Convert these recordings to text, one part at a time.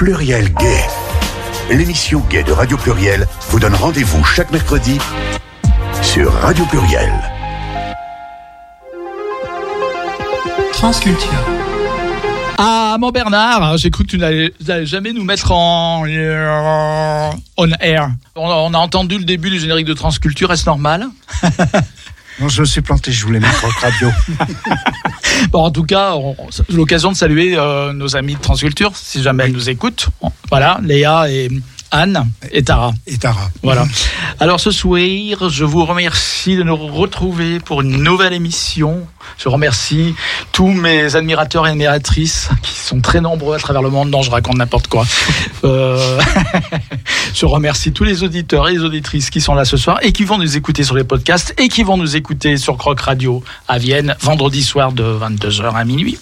Pluriel Gay. L'émission Gay de Radio Pluriel vous donne rendez-vous chaque mercredi sur Radio Pluriel. Transculture. Ah, mon Bernard, j'ai cru que tu n'allais jamais nous mettre en on air. On a, entendu le début du générique de Transculture, est-ce normal? Non, je me suis planté, je voulais mettre votre radio. Bon, en tout cas, l'occasion de saluer euh, nos amis de Transculture, si jamais elles nous écoutent. Voilà, Léa et Anne et Tara. Et Tara. Voilà. Alors ce soir, je vous remercie de nous retrouver pour une nouvelle émission. Je remercie tous mes admirateurs et admiratrices qui sont très nombreux à travers le monde. Non, je raconte n'importe quoi. Euh, je remercie tous les auditeurs et les auditrices qui sont là ce soir et qui vont nous écouter sur les podcasts et qui vont nous écouter sur Croc Radio à Vienne vendredi soir de 22h à minuit.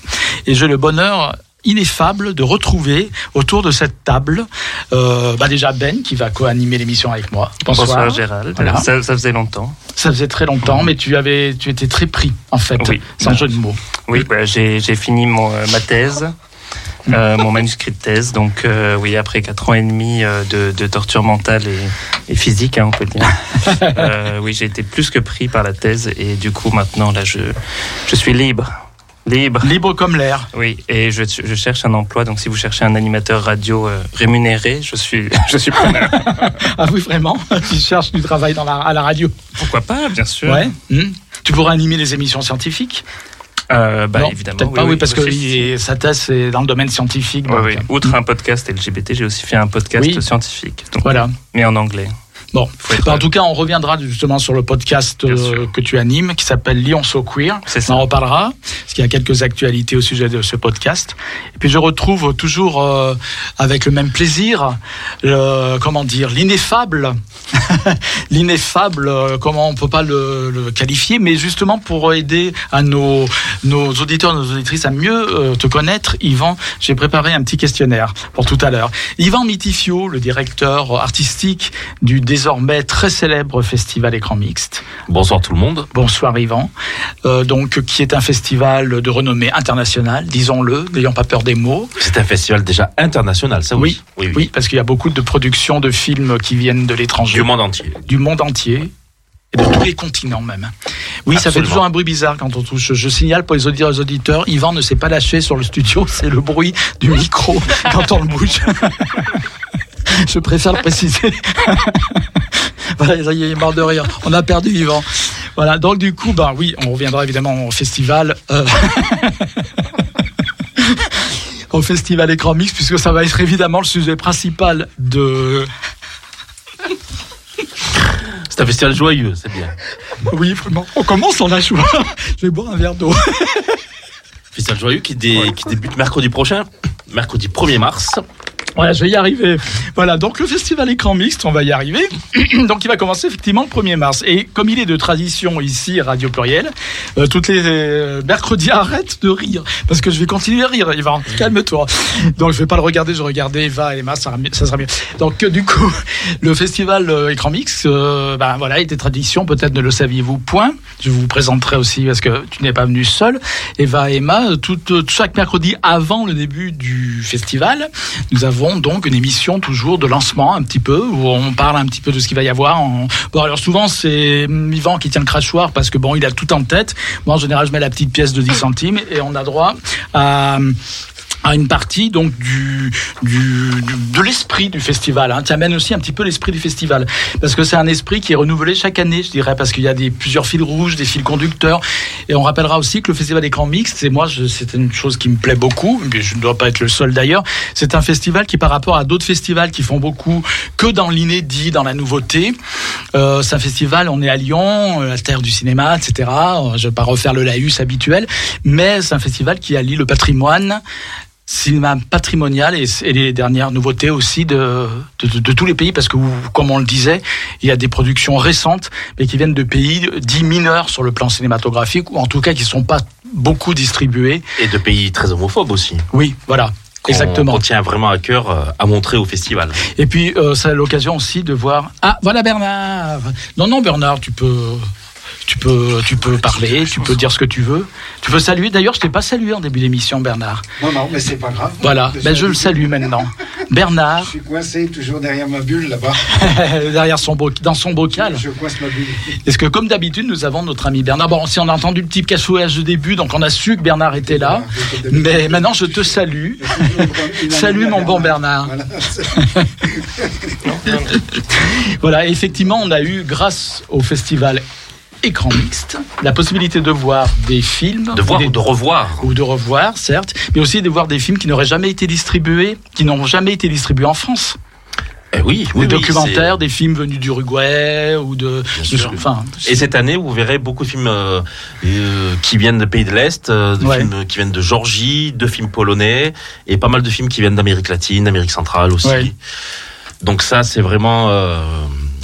Et j'ai le bonheur ineffable de retrouver autour de cette table euh, bah déjà Ben qui va co-animer l'émission avec moi. Bonsoir. Bonsoir, Gérald. Voilà. Ça, ça faisait longtemps. Ça faisait très longtemps, mais tu avais, tu étais très pris en fait, Oui. sans jeu de mots. Oui, bah, j'ai fini mon, euh, ma thèse. euh, mon manuscrit de thèse, donc euh, oui, après quatre ans et demi euh, de, de torture mentale et, et physique, hein, on peut dire. Oui, j'ai été plus que pris par la thèse et du coup maintenant là, je, je suis libre, libre. Libre comme l'air. Oui, et je, je cherche un emploi, donc si vous cherchez un animateur radio euh, rémunéré, je suis, je suis preneur. Ah oui, vraiment? Tu cherches du travail dans la, à la radio? Pourquoi pas, bien sûr. Ouais. Hmm. Tu pourrais animer les émissions scientifiques? Euh, bah, Non, évidemment. Peut-être pas, oui, parce que aussi. il- sa thèse c'est dans le domaine scientifique. Oui, donc, oui. euh, Outre un podcast LGBT, j'ai aussi fait un podcast Oui. scientifique, donc, Voilà. mais en anglais. Bon. Être- en tout cas, on reviendra justement sur le podcast euh, que tu animes, qui s'appelle Lyon So Queer. On en reparlera, parce qu'il y a quelques actualités au sujet de ce podcast. Et puis je retrouve toujours euh, avec le même plaisir, le, comment dire, l'ineffable, l'ineffable, euh, comment on peut pas le, le qualifier, mais justement pour aider à nos, nos auditeurs, nos auditrices à mieux te connaître, Yvan, j'ai préparé un petit questionnaire pour tout à l'heure. Yvan Mitifio, le directeur artistique du désormais très célèbre festival Écran Mixte. Bonsoir tout le monde. Bonsoir Yvan, Euh, donc qui est un festival de renommée internationale, disons-le, n'ayant pas peur des mots. C'est un festival déjà international, ça oui. Oui, oui, parce qu'il y a beaucoup de productions de films qui viennent de l'étranger, Du monde entier. du monde entier. Et de tous les continents même. Oui, ça fait toujours un bruit bizarre quand on touche. Je signale pour les auditeurs et les auditeurs, Yvan ne s'est pas lâché sur le studio, c'est le bruit du micro quand on le bouge. Je préfère le préciser. voilà, ça y est, il est mort de rire. On a perdu Yvan. Voilà, donc du coup, bah oui, on reviendra évidemment au festival. euh, au festival écran mix, puisque ça va être évidemment le sujet principal de. C'est un festival joyeux, c'est bien. Oui, vraiment. On commence en la joie. Je vais boire un verre d'eau. Festival joyeux qui, dé- qui débute mercredi prochain, mercredi 1er mars. Voilà, je vais y arriver. Voilà, donc le festival écran mixte, on va y arriver. donc il va commencer effectivement le 1er mars. Et comme il est de tradition ici, Radio Pluriel, euh, toutes les euh, mercredis, arrête de rire. Parce que je vais continuer à rire, Eva. Calme-toi. Donc je vais pas le regarder, je vais regarder Eva et Emma, ça, sera mieux-. Donc euh, du coup, le festival euh, écran mixte, ben voilà, était tradition, peut-être ne le saviez-vous point. Je vous présenterai aussi parce que tu n'es pas venu seul. Eva et Emma, tout, chaque mercredi avant le début du festival, nous avons donc une émission toujours de lancement un petit peu où on parle un petit peu de ce qu'il va y avoir. Bon alors souvent c'est hum, Yvan qui tient le crachoir parce que bon il a tout en tête. Moi en général je mets la petite pièce de 10 centimes et on a droit à à une partie donc du, du, de l'esprit du festival. Hein. Tu amènes aussi un petit peu l'esprit du festival parce que c'est un esprit qui est renouvelé chaque année, je dirais, parce qu'il y a des plusieurs fils rouges, des fils conducteurs. Et on rappellera aussi que le festival écran mixte, c'est moi, c'est une chose qui me plaît beaucoup, mais je ne dois pas être le seul d'ailleurs. C'est un festival qui, par rapport à d'autres festivals qui font beaucoup que dans l'inédit, dans la nouveauté, euh, c'est un festival. On est à Lyon, euh, la terre du cinéma, etc. Euh, Je vais pas refaire le laïus habituel, mais c'est un festival qui allie le patrimoine cinéma patrimonial et, et les dernières nouveautés aussi de, de, tous les pays parce que comme on le disait il y a des productions récentes mais qui viennent de pays dits mineurs sur le plan cinématographique ou en tout cas qui sont pas beaucoup distribués Et de pays très homophobes aussi. oui voilà Exactement. Qu'on tient vraiment à cœur euh, à montrer au festival. Et puis, euh, c'est l'occasion aussi de voir. Ah, voilà Bernard. Non, non, Bernard, tu peux. Tu peux, tu peux parler, tu peux dire ce que tu veux. Tu peux saluer? D'ailleurs, je t'ai pas salué en début d'émission, Bernard. Non, non, mais c'est pas grave. Voilà, ben, je le salue. maintenant. Je Bernard, suis coincé toujours derrière ma bulle là-bas. derrière son bo- dans son bocal. Je coince ma bulle. Est-ce que, comme d'habitude, nous avons notre ami Bernard? Bon, si on a entendu le petit cachouage de début, donc on a su que Bernard était là. Mais maintenant, je te salue. Salut, mon bon Bernard. Voilà. Effectivement, on a eu, grâce au festival Écran Mixte, la possibilité de voir des films. De voir des- ou de revoir. ou de revoir, certes, mais aussi de voir des films qui n'auraient jamais été distribués, qui n'ont jamais été distribués en France. Eh oui, oui, des oui, documentaires, des films venus d'Uruguay ou de. Bien sûr. Enfin, Et cette année, vous verrez beaucoup de films euh, euh, qui viennent de pays de l'Est, euh, de Ouais. films qui viennent de Georgie, de films polonais, et pas mal de films qui viennent d'Amérique latine, d'Amérique centrale aussi. Ouais. Donc ça, c'est vraiment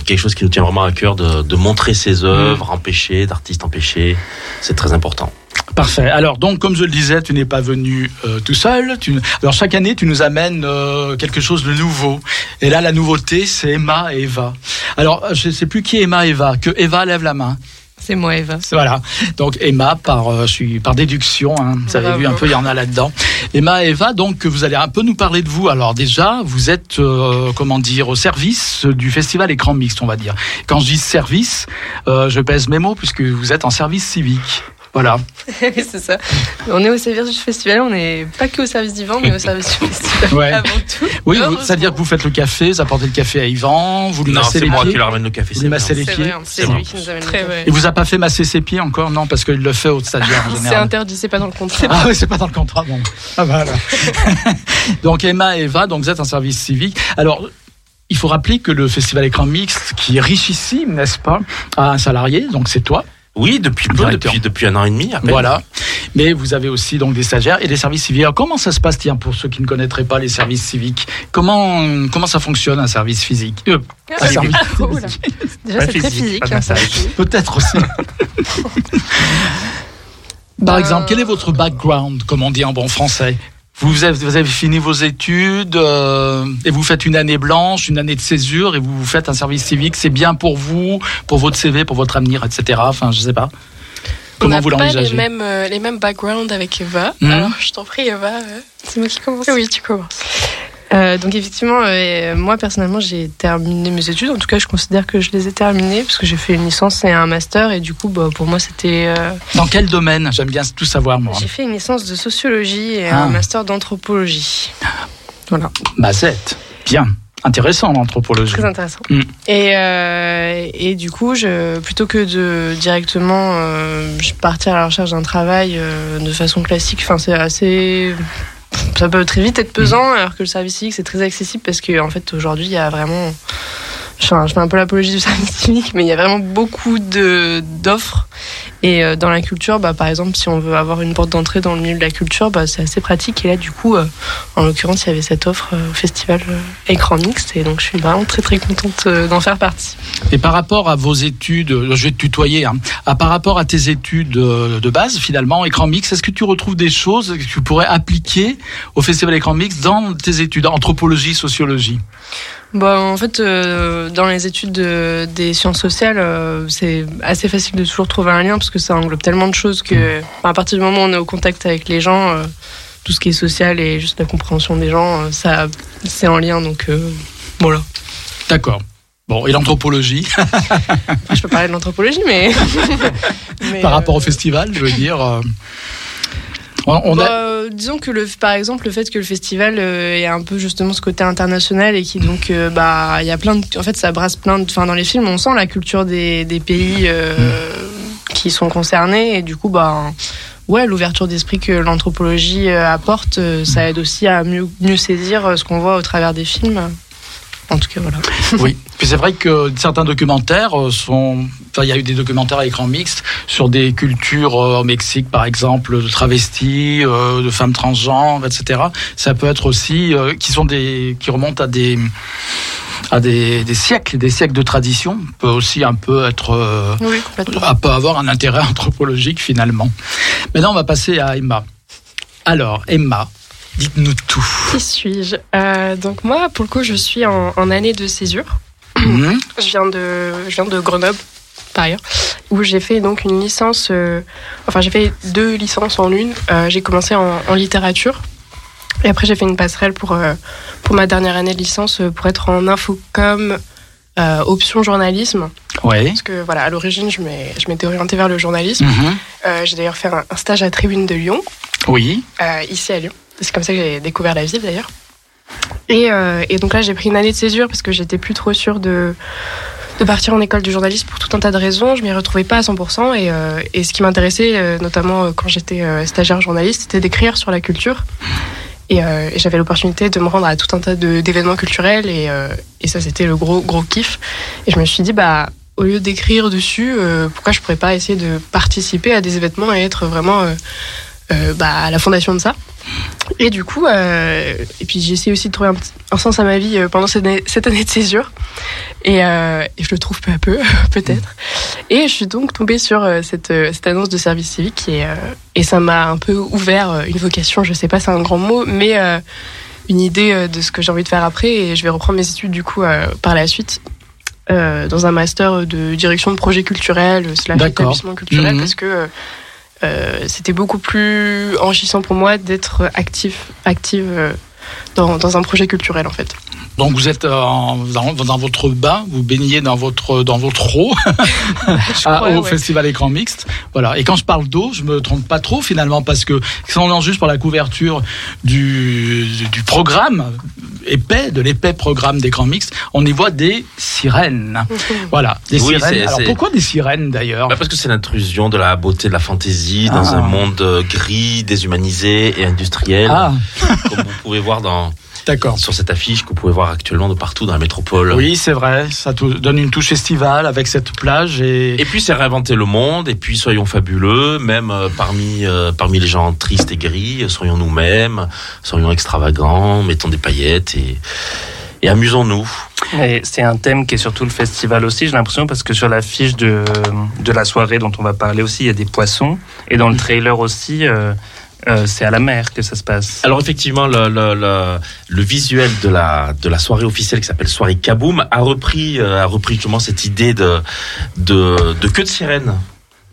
quelque chose qui nous tient vraiment à cœur de, de montrer Mm. ces œuvres empêchées, d'artistes empêchés. C'est très important. Parfait. Alors, donc, comme je le disais, tu n'es pas venu euh, tout seul. Tu... Alors, chaque année, tu nous amènes euh, quelque chose de nouveau. Et là, la nouveauté, c'est Emma et Eva. Alors, je ne sais plus qui est Emma et Eva. Que Eva lève la main. C'est moi, Eva. Voilà. Donc Emma, par, euh, je suis, par déduction, hein, vous avez Bravo. vu un peu, il y en a là-dedans. Emma Eva, donc vous allez un peu nous parler de vous. Alors déjà, vous êtes, euh, comment dire, au service du festival Écran Mixte, on va dire. Quand je dis service, euh, je pèse mes mots puisque vous êtes en service civique. Voilà. c'est ça. On est au service du festival, on n'est pas que au service d'Yvan, mais au service du festival Ouais. avant tout. Oui, c'est-à-dire que vous faites le café, vous apportez le café à Yvan, vous lui Non, massez c'est les moi pieds. qui leur amène le café. Vous c'est lui massez les C'est pieds. c'est C'est lui qui nous amène Très le vrai. Il vous a pas fait masser ses pieds encore Non, parce qu'il le fait au stagiaire en C'est interdit, c'est pas dans le contrat. Ah oui, c'est pas dans le contrat, bon. Ah, voilà. donc Emma et Eva, donc vous êtes un service civique. Alors, il faut rappeler que le festival écran mixte, qui est richissime, n'est-ce pas, a un salarié, donc c'est toi. Oui, depuis peu, depuis, depuis un an et demi à peine. Voilà. Mais vous avez aussi donc des stagiaires et des services civiques. Alors, comment ça se passe, tiens, pour ceux qui ne connaîtraient pas les services civiques? Comment comment ça fonctionne un service physique? Euh, un service là. Déjà, c'est très physique, physique. hein. Peut-être aussi. Par Bah, exemple, quel est votre background, comme on dit en bon français? Vous avez, vous avez fini vos études euh, et vous faites une année blanche, une année de césure et vous vous faites un service civique. C'est bien pour vous, pour votre CV, pour votre avenir, etc. Enfin, je sais pas. Comment vous pas les l'envisagez mêmes, euh, les mêmes backgrounds avec Eva. Mhm. Alors, je t'en prie, Eva. euh, C'est moi qui commence. Oui, tu commences. Euh, donc effectivement, euh, moi personnellement, j'ai terminé mes études. En tout cas, je considère que je les ai terminées parce que j'ai fait une licence et un master. Et du coup, bah, pour moi, c'était. euh, Dans quel domaine? J'aime bien tout savoir, moi. j'ai fait une licence de sociologie et Ah. un master d'anthropologie. Voilà, Mazette. Bien. Intéressant, l'anthropologie. très intéressant. Mm. Et, euh, et du coup, je, plutôt que de directement euh, partir à la recherche d'un travail euh, de façon classique, enfin c'est assez ça peut très vite être pesant, alors que le service civique c'est très accessible parce que en fait aujourd'hui il y a vraiment, enfin, je fais un peu l'apologie du service civique, mais il y a vraiment beaucoup de d'offres et euh, dans la culture, bah, par exemple si on veut avoir une porte d'entrée dans le milieu de la culture, bah, c'est assez pratique. Et là du coup, euh, en l'occurrence il y avait cette offre euh, au festival écran mixte et donc je suis vraiment très très contente d'en faire partie. Et par rapport à vos études, je vais te tutoyer, hein, à, par rapport à tes études de base, finalement, écran mix, est-ce que tu retrouves des choses que tu pourrais appliquer au festival écran mix dans tes études, anthropologie, sociologie? Bah, en fait, euh, dans les études de- des sciences sociales, euh, c'est assez facile de toujours trouver un lien parce que ça englobe tellement de choses que, à partir du moment où on est au contact avec les gens, euh, tout ce qui est social et juste la compréhension des gens, euh, ça, c'est en lien. Donc, euh, voilà. D'accord. Bon, et l'anthropologie, je peux parler de l'anthropologie, mais. mais, par rapport au festival, je veux dire. on, bah, a, disons que le, par exemple le fait que le festival euh, ait un peu justement ce côté international et qui donc euh, bah il y a plein de, en fait ça brasse plein de, enfin dans les films on sent la culture des, des pays euh, qui sont concernés et du coup bah ouais l'ouverture d'esprit que l'anthropologie euh, apporte euh, ça aide aussi à mieux saisir euh, ce qu'on voit au travers des films en tout cas voilà oui. Puis c'est vrai que certains documentaires sont. Enfin, il y a eu des documentaires à écran mixte sur des cultures au Mexique, par exemple, de travestis, de femmes transgenres, etc. Ça peut être aussi qui sont des qui remontent à des à des, des siècles, des siècles de tradition. Peut aussi un peu être euh, oui peut avoir un intérêt anthropologique finalement. Maintenant, on va passer à Emma. Alors, Emma, dites-nous tout. Qui suis-je? Euh, Donc, moi, pour le coup, je suis en, en année de césure. Mhm. Je viens de, je viens de Grenoble. par ailleurs, où j'ai fait donc une licence, euh, enfin j'ai fait deux licences en une. Euh, j'ai commencé en, en littérature et après j'ai fait une passerelle pour, euh, pour ma dernière année de licence euh, pour être en infocom euh, option journalisme. Oui. Parce que voilà, à l'origine je m'étais orientée vers le journalisme. Mhm. Euh, j'ai d'ailleurs fait un, un stage à Tribune de Lyon, Oui. euh, ici à Lyon. C'est comme ça que j'ai découvert la ville d'ailleurs. Et, et donc là, j'ai pris une année de césure parce que j'étais plus trop sûre de, de partir en école de journalisme pour tout un tas de raisons. Je m'y retrouvais pas à 100%. Et, euh, et ce qui m'intéressait, euh, notamment euh, quand j'étais stagiaire journaliste, c'était d'écrire sur la culture. Et, euh, j'avais l'opportunité de me rendre à tout un tas d'événements culturels. Et, euh, et ça, c'était le gros, gros kiff. Et je me suis dit, bah, au lieu d'écrire dessus, euh, pourquoi je pourrais pas essayer de participer à des événements et être vraiment euh, euh, bah, à la fondation de ça et du coup, euh, et puis j'ai essayé aussi de trouver un, sens à ma vie euh, pendant cette année, cette année de césure. Et, euh, et je le trouve peu à peu, peut-être. Et je suis donc tombée sur euh, cette, cette annonce de service civique et, euh, et ça m'a un peu ouvert une vocation, je sais pas, c'est un grand mot, mais une idée de ce que j'ai envie de faire après. Et je vais reprendre mes études du coup par la suite. dans un master de direction de projet culturel, slash établissement culturel, Mhm. parce que euh, c'était beaucoup plus enrichissant pour moi d'être actif, active euh, dans un projet culturel en fait. Donc vous êtes euh, en- dans, dans votre bain, vous baignez dans votre dans votre eau à- crois, au ouais. festival écran mixte. Voilà. Et quand je parle d'eau, je me trompe pas trop finalement parce que si on en juste pour la couverture du, du programme épais, de l'épais programme d'écran mixte, on y voit des sirènes. Voilà, des Oui, sirènes. Alors pourquoi des sirènes d'ailleurs? Bah parce que c'est l'intrusion de la beauté de la fantaisie dans Ah. un monde gris, déshumanisé et industriel, Ah, comme vous pouvez voir dans, d'accord. sur cette affiche que vous pouvez voir actuellement de partout dans la métropole. Oui, c'est vrai. Ça donne une touche estivale avec cette plage et. Et puis c'est réinventer le monde, et puis soyons fabuleux, même euh, parmi, euh, parmi les gens tristes et gris, euh, soyons nous-mêmes, soyons extravagants, mettons des paillettes et, et amusons-nous. Et c'est un thème qui est surtout le festival aussi, j'ai l'impression, parce que sur la fiche de, de la soirée dont on va parler aussi, il y a des poissons. Et dans le trailer aussi, euh, euh, c'est à la mer que ça se passe. Alors effectivement, le, le, le, le visuel de la, de la soirée officielle qui s'appelle Soirée Kaboom a repris, euh, a repris justement cette idée de, de, de queue de sirène.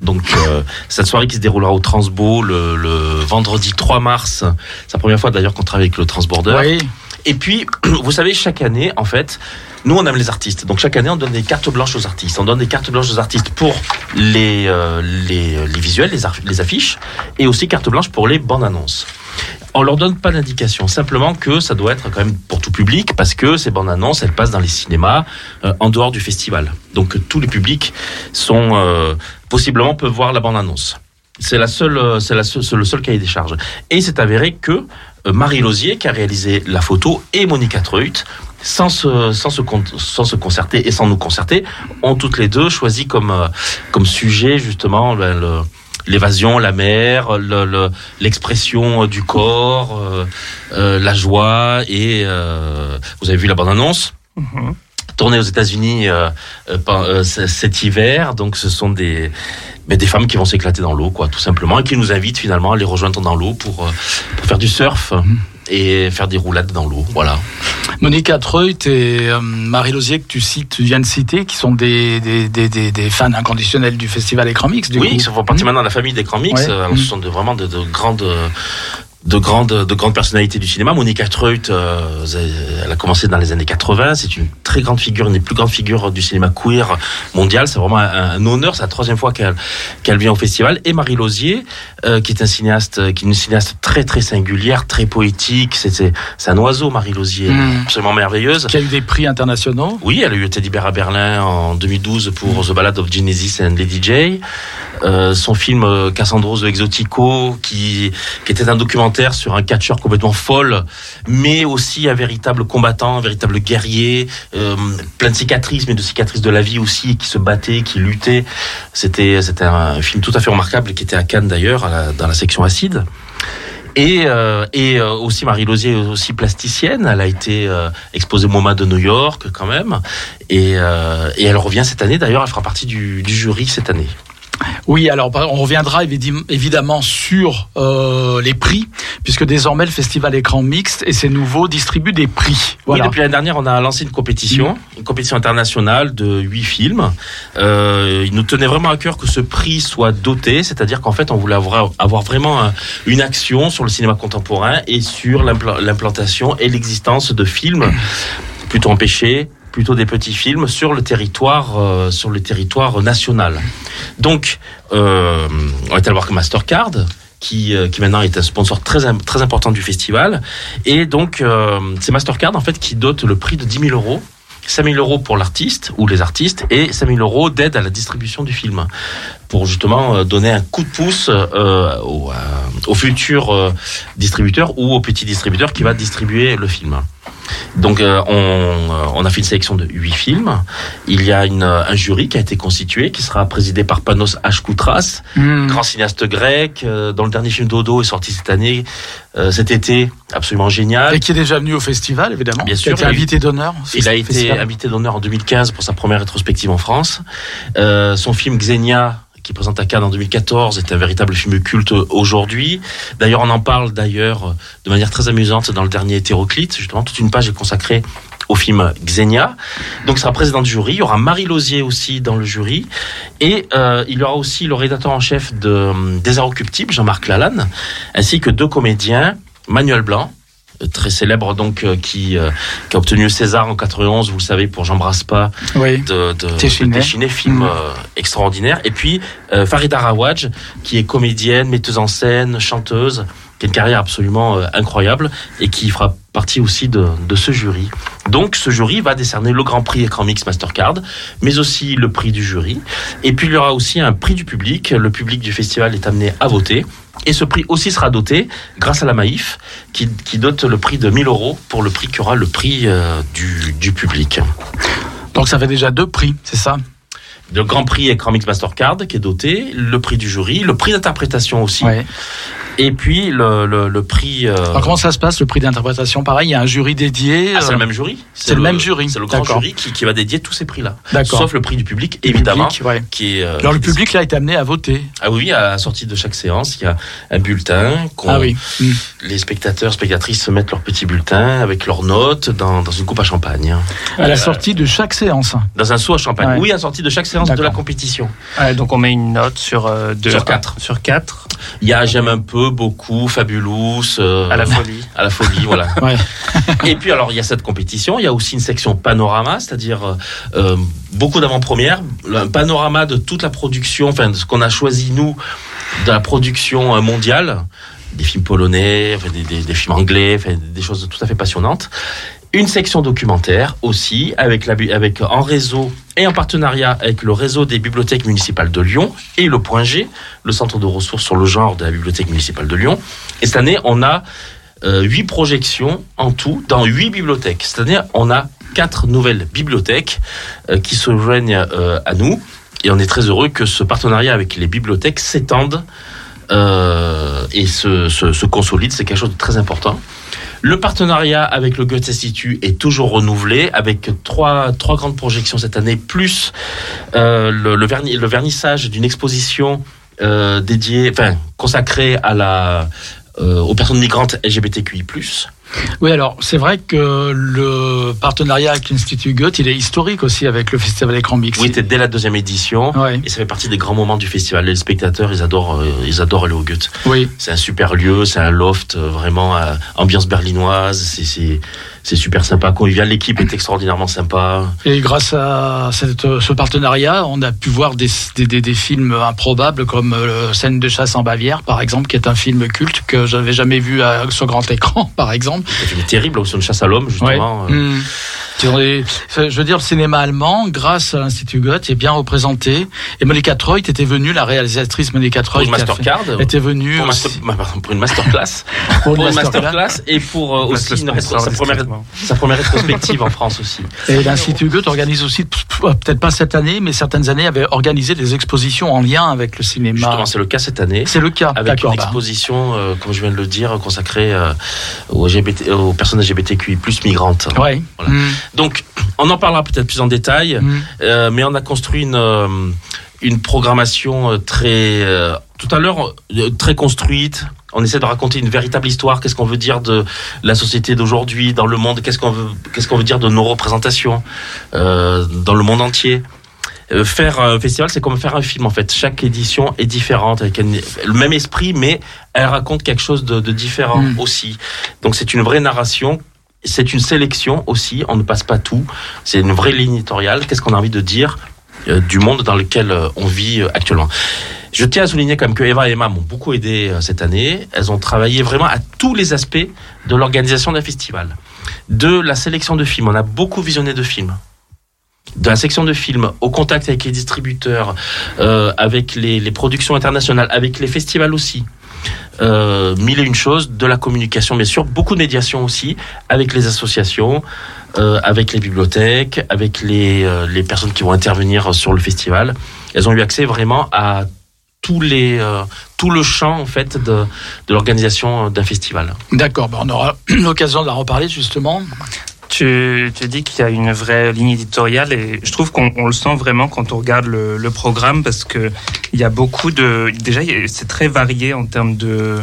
Donc euh, cette soirée qui se déroulera au Transbo le, le vendredi 3 mars. C'est la première fois d'ailleurs qu'on travaille avec le Transborder. Oui. Et puis, vous savez, chaque année, en fait, nous, on aime les artistes. Donc, chaque année, on donne des cartes blanches aux artistes. On donne des cartes blanches aux artistes pour les, euh, les, les visuels, les, affiches, et aussi carte blanche pour les bandes annonces. On leur donne pas d'indication, simplement que ça doit être quand même pour tout public, parce que ces bandes annonces, elles passent dans les cinémas euh, en dehors du festival. Donc, tous les publics sont euh, possiblement peuvent voir la bande annonce. C'est la seule, euh, c'est c'est le seul cahier des charges. Et il s'est avéré que euh, Marie Lausier, qui a réalisé la photo, et Monica Treut, sans se, sans, se, sans se concerter et sans nous concerter, ont toutes les deux choisi comme, euh, comme sujet justement le- l'évasion, la mer, le- le- l'expression du corps, euh, euh, la joie et euh, vous avez vu la bande-annonce? Mhm. Tournée aux États-Unis euh, euh, euh, cet hiver. Donc, ce sont des, mais des femmes qui vont s'éclater dans l'eau, quoi, tout simplement, et qui nous invitent finalement à les rejoindre dans l'eau pour, pour faire du surf et faire des roulades dans l'eau. Voilà. Monica Treut et euh, Marie Lausier que tu cites, tu viens de citer, qui sont des, des, des, des, fans inconditionnels du festival Écran Mix. Du oui, coup. qui font partie maintenant de la famille d'écran mix. Ouais. Alors, ce sont de, vraiment de, de grandes. De grandes, de grandes personnalités du cinéma. Monica Treut, euh, elle a commencé dans les années 80. C'est une très grande figure, une des plus grandes figures du cinéma queer mondial. C'est vraiment un, un honneur. C'est la troisième fois qu'elle qu'elle vient au festival. Et Marie Lausier, euh, qui est un cinéaste, qui est une cinéaste très très singulière, très poétique. C'est un oiseau, Marie Lausier, Mhm. absolument merveilleuse. Qui a eu des prix internationaux. Oui, elle a eu Teddy Bear à Berlin en 2012 pour The Ballad of Genesis and Lady J. Euh, son film euh, Cassandros de Exotico, qui, qui était un documentaire sur un catcheur complètement folle, mais aussi un véritable combattant, un véritable guerrier, euh, plein de cicatrices, mais de cicatrices de la vie aussi, qui se battait, qui luttait. C'était c'était un film tout à fait remarquable, qui était à Cannes d'ailleurs, dans la section acide. Et, euh, et euh, aussi Marie Lausier aussi plasticienne. Elle a été exposée au MoMA de New York quand même. Et, et elle revient cette année. D'ailleurs, elle fera partie du jury cette année. Oui, alors bah, on reviendra évidemment sur euh, les prix, puisque désormais le festival écran mixte et ses nouveaux distribuent des prix. Voilà. Oui, depuis l'année dernière, on a lancé une compétition, mm. une compétition internationale de huit films. Euh, il nous tenait vraiment à cœur que ce prix soit doté, c'est-à-dire qu'en fait, on voulait avoir, avoir vraiment une action sur le cinéma contemporain et sur l'implantation et l'existence de films plutôt empêchés, plutôt des petits films sur le territoire, euh, sur le territoire national. Donc, euh, on est allé voir Mastercard, qui, euh, qui maintenant est un sponsor très, très important du festival. Et donc, euh, c'est Mastercard en fait qui dote le prix de 10 000 euros 5 000 euros pour l'artiste ou les artistes et 5 000 euros d'aide à la distribution du film pour justement donner un coup de pouce euh, au, euh, au, futur euh, distributeur ou au petit distributeur qui va distribuer le film. Donc euh, on, on, a fait une sélection de huit films. Il y a une, un jury qui a été constitué, qui sera présidé par Panos Ashkoutras, mm. grand cinéaste grec, euh, dont le dernier film Dodo est sorti cette année, euh, cet été, absolument génial. Et qui est déjà venu au festival, évidemment. Bien sûr. Qui a été invité d'honneur. Il a été invité d'honneur en 2015 pour sa première rétrospective en France. son film Xenia qui présente à Cannes en 2014 est un véritable film culte aujourd'hui. D'ailleurs, on en parle d'ailleurs de manière très amusante dans le dernier hétéroclite. Justement, toute une page est consacrée au film Xenia. Donc, sera président du jury. Il y aura Marie Lozier aussi dans le jury. Et euh, il y aura aussi le rédacteur en chef de Des Inrecuptibles, Jean-Marc Lalanne, ainsi que deux comédiens, Manuel Blanc, très célèbre donc euh, qui, euh, qui a obtenu le César en 91, vous le savez, pour J'embrasse pas oui. de, de, Téchiné. film mmh. euh, extraordinaire. Et puis Farida Rawaj, qui est comédienne, metteuse en scène, chanteuse, qui une carrière absolument incroyable et qui fera partie aussi de, ce jury. Donc ce jury va décerner le Grand Prix Écran Mix Mastercard, mais aussi le prix du jury. Et puis il y aura aussi un prix du public. Le public du festival est amené à voter. Et ce prix aussi sera doté grâce à la Maïf, qui, qui dote le prix de 1000 euros pour le prix qui aura le prix euh, du, du public. Donc ça fait déjà deux prix, c'est ça? Le Grand Prix Écran Mix Mastercard qui est doté, le prix du jury, le prix d'interprétation aussi. Ouais. Et puis le, le, le prix. Euh... Alors comment ça se passe le prix d'interprétation? Pareil, il y a un jury dédié. Ah, c'est le même jury. C'est le, même jury. C'est le grand jury qui, qui, va dédier tous ces prix-là. D'accord. Sauf le prix du public, évidemment. Public, ouais. Qui est. Euh, Alors le public là est amené à voter. Ah oui, à la sortie de chaque séance, il y a un bulletin. Ah oui. Mmh. Les spectateurs, spectatrices se mettent leur petit bulletin avec leurs notes dans, dans une coupe à champagne. À la euh, sortie de chaque séance. Dans un seau à champagne. Ouais. Oui, à la sortie de chaque séance de la compétition. Ouais, donc on met une note sur euh, deux, sur quatre. Sur quatre. Il y a j'aime un peu, beaucoup, fabulous. Euh, à la folie. À la folie, voilà. ouais. Et puis alors il y a cette compétition, il y a aussi une section panorama, c'est-à-dire euh, beaucoup d'avant-premières, un panorama de toute la production, enfin de ce qu'on a choisi nous de la production mondiale, des films polonais, des, des, des, films anglais, des choses tout à fait passionnantes une section documentaire aussi, avec, en réseau et en partenariat avec le réseau des bibliothèques municipales de Lyon et le Point G, le centre de ressources sur le genre de la bibliothèque municipale de Lyon. Et cette année, on a euh, huit projections en tout dans huit bibliothèques. Année, on a quatre nouvelles bibliothèques euh, qui se joignent euh, à nous. Et on est très heureux que ce partenariat avec les bibliothèques s'étende et se, se consolide. C'est quelque chose de très important. Le partenariat avec le Goethe Institut est toujours renouvelé, avec trois, trois grandes projections cette année, plus euh, le, le, le, vernissage d'une exposition euh, dédiée, enfin consacrée à la, euh, aux personnes migrantes LGBTQI+. Oui, alors c'est vrai que le partenariat avec l'Institut Goethe, il est historique aussi avec le Festival Écran Mix. Oui, c'était dès la deuxième édition, ouais. et ça fait partie des grands moments du festival. Les spectateurs, ils adorent, euh, ils adorent aller au Goethe. Oui. C'est un super lieu, c'est un loft, euh, vraiment euh, ambiance berlinoise. C'est c'est super sympa, convivial. L'équipe est extraordinairement sympa. Et grâce à cette, ce partenariat, on a pu voir des, des, des films improbables comme euh, Scène de chasse en Bavière, par exemple, qui est un film culte que j'avais jamais vu à, sur grand écran, par exemple. C'est terrible, aussi une chasse à l'homme, justement. Ouais. Mmh. Je veux dire, le cinéma allemand, grâce à l'Institut Goethe, est bien représenté. Et Monica Treut était venue, la réalisatrice Monica Treut, pour une mastercard, était venue pour, master, pour, une masterclass, pour, pour une masterclass et pour euh, aussi une rétro, sa, première, sa première rétrospective en France aussi. Et l'Institut Goethe organise aussi, peut-être pas cette année, mais certaines années, avait organisé des expositions en lien avec le cinéma. Justement, c'est le cas cette année. C'est le cas. Avec une bah. exposition, euh, comme je viens de le dire, consacrée euh, aux, LGBT, aux personnes LGBTQI+ migrantes. Ouais. Voilà. Mmh. Donc, On en parlera peut-être plus en détail, Mm. euh, mais on a construit une, euh, une programmation euh, très, euh, tout à l'heure, très construite. On essaie de raconter une véritable histoire. Qu'est-ce qu'on veut dire de la société d'aujourd'hui, dans le monde? Qu'est-ce qu'on veut, qu'est-ce qu'on veut dire de nos représentations euh, dans le monde entier? Faire un festival, c'est comme faire un film en fait. Chaque édition est différente, avec le même esprit, mais elle raconte quelque chose de, de différent Mm. aussi. Donc c'est une vraie narration c'est une sélection aussi, on ne passe pas tout. C'est une vraie ligne éditoriale. Qu'est-ce qu'on a envie de dire euh, du monde dans lequel euh, on vit euh, actuellement? Je tiens à souligner quand même que Eva et Emma m'ont beaucoup aidé cette année. Elles ont travaillé vraiment à tous les aspects de l'organisation d'un festival. De la sélection de films, on a beaucoup visionné de films. De la section de films, au contact avec les distributeurs, avec les productions internationales, avec les festivals aussi euh, mille et une choses, de la communication bien sûr, beaucoup de médiation aussi, avec les associations, euh, avec les bibliothèques, avec les, euh, les personnes qui vont intervenir sur le festival. Elles ont eu accès vraiment à tous les, tout le champ en fait de, de l'organisation d'un festival. D'accord, ben on aura l'occasion de la reparler justement. Tu, tu dis qu'il y a une vraie ligne éditoriale et je trouve qu'on on le sent vraiment quand on regarde le, le programme parce que il y a beaucoup de déjà c'est très varié en termes de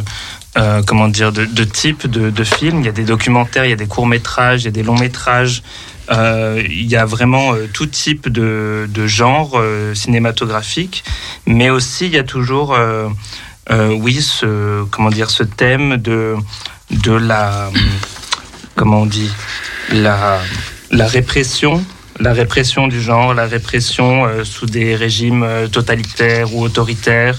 euh, comment dire de, de type de, de films. Il y a des documentaires, il y a des courts métrages, il y a des longs métrages. Euh, il y a vraiment euh, tout type de, de genre euh, cinématographique, mais aussi il y a toujours euh, oui ce comment dire ce thème de de la comment on dit la, la répression, la répression du genre, la répression euh, sous des régimes euh, totalitaires ou autoritaires,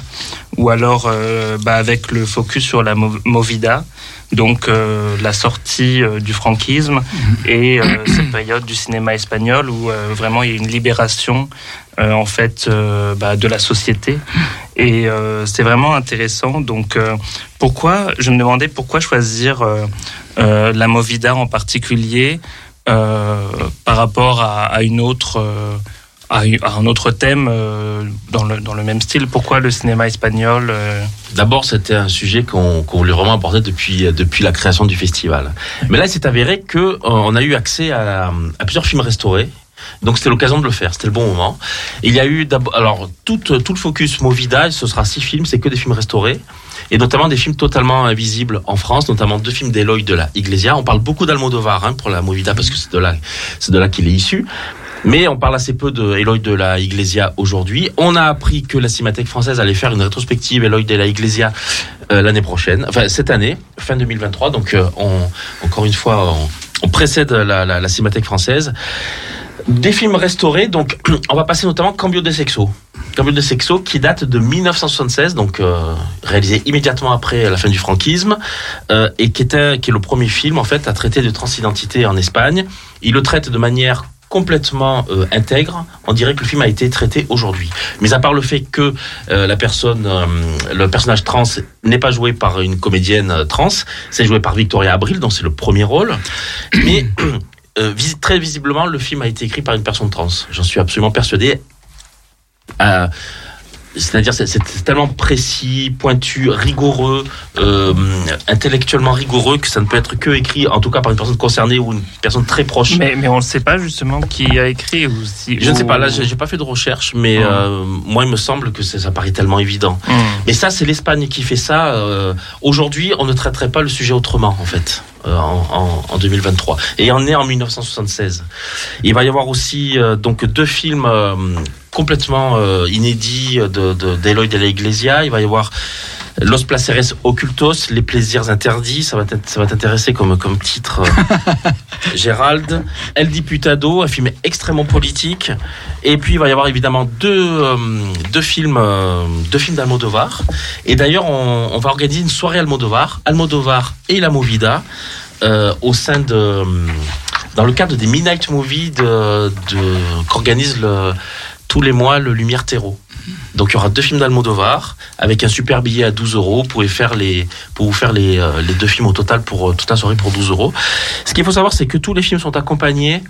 ou alors euh, bah, avec le focus sur la Mo- Movida, donc euh, la sortie euh, du franquisme et euh, cette période du cinéma espagnol où vraiment il y a une libération en fait bah, de la société. Et euh, c'est vraiment intéressant. Donc pourquoi je me demandais pourquoi choisir la Movida en particulier par rapport à, à une autre à, un autre thème euh, dans, le, même style. Pourquoi le cinéma espagnol euh, D'abord, c'était un sujet qu'on qu'on voulait vraiment aborder depuis, la création du festival. Mais là, il s'est avéré que euh, a eu accès à, plusieurs films restaurés. Donc c'était l'occasion de le faire, c'était le bon moment. Il y a eu d'abord, alors tout, le focus Movida, ce sera six films, c'est que des films restaurés, et notamment des films totalement invisibles en France, notamment deux films d'Eloy de la Iglesia. On parle beaucoup d'Almodovar hein, pour la Movida parce que c'est de là qu'il est issu. Mais on parle assez peu de Eloy de la Iglesia aujourd'hui. On a appris que la Cinémathèque française allait faire une rétrospective Eloy de la Iglesia euh, l'année prochaine, enfin cette année, fin 2023. Donc euh, encore une fois, on, précède la, la, Cinémathèque française. Des films restaurés, donc on va passer notamment Cambio de Sexo. Cambio de Sexo qui date de 1976, donc euh, réalisé immédiatement après la fin du franquisme, et qui, qui est le premier film en fait à traiter de transidentité en Espagne. Il le traite de manière complètement euh, intègre, on dirait que le film a été traité aujourd'hui. Mais à part le fait que euh, la personne, euh, le personnage trans n'est pas joué par une comédienne euh, trans, c'est joué par Victoria Abril, donc c'est le premier rôle. Mais euh, visi- très visiblement, le film a été écrit par une personne trans. J'en suis absolument persuadé. C'est-à-dire, c'est tellement précis, pointu, rigoureux, euh, intellectuellement rigoureux que ça ne peut être que écrit, en tout cas par une personne concernée ou une personne très proche. mais, mais on ne sait pas justement qui a écrit ou si. Je ne sais pas, là, j'ai pas fait de recherche, mais Mhm. euh, moi, il me semble que ça, paraît tellement évident. Hmm. Mais ça, c'est l'Espagne qui fait ça. euh, Aujourd'hui, on ne traiterait pas le sujet autrement, en fait, en, en, en 2023. Et on est en 1976. Il va y avoir aussi donc deux films complètement euh, inédits de, de, d'Eloy de la Iglesia. Il va y avoir Los Placeres Ocultos, Les plaisirs interdits. Ça va t'intéresser comme, comme titre, euh, Gérald. El Diputado, un film extrêmement politique. Et puis il va y avoir évidemment deux, euh, deux films, euh, deux films d'Almodovar. Et d'ailleurs, on, on va organiser une soirée Almodovar, Almodovar et la Movida, euh, au sein de, dans le cadre des Midnight Movies de, de, qu'organise le, tous les mois le Lumière Terreau. Donc il y aura deux films d'Almodovar avec un super billet à 12 euros. Vous pouvez faire les, pour vous faire les, euh, les deux films au total pour euh, toute la soirée pour 12 euros. Ce qu'il faut savoir, c'est que tous les films sont accompagnés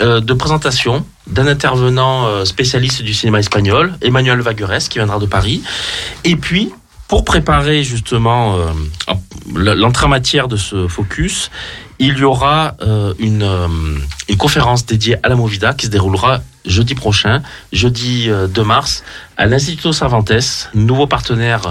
euh, de présentation d'un intervenant euh, spécialiste du cinéma espagnol, Emmanuel Vagueres, qui viendra de Paris. Et puis, pour préparer justement l'entrée en matière de ce focus, il y aura une conférence dédiée à la Movida qui se déroulera jeudi prochain, jeudi euh, 2 mars, à l'Instituto Cervantes, nouveau partenaire,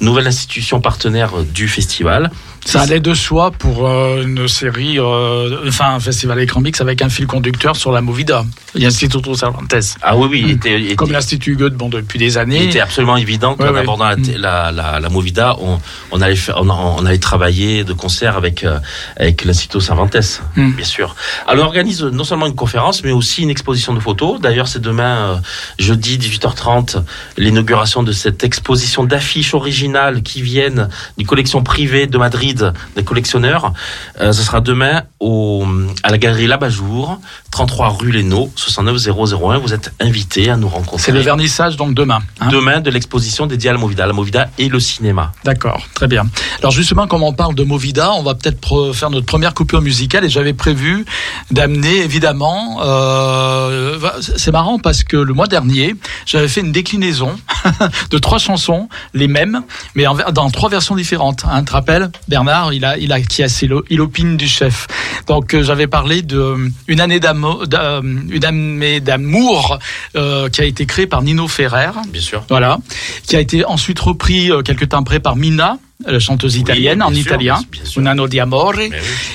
nouvelle institution partenaire euh, du festival. Ça allait de soi pour euh, une série, euh, enfin un festival écran mix avec un fil conducteur sur la Movida. L'Instituto Cervantes. Ah oui, oui, il Mm. était, il Comme l'Institut Goethe, bon, depuis des il années. était absolument évident qu'en Ouais, abordant la, Mm. la, la, la Movida, on, on, allait faire, on, on allait travailler de concert avec, euh, avec l'Instituto Cervantes, Mm. bien sûr. Alors, on organise non seulement une conférence, mais aussi une exposition de photos. D'ailleurs, c'est demain, euh, jeudi 18h30, l'inauguration de cette exposition d'affiches originales qui viennent d'une collection privée de Madrid, des collectionneurs. Euh, ce sera demain au, à la galerie Labajour, 33 rue Lénaud, 69001. Vous êtes invités à nous rencontrer. C'est le vernissage donc demain. hein. Demain de l'exposition dédiée à la Movida, la Movida et le cinéma. D'accord, très bien. Alors justement, comme on parle de Movida, on va peut-être faire notre première coupure musicale et j'avais prévu d'amener évidemment. euh, c'est marrant parce que le mois dernier, j'avais fait une déclinaison de trois chansons, les mêmes, mais en dans trois versions différentes. Hein, tu te rappelles, Bernard, il a, il a qui a il opine du chef. Donc euh, j'avais parlé de une année d'amour, d'a- une année d'amour euh, qui a été créée par Nino Ferrer. Bien sûr. Voilà, qui a été ensuite repris euh, quelques temps après par Mina, la chanteuse italienne en sûr, italien. Un anno di amore, oui.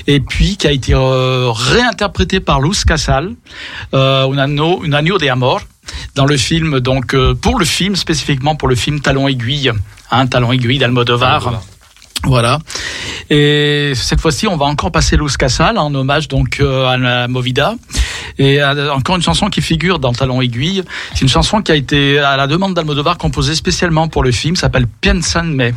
et puis qui a été euh, réinterprété par Luz Casal, euh, Un anno, Un anno di amore, dans le film, donc euh, pour le film spécifiquement pour le film Talon aiguille, hein, Talon aiguille d'Almodovar. Almodovar. Voilà. Et cette fois-ci, on va encore passer Luz Casal en hommage donc euh, à la Movida. Et encore une chanson qui figure dans Talon aiguille. C'est une chanson qui a été à la demande d'Almodovar composée spécialement pour le film. S'appelle Piensa en me.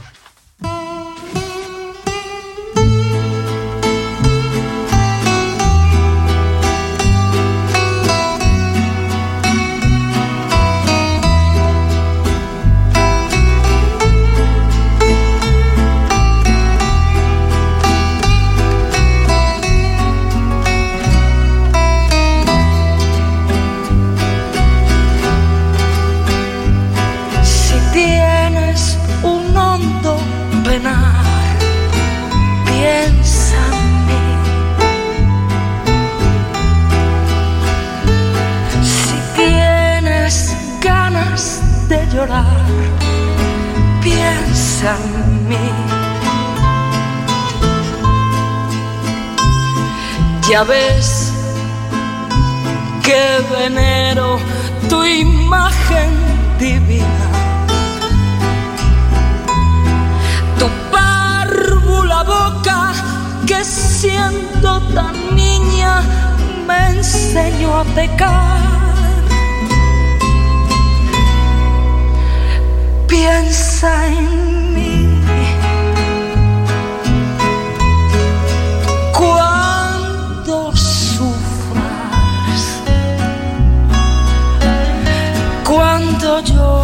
Tan niña me enseñó a pecar. Piensa en mí. Cuando sufras, cuando llores,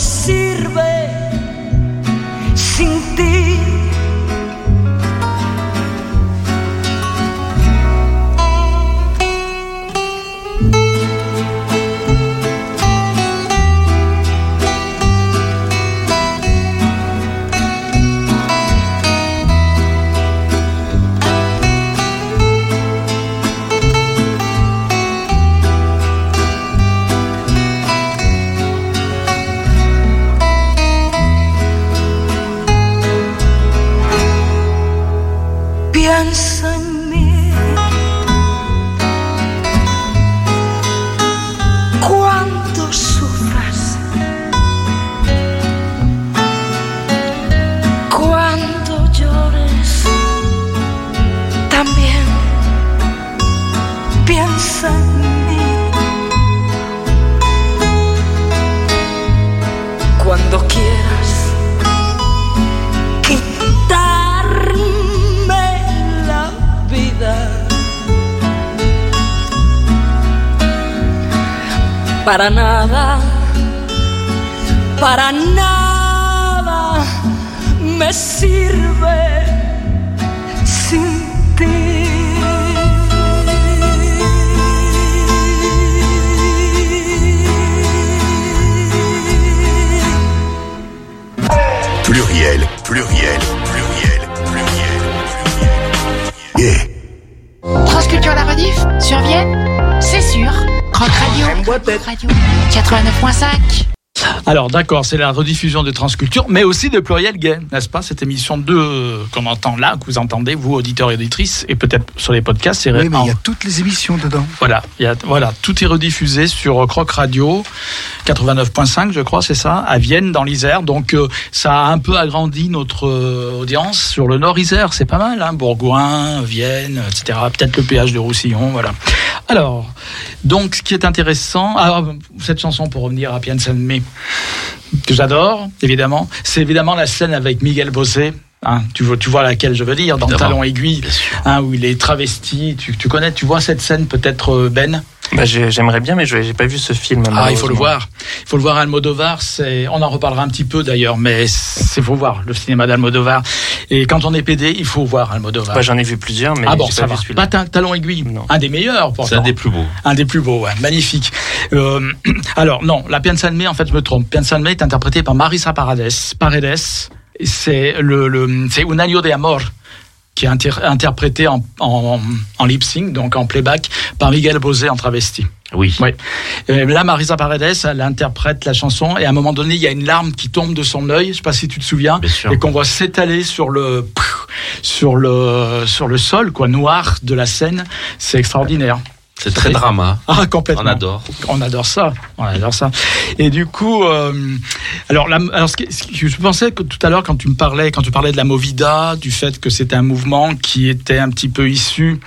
sirve sin ti. Para nada, para nada me sirve sin ti. Pluriel, pluriel, pluriel, pluriel, pluriel. Yeah. Transculture la rediff sur Vienne Croc Radio. Radio. 89.5. Alors d'accord, c'est la rediffusion de Transculture, mais aussi de Pluriel Gay, n'est-ce pas? Cette émission 2 euh, qu'on entend là, que vous entendez, vous auditeurs et auditrices, et peut-être sur les podcasts, c'est Oui, mais il y a toutes les émissions dedans. Voilà, il y a, voilà, tout est rediffusé sur Croc Radio 89.5, je crois, c'est ça, à Vienne, dans l'Isère. Donc, euh, ça a un peu agrandi notre euh, audience sur le Nord Isère. C'est pas mal, hein, Bourgoin, Vienne, etc. Peut-être le péage de Roussillon, voilà. Alors, donc, ce qui est intéressant, alors, cette chanson pour revenir à Piensa en Me, que j'adore, évidemment, c'est évidemment la scène avec Miguel Bosé. Hein, tu, vois, tu vois laquelle je veux dire, dans. Talon Aiguille, hein, où il est travesti. Tu, tu connais, tu vois cette scène peut-être, euh, Ben? Bah, j'ai- J'aimerais bien, mais je j'ai pas vu ce film. Ah, il faut le voir. Il faut le voir à Almodovar. C'est, on en reparlera un petit peu d'ailleurs, mais c'est faut voir le cinéma d'Almodovar. Et quand on est PD, il faut voir Almodovar. Bah, J'en ai vu plusieurs, mais ah bon, ça pas va. Pas ta- talon aiguille. Non. Un des meilleurs, pourtant. C'est un des plus beaux. Un des plus beaux, ouais. magnifique. Euh, alors non, la Pianza de Mai, en fait, je me trompe. Pianza de Mai est interprétée par Marisa Paredes. Paredes, c'est le, le c'est Un año de amor qui est inter- interprété en, en, en lip sync, donc en playback, par Miguel Bosé en travesti. Oui. Ouais. Euh, là, Marisa Paredes, elle interprète la chanson et à un moment donné, il y a une larme qui tombe de son œil. Je sais pas si tu te souviens, Bien sûr. et qu'on voit s'étaler sur le sur le sur le sol, quoi, noir de la scène. C'est extraordinaire. C'est très drama. Ah, complètement. On adore. On adore ça. On adore ça. Et du coup, euh, alors, la, alors ce, ce qui- je pensais que tout à l'heure, quand tu me parlais, quand tu parlais de la Movida, du fait que c'était un mouvement qui était un petit peu issu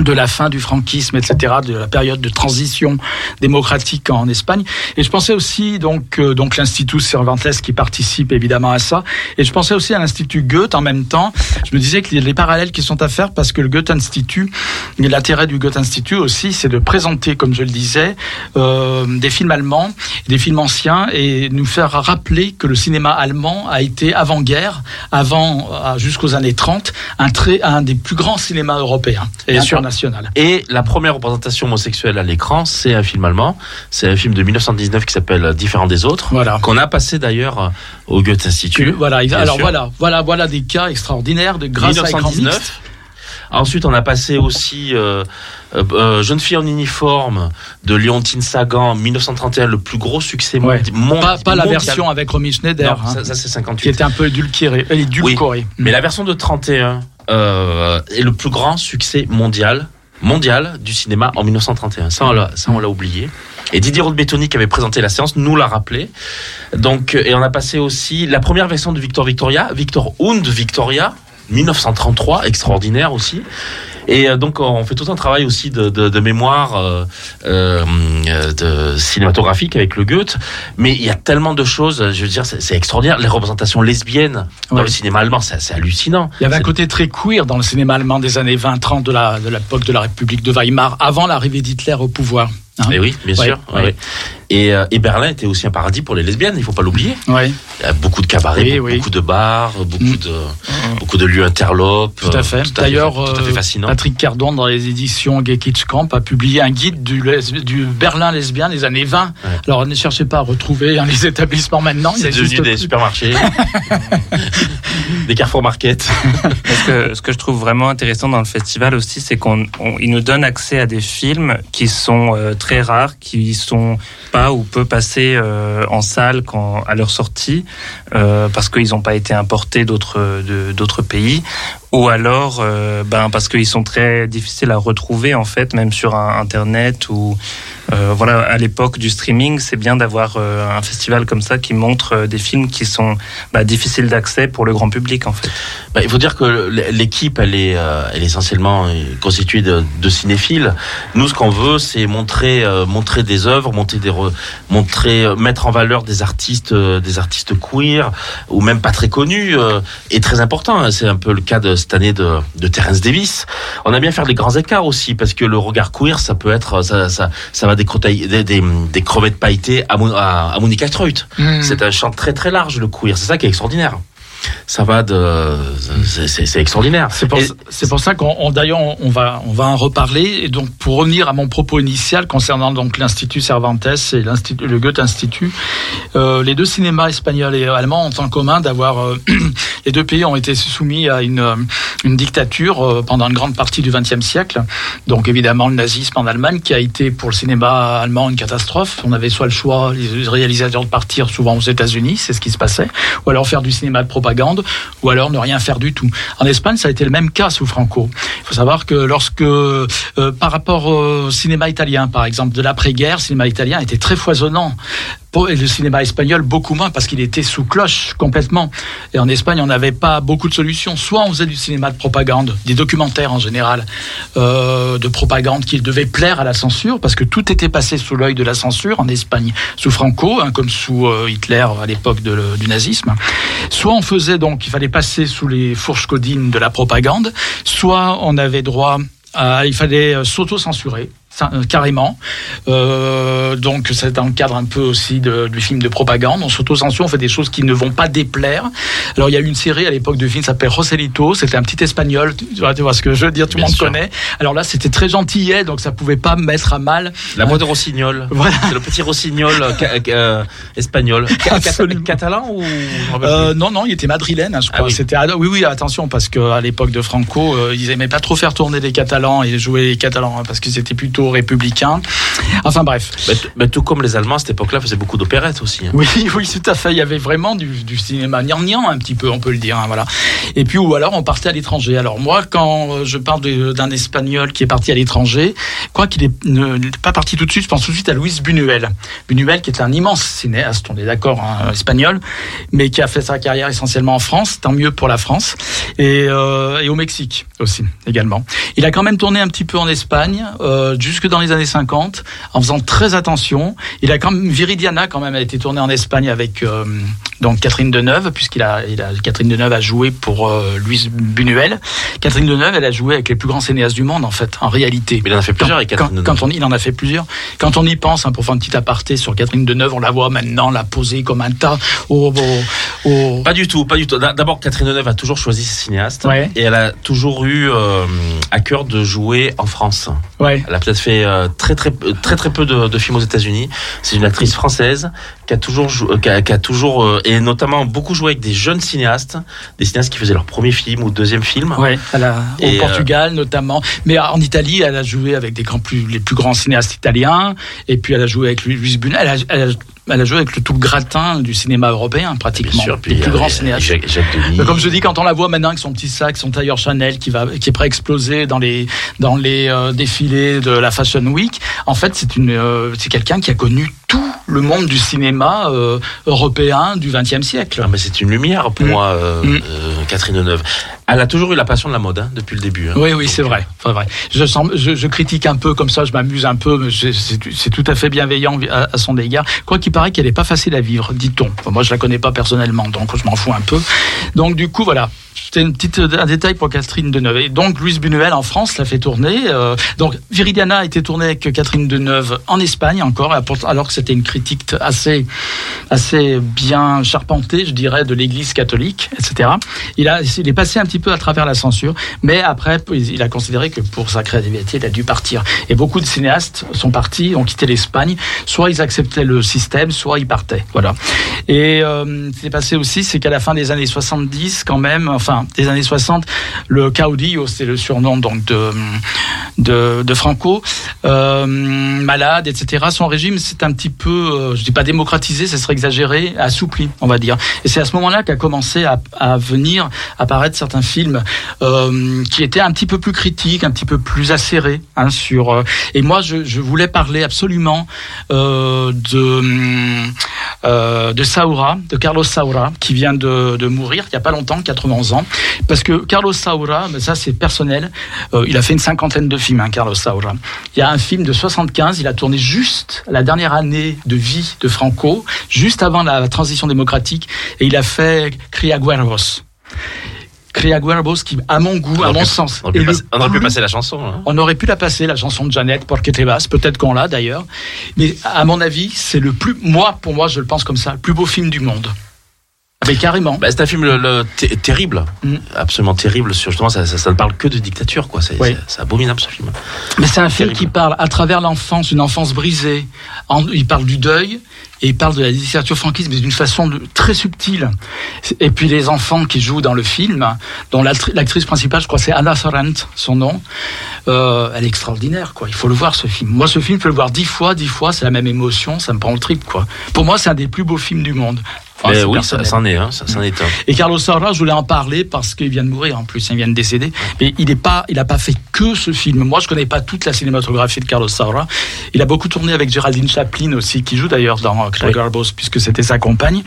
de la fin du franquisme, etc., de la période de transition démocratique en Espagne. Et je pensais aussi donc euh, donc l'Institut Cervantes qui participe évidemment à ça. Et je pensais aussi à l'Institut Goethe en même temps. Je me disais qu'il y a des parallèles qui sont à faire parce que le Goethe Institut, l'intérêt du Goethe Institut aussi, c'est de présenter, comme je le disais, euh, des films allemands, des films anciens et nous faire rappeler que le cinéma allemand a été avant-guerre, avant, euh, jusqu'aux années 30, un, très, un des plus grands cinémas européens et Et la première représentation homosexuelle à l'écran, c'est un film allemand. C'est un film de 1919 qui s'appelle Différent des autres. Voilà. Qu'on a passé d'ailleurs au Goethe Institut. Voilà, alors sûr. voilà, voilà, voilà des cas extraordinaires de grâce à écran mixte. 1919. Ensuite, on a passé aussi euh, euh, euh, Jeune fille en uniforme de Leontine Sagan, 1931, le plus gros succès Ouais. mondi- mon- Pas, pas la mondial. version avec Romy Schneider, Non, hein, ça, ça, c'est qui 58. était un peu édulcorée. euh, édulcorée. Mais la version de 31 euh, est le plus grand succès mondial mondial du cinéma en 1931. Ça, on l'a, oublié. Et Didier Roth-Bettoni, qui avait présenté la séance, nous l'a rappelé. Donc, euh, et on a passé aussi la première version de Victor Victoria, Victor und Victoria, 1933, extraordinaire aussi. Et euh, donc on fait tout un travail aussi de, de, de mémoire euh, euh, de cinématographique avec le Goethe, mais il y a tellement de choses. Je veux dire, c'est extraordinaire. Les représentations lesbiennes dans Ouais. le cinéma allemand, c'est c'est hallucinant. Il y avait un côté très queer dans le cinéma allemand des années 20-30 de la de l'époque de la République de Weimar, avant l'arrivée d'Hitler au pouvoir. Hein. Eh oui, bien Ouais, sûr. ouais. ouais. Et, euh, et Berlin était aussi un paradis pour les lesbiennes, il faut pas l'oublier. Ouais, Il y a beaucoup de cabarets, Oui, beaucoup, oui. beaucoup de bars, beaucoup Mm. de beaucoup de lieux interlopes. tout à fait. euh, D'ailleurs, fait euh, fascinant. Patrick Cardon, dans les éditions Gay Kitsch Camp, a publié un guide du, Berlin lesbien des années 20. Ouais. Alors, ne cherchez pas à retrouver hein, les établissements maintenant. C'est devenu des plus. supermarchés, des Carrefour Market. Parce que ce que je trouve vraiment intéressant dans le festival aussi, c'est qu'on nous donne accès à des films qui sont euh, très rares, qui sont pas ou peu passés euh, en salle quand à leur sortie, euh, parce qu'ils n'ont pas été importés d'autres d'autres pays, ou alors euh, ben parce qu'ils sont très difficiles à retrouver en fait même sur internet ou euh, voilà à l'époque du streaming c'est bien d'avoir euh, un festival comme ça qui montre des films qui sont bah, difficiles d'accès pour le grand public en fait Bah, il faut dire que l'équipe, elle est, elle est essentiellement constituée de, cinéphiles. Nous, ce qu'on veut, c'est montrer, montrer des œuvres, montrer des, re- montrer, mettre en valeur des artistes, des artistes queer ou même pas très connus, et très important. hein. C'est un peu le cas de cette année de, de Terence Davis. On a bien faire des grands écarts aussi, parce que le regard queer, ça peut être, ça, ça, ça va des, des, des, des crevettes pailletées à, à, à Monica Treut. Mm. C'est un champ très très large le queer. C'est ça qui est extraordinaire. Ça va de, c'est- extraordinaire. C'est pour, ça qu'on on- d'ailleurs on, va on va en reparler et donc pour revenir à mon propos initial concernant donc l'institut Cervantes et l'institut le Goethe Institut, euh, les deux cinémas espagnols et allemands ont en commun d'avoir euh, les deux pays ont été soumis à une euh, une dictature pendant une grande partie du XXe siècle. Donc évidemment le nazisme en Allemagne qui a été pour le cinéma allemand une catastrophe. On avait soit le choix les réalisateurs de partir souvent aux États-Unis, c'est ce qui se passait, ou alors faire du cinéma de propagande, ou alors ne rien faire du tout. En Espagne, ça a été le même cas sous Franco. Il faut savoir que lorsque, euh, par rapport au cinéma italien, par exemple, de l'après-guerre, le cinéma italien était très foisonnant. Et le cinéma espagnol, beaucoup moins, parce qu'il était sous cloche complètement. Et en Espagne, on n'avait pas beaucoup de solutions. Soit on faisait du cinéma de propagande, des documentaires en général, euh, de propagande qui devaient plaire à la censure, parce que tout était passé sous l'œil de la censure en Espagne, sous Franco, hein, comme sous euh, Hitler à l'époque du nazisme. Soit on faisait donc, il fallait passer sous les fourches codines de la propagande, soit on avait droit à, il fallait euh, s'auto-censurer. Euh, carrément. Euh, donc c'est dans le cadre un peu aussi de- du film de propagande. On s'auto-censure, on fait des choses qui ne vont pas déplaire. Alors il y a eu une série à l'époque du film qui s'appelait Joselito. C'était un petit espagnol. Tu vois, tu vois ce que je veux dire, tout le monde sûr. connaît. Alors là c'était très gentillet, donc ça pouvait pas mettre à mal. La voix de Rossignol. Voilà. C'est le petit Rossignol euh, euh, espagnol. Catalan ou Euh, non, non, il était madrilène, hein, je Ah crois. oui. C'était ah, oui, oui, attention, parce que à l'époque de Franco, euh, ils aimaient pas trop faire tourner les Catalans et jouer les Catalans hein, parce qu'ils étaient plutôt républicains. Enfin bref. Mais t- mais tout comme les Allemands à cette époque-là faisaient beaucoup d'opérettes aussi. hein. Oui, oui, tout à fait. Il y avait vraiment du, du cinéma gnangnan, un petit peu, on peut le dire. hein, voilà. Et puis, ou alors, on partait à l'étranger. Alors, moi, quand euh, je parle d'un Espagnol qui est parti à l'étranger, quoi qu'il est ne- n'est pas parti tout de suite, je pense tout de suite à Luis Buñuel. Buñuel, qui est un immense cinéaste, on est d'accord, hein, espagnol, mais qui a fait sa carrière essentiellement en France, tant mieux pour la France, et, euh, et au Mexique aussi, également. Il a quand même tourné un petit peu en Espagne, euh, jusque dans les années 50, en faisant très attention. Il a quand même, Viridiana, quand même, a été tourné en Espagne avec euh, donc Catherine Deneuve, puisqu'il a, il a, Catherine Deneuve a joué pour euh, Louise Buñuel. Catherine Deneuve, elle a joué avec les plus grands cinéastes du monde, en fait, en réalité. Mais il en a fait plusieurs avec Quand, Catherine quand Deneuve. on, il en a fait plusieurs. Quand on y pense, hein, pour faire un petit aparté sur Catherine Deneuve, on la voit maintenant, la poser comme un tas au, au, au- Pas du tout, pas du tout. D'a- D'abord, Catherine Deneuve a toujours choisi ses cinéastes Ouais. et elle a toujours eu euh, à cœur de jouer en France. ouais. Elle a peut-être fait euh, très très peu- très très peu de, de films aux États-Unis. C'est une actrice française qui a toujours jou- euh, qui a, qui a toujours et notamment beaucoup joué avec des jeunes cinéastes, des cinéastes qui faisaient leur premier film ou deuxième film. Ouais, au euh, Portugal notamment, mais en Italie, elle a joué avec des grands plus, les plus grands cinéastes italiens, et puis elle a joué avec Luis Buñuel. Elle a, elle a- elle a joué avec le tout le gratin du cinéma européen pratiquement, Bien sûr, puis les plus euh, grands cinéastes. Jacques, Jacques Denis. Mais Comme je dis, quand on la voit maintenant avec son petit sac, son tailleur Chanel qui va, qui est prêt à exploser dans les dans les euh, défilés de la Fashion Week, en fait, c'est une, euh, c'est quelqu'un qui a connu tout le monde du cinéma euh, européen du XXe siècle. Ah, mais c'est une lumière pour Mm. moi, Mm. Catherine Deneuve. Elle a toujours eu la passion de la mode hein, depuis le début. hein. Oui, oui, c'est vrai, vrai. Je, sens, je, je critique un peu comme ça, je m'amuse un peu, c'est- tout à fait bienveillant à, à son égard. Quoi qu'il paraît qu'elle n'est pas facile à vivre, dit-on. Enfin, moi, je la connais pas personnellement, donc je m'en fous un peu. Donc, du coup, voilà. C'était une petite, un détail pour Catherine Deneuve. Et donc, Louise Buñuel en France l'a fait tourner. euh, donc, Viridiana a été tournée avec Catherine Deneuve en Espagne encore, alors que c'était une critique assez, assez bien charpentée, je dirais, de l'Église catholique, etc. Il, a, il est passé un petit peu à travers la censure, mais après, il a considéré que pour sa créativité, il a dû partir. Et beaucoup de cinéastes sont partis, ont quitté l'Espagne. Soit ils acceptaient le système, soit ils partaient. Voilà. Et euh, ce qui s'est passé aussi, c'est qu'à la fin des années 70, quand même, enfin des années 60, le Caudillo, c'est le surnom donc de de, Franco, euh, malade, etc. Son régime, c'est un petit peu, euh, je dis pas démocratisé, ce serait exagéré, assoupli, on va dire. Et c'est à ce moment-là qu'a commencé à, à venir apparaître certains film euh, qui était un petit peu plus critique, un petit peu plus acéré hein, sur. euh, et moi, je, voulais parler absolument euh, de de Saura, de Carlos Saura, qui vient de, de mourir il y a pas longtemps, 91 ans, parce que Carlos Saura, mais ça c'est personnel, il a fait une cinquantaine de films, hein, Carlos Saura. Il y a un film de 75, il a tourné juste la dernière année de vie de Franco, juste avant la transition démocratique, et il a fait Cria Cria Cuervos, qui, à mon goût, On à mon pu- sens, On aurait pu passer- on aurait pu plus- passer la chanson. hein. on aurait pu la passer, la chanson de Janet, Porque te vas, peut-être qu'on l'a d'ailleurs. Mais à mon avis, c'est le plus, moi, pour moi, je le pense comme ça, le plus beau film du monde. Ah, Mais carrément. Bah, c'est un film le- le- ter- terrible, Mm. absolument terrible. Sur justement, ça, ça- ça ne parle que de dictature, quoi. C'est Oui. abominable ce film. Mais c'est un film terrible. qui parle à travers l'enfance, une enfance brisée. En- il parle du deuil et il parle de la dictature franquiste, mais d'une façon très subtile. Et puis les enfants qui jouent dans le film, dont l'actri- l'actrice principale, je crois, c'est Anna Sorrent, son nom. euh, elle est extraordinaire, quoi. Il faut le voir ce film. Moi, ce film, je peux le voir dix fois, dix fois, c'est la même émotion, ça me prend le trip, quoi. Pour moi, c'est un des plus beaux films du monde. Mais c'est oui, ça, personnel. ça en est, hein, ça, ça en est un. Et Carlos Saura, je voulais en parler parce qu'il vient de mourir en plus, il vient de décéder. Mais il n'est pas, il a pas fait que ce film. Moi, je connais pas toute la cinématographie de Carlos Saura. Il a beaucoup tourné avec Géraldine Chaplin aussi, qui joue d'ailleurs dans Craig Oui. Puisque c'était sa compagne.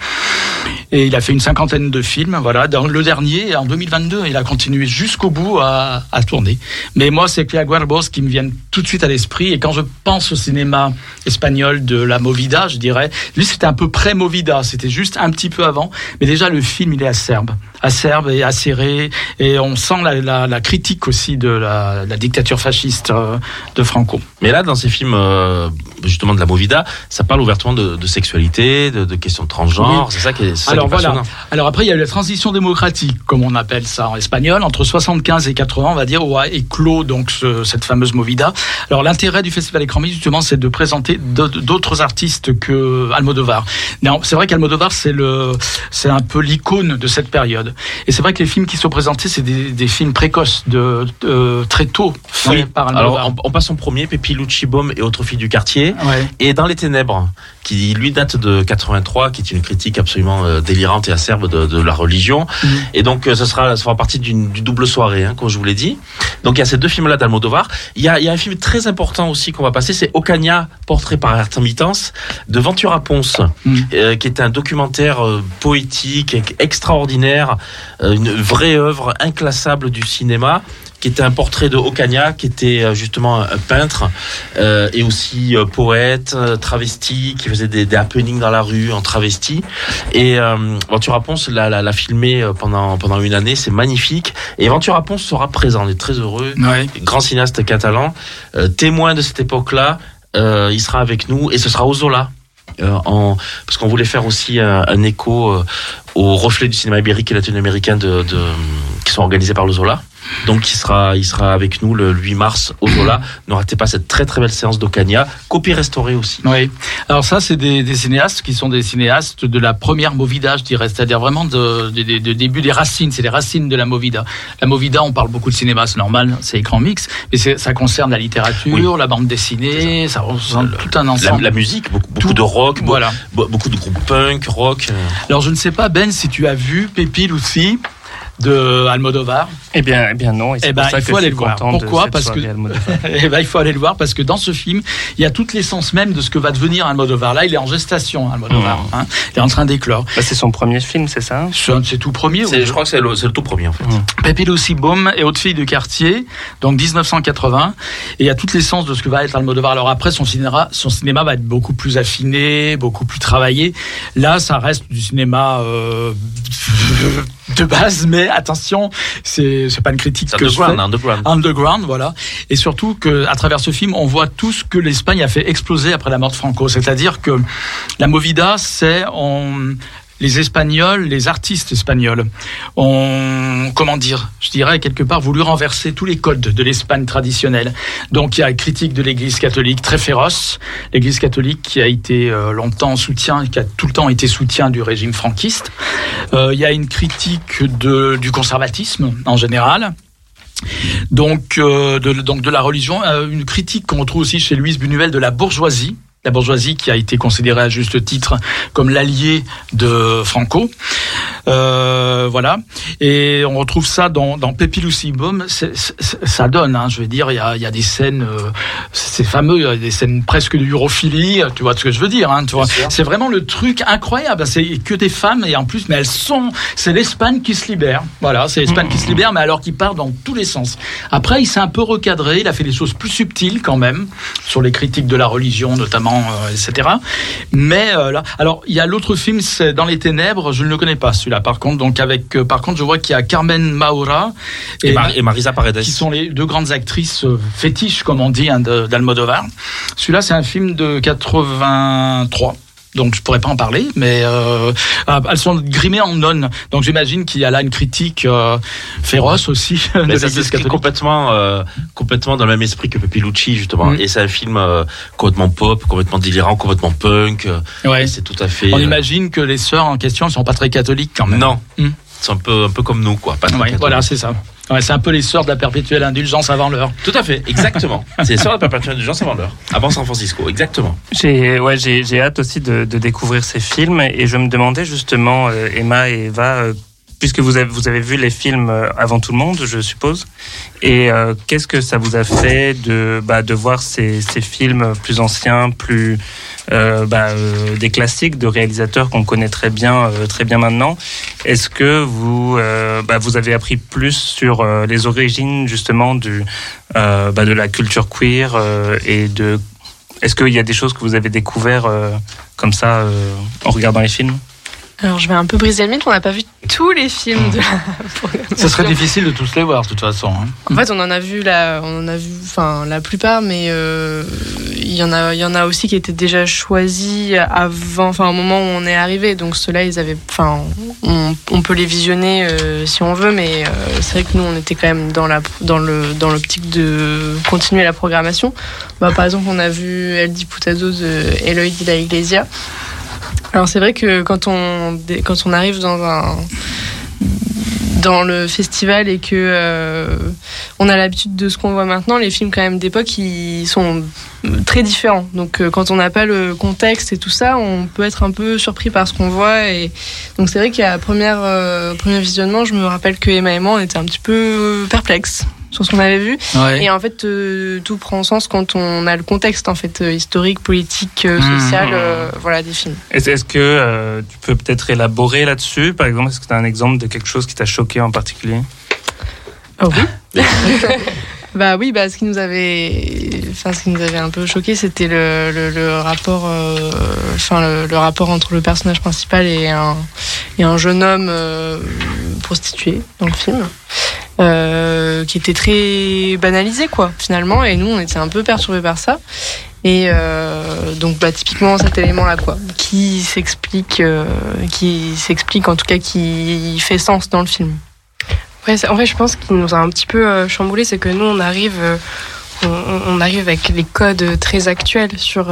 Et il a fait une cinquantaine de films. Voilà, dans le dernier, en 2022, il a continué jusqu'au bout à, à tourner. Mais moi, c'est Craig Arbos qui me viennent tout de suite à l'esprit. Et quand je pense au cinéma espagnol de la Movida, je dirais, lui, c'était un peu pré-Movida. C'était juste un petit peu avant. Mais déjà, le film, il est acerbe. Acerbe et acéré. Et on sent la, la- la critique aussi de la, la dictature fasciste euh, de Franco. Mais là, dans ces films, euh, justement de la Movida, ça parle ouvertement de, de sexualité, de, de questions de transgenre. C'est ça qui est, c'est ça Alors qui est voilà. passionnant. Alors après, il y a eu la transition démocratique, comme on appelle ça en espagnol, entre 75 et 80, on va dire, où a éclos donc ce- cette fameuse Movida. Alors l'intérêt du Festival Écran justement, c'est de présenter d'autres- artistes que Almodovar. C'est vrai qu'Almodovar, c'est le, c'est un peu l'icône de cette période. Et c'est vrai que les films qui sont présentés, c'est des, des films précoces, de, de- très tôt faits Oui. par Alors, on, on passe en premier, Pépi Lucci-Baume et Autre fille du quartier. Ouais. Et Dans les ténèbres, qui lui date de 83, qui est une critique absolument euh, délirante et acerbe de, de la religion. Mhm. Et donc, euh, ça sera, ça fera partie d'une du double soirée, hein, comme je vous l'ai dit. Donc, il y a ces deux films-là d'Almodovar. Il y a, il y a un film très important aussi qu'on va passer, c'est Ocaña, portrait par intermittence, de Ventura Ponce, Mhm. euh, qui est un documentaire euh, poétique, ex- extraordinaire, euh, une vraie œuvre inclassable du cinéma qui était un portrait de Ocaña, qui était euh, justement un peintre euh, et aussi euh, poète, euh, travesti, qui faisait des, des happenings dans la rue en travesti. Et euh, Ventura Ponce l'a, l'a, l'a filmé pendant, pendant une année, c'est magnifique. Et Ventura Ponce sera présent, on est très heureux. Ouais. Grand cinéaste catalan, euh, témoin de cette époque-là, euh, il sera avec nous et ce sera au Zola. Euh, en, parce qu'on voulait faire aussi un, un écho euh, aux reflets du cinéma ibérique et latino-américain de, de, qui sont organisés par le Zola. Donc il sera, il sera avec nous le 8 mars au Zola. Ne ratez pas cette très très belle séance d'Ocaña, copie restaurée aussi. Oui. Alors ça, c'est des, des cinéastes qui sont des cinéastes de la première Movida, je dirais, c'est-à-dire vraiment de, de, de- de début des racines. C'est les racines de la Movida. La Movida, on parle beaucoup de cinéma, c'est normal, c'est écran mix, mais ça concerne la littérature, Oui. la bande dessinée, ça représente tout un La, ensemble. la musique, beaucoup, beaucoup de rock, Voilà. beaucoup de groupes punk, rock. euh. Alors je ne sais pas Ben si tu as vu Pépi Lucy de Almodovar. Eh bien, eh bien non. Et c'est Eh ben, pour ça il faut aller le voir. Pourquoi Parce que-. Eh ben, il faut aller le voir parce que dans ce film, il y a toute l'essence même de ce que va devenir Almodovar. Là, il est en gestation, Almodovar. Mmh. hein. Il est en train d'éclore. Bah, c'est son premier film, c'est ça C'est un de ses tout premiers. C'est- oui. je crois que c'est le, c'est le tout premier en fait. Pépi Lucy Baum et Haute Fille de quartier, donc 1980. Et il y a toute l'essence de ce que va être Almodovar. Alors après, son cinéma, son cinéma va être beaucoup plus affiné, beaucoup plus travaillé. Là, ça reste du cinéma euh, de base, mais attention, c'est c'est pas une critique que je fais. underground, underground. Underground, voilà. Et surtout que à travers ce film, on voit tout ce que l'Espagne a fait exploser après la mort de Franco. C'est-à-dire que la Movida, c'est on- les Espagnols, les artistes espagnols ont, comment dire, je dirais quelque part voulu renverser tous les codes de l'Espagne traditionnelle. Donc il y a une critique de l'Église catholique très féroce, l'Église catholique qui a été euh, longtemps en soutien, qui a tout le temps été soutien du régime franquiste. Euh, il y a une critique du conservatisme en général. Donc, euh, de, la religion, une critique qu'on retrouve aussi chez Louise Buñuel de la bourgeoisie, la bourgeoisie qui a été considérée à juste titre comme l'allié de Franco. Euh, voilà. Et on retrouve ça dans, dans ça donne, hein, je veux dire, il y a, il y a des scènes, euh, c'est fameux, il y a des scènes presque d'urophilie, tu vois ce que je veux dire. Hein, tu vois. C'est vraiment le truc incroyable. C'est que des femmes et en plus, mais elles sont, c'est l'Espagne qui se libère. Voilà, c'est l'Espagne qui se libère, mais alors qui part dans tous les sens. Après, il s'est un peu recadré, il a fait des choses plus subtiles quand même sur les critiques de la religion, notamment, euh, etc. Mais euh, là, alors il y a l'autre film, c'est Dans les ténèbres. Je ne le connais pas celui-là. Par contre, donc avec, euh, par contre, je vois qu'il y a Carmen Maura Et, Mar- et Marisa Paredes. qui sont les deux grandes actrices fétiches, comme on dit, hein, d'Almodovar. Celui-là, c'est un film de 83. Donc je pourrais pas en parler, mais euh, ah, elles sont grimées en nonnes. Donc j'imagine qu'il y a là une critique euh, féroce aussi Mais l'Église catholique. complètement, euh, complètement dans le même esprit que Pepilucci, justement. Mm. Et c'est un film complètement pop, complètement délirant, complètement punk. Ouais. C'est tout à fait. On imagine que les sœurs en question ne sont pas très catholiques quand même. Non. Mm. C'est un peu, un peu comme nous, quoi. Pas très Ouais, catholique. voilà, c'est ça. Ouais, c'est un peu les sœurs de la perpétuelle indulgence avant l'heure. Tout à fait, exactement. c'est sur la perpétuelle du gens avant l'heure. Avant San Francisco, exactement. J'ai ouais, j'ai j'ai hâte aussi de, de découvrir ces films et je me demandais justement euh, Emma et Eva euh, puisque vous avez vous avez vu les films euh, avant tout le monde, je suppose. Et euh, qu'est-ce que ça vous a fait de bah, de voir ces, ces films plus anciens, plus euh, bah, euh, des classiques de réalisateurs qu'on connaît très bien euh, très bien maintenant? Est-ce que vous euh, bah, vous avez appris plus sur les origines justement du bah, de la culture queer et de est-ce qu'il y a des choses que vous avez découvert comme ça en regardant les films? Alors je vais un peu briser le mythe, on n'a pas vu tous les films de la programmation. Ce serait difficile de tous les voir, de toute façon. hein. En fait, on en a vu la, on en a vu, enfin la plupart, mais euh, il y en a, il y en a aussi qui étaient déjà choisis avant, enfin au moment où on est arrivé. Donc ceux-là, ils avaient, enfin, on, on peut les visionner euh, si on veut, mais euh, c'est vrai que nous, on était quand même dans la, dans le, dans l'optique de continuer la programmation. Bah, par exemple, on a vu El Diputado de Eloy de la Iglesia. Alors c'est vrai que quand on, quand on arrive dans un dans le festival et que euh, on a l'habitude de ce qu'on voit maintenant, les films quand même d'époque ils sont très différents. Donc euh, quand on n'a pas le contexte et tout ça, on peut être un peu surpris par ce qu'on voit. Et donc c'est vrai qu'à première euh, premier visionnement, je me rappelle que Emma et moi on était un petit peu perplexes sur ce qu'on avait vu. Ouais. Et en fait, euh, tout prend sens quand on a le contexte en fait euh, historique, politique, euh, Mmh. social, euh, voilà des films. Est-ce que euh, tu peux peut-être élaborer là-dessus Par exemple, est-ce que tu as un exemple de quelque chose qui t'a choqué en particulier? Oh oui. bah oui, bah ce qui nous avait, enfin ce qui nous avait un peu choqué, c'était le, le, le rapport, euh, enfin le, le rapport entre le personnage principal et un et un jeune homme euh, prostitué dans le film. Euh, qui était très banalisé quoi finalement. Et nous on était un peu perturbés par ça. Et euh, donc bah, typiquement cet élément là quoi qui s'explique euh, qui s'explique en tout cas qui fait sens dans le film. Ouais, en fait, je pense qu'il nous a un petit peu chamboulé, c'est que nous, on arrive, on, on- arrive avec les codes très actuels sur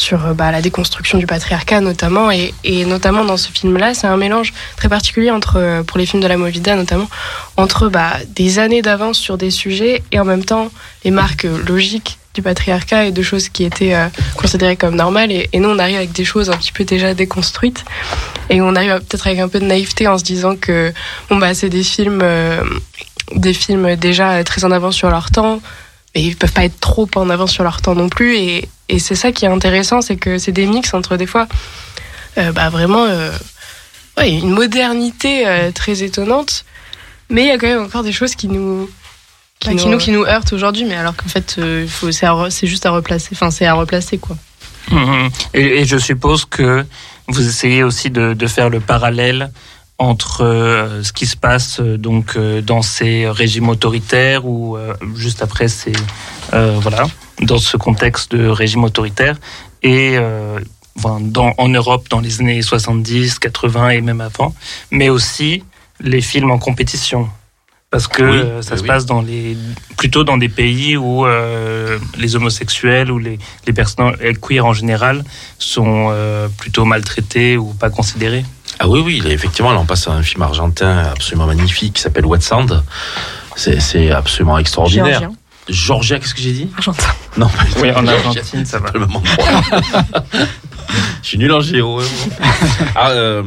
sur euh, bah, la déconstruction du patriarcat notamment, et, notamment dans ce film-là, c'est un mélange très particulier entre, euh, pour les films de la Movida notamment, entre bah, des années d'avance sur des sujets et en même temps les marques logiques du patriarcat et de choses qui étaient euh, considérées comme normales, et, et nous, on arrive avec des choses un petit peu déjà déconstruites. Et on arrive peut-être avec un peu de naïveté en se disant que bah c'est des films des films déjà très en avance sur leur temps mais ils peuvent pas être trop en avance sur leur temps non plus. Et, et c'est ça qui est intéressant c'est que c'est des mix entre des fois euh, bah vraiment euh, ouais, une modernité euh, très étonnante. Mais il y a quand même encore des choses qui nous qui, Bah, nous, qui nous- qui nous heurtent aujourd'hui mais alors qu'en fait euh, faut c'est juste à replacer enfin c'est à replacer quoi. Mhm. et, et je suppose que vous essayez aussi de, de faire le parallèle entre euh, ce qui se passe euh, donc euh, dans ces régimes autoritaires ou euh, juste après ces euh, voilà dans ce contexte de régime autoritaire et euh, enfin, dans, en Europe dans les années 70, 80 et même avant, mais aussi les films en compétition. Parce que Oui, euh, ça oui, se oui. passe dans les, plutôt dans des pays où euh, les homosexuels ou les, les personnes queer en général sont euh, plutôt maltraités ou pas considérés. Ah oui, oui, effectivement, là, on passe à un film argentin absolument magnifique qui s'appelle Wet Sand. C'est c'est absolument extraordinaire. Géorgien. Georgia, qu'est-ce que j'ai dit? Argentin. Non, tout. Oui, en Argentine, ça va. le endroit. Je suis nul en géo. hein, moi. Ah, euh,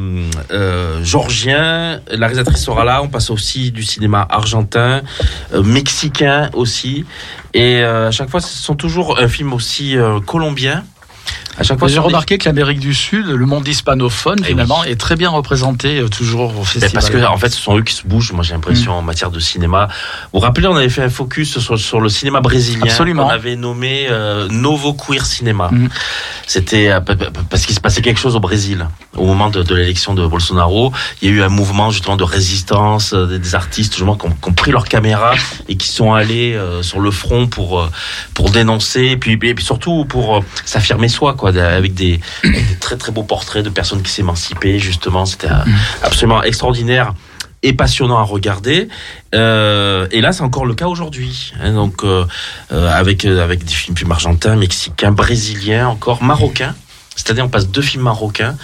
euh, Georgien, la réalisatrice sera là. On passe aussi du cinéma argentin, euh, mexicain aussi. Et euh, à chaque fois, ce sont toujours un film aussi euh, colombien. À chaque fois, J'ai remarqué que l'Amérique du Sud, le monde hispanophone, Eh finalement, est très bien représenté euh, toujours au festival. parce que en fait, ce sont eux qui se bougent. Moi, j'ai l'impression en matière de cinéma. Vous vous rappelez, on avait fait un focus sur, sur le cinéma brésilien. Absolument. On avait nommé euh, Novo Queer Cinema. Mhm. C'était euh, parce qu'il se passait quelque chose au Brésil au moment de, de l'élection de Bolsonaro. Il y a eu un mouvement justement de résistance euh, des, artistes justement qui ont, qui ont pris leur caméra et qui sont allés sur le front pour pour dénoncer et puis, et puis surtout pour s'affirmer soi quoi avec des, avec des très très beaux portraits de personnes qui s'émancipaient justement. C'était euh, absolument extraordinaire et passionnant à regarder. Euh, et là, c'est encore le cas aujourd'hui. hein, donc, euh, euh, avec avec des films, films argentins, mexicains, brésiliens, encore marocains. C'est-à-dire, on passe deux films marocains.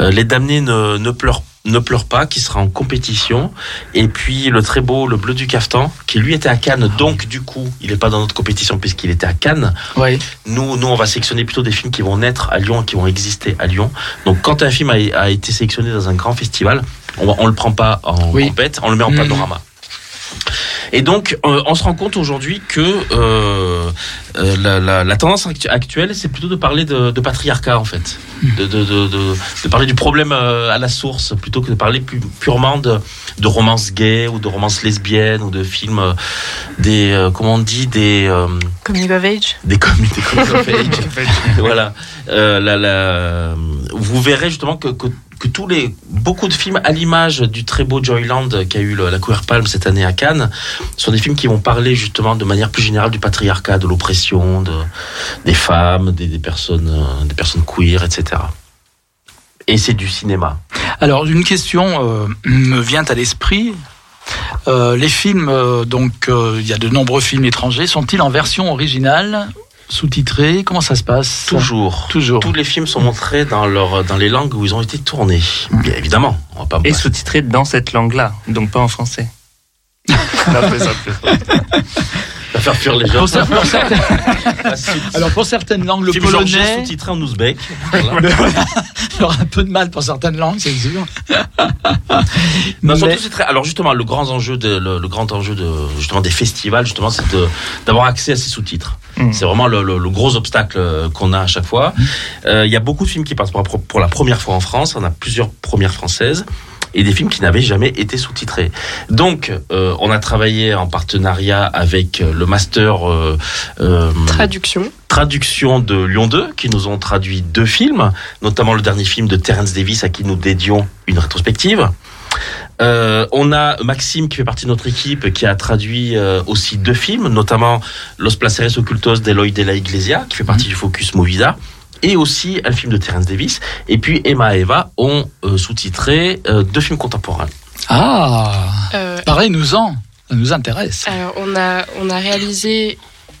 Euh, Les damnés ne, ne pleurent ne pleure pas, qui sera en compétition. Et puis le très beau, le bleu du caftan, qui lui était à Cannes, donc du coup, il n'est pas dans notre compétition puisqu'il était à Cannes. Oui. Nous, nous, on va sélectionner plutôt des films qui vont naître à Lyon, qui vont exister à Lyon. Donc quand un film a, a été sélectionné dans un grand festival, on, on le prend pas en Oui. on le met en Mhm. panorama. Et donc, euh, on se rend compte aujourd'hui que euh, euh, la, la- la tendance actu- actuelle, c'est plutôt de parler de, de patriarcat, en fait. De, de, de, de- de parler du problème à la source, plutôt que de parler pu- purement de, de romances gays ou de romances lesbiennes ou de films, des, euh, comment on dit, des... euh, Coming of age. des coming, des coming of age. voilà. Euh, la, la, vous verrez justement que, que, que tous les, beaucoup de films à l'image du très beau Joyland qui a eu la Queer Palm cette année à Cannes sont des films qui vont parler justement de manière plus générale du patriarcat, de l'oppression, de, des femmes, des, personnes, euh, des personnes queer, etc. Et c'est du cinéma. Alors, une question euh, me vient à l'esprit. Euh, les films, donc, il y a de nombreux films étrangers, sont-ils en version originale, sous-titrés Comment ça se passe Toujours. Toujours. Tous les films sont montrés dans, leur, dans les langues où ils ont été tournés. Bien évidemment. On va pas Et sous-titré dans cette langue-là, donc pas en français. Non. Va faire fuir les gens. Pour cer- pour certaines- Alors, pour certaines langues, le Film polonais, sous-titré en ouzbek. Voilà. il y aura un peu de mal pour certaines langues, c'est sûr. Non, Mais- surtout, c'est très. Alors justement, le grand enjeu de le, le grand enjeu de justement des festivals, justement, c'est de d'avoir accès à ces sous-titres. Mm. C'est vraiment le, le- le gros obstacle euh, qu'on a à chaque fois. Euh, Il y a beaucoup de films qui passent pour, la- pour la première fois en France. On a plusieurs premières françaises. Et des films qui n'avaient jamais été sous-titrés. Donc, euh, on a travaillé en partenariat avec euh, le master euh, euh, Traduction. traduction de Lyon 2, qui nous ont traduit deux films, notamment le dernier film de Terence Davis, à qui nous dédions une rétrospective. Euh, on a Maxime qui fait partie de notre équipe qui a traduit euh, aussi deux films, notamment Los Placeres Ocultos d'Eloy de la Iglesia, qui fait partie du Focus Movida, et aussi un film de Terence Davis. Et puis Emma et Eva ont euh, sous-titré euh, deux films contemporains. Ah, Euh, pareil, nous en, ça nous intéresse. Alors, on a, on a réalisé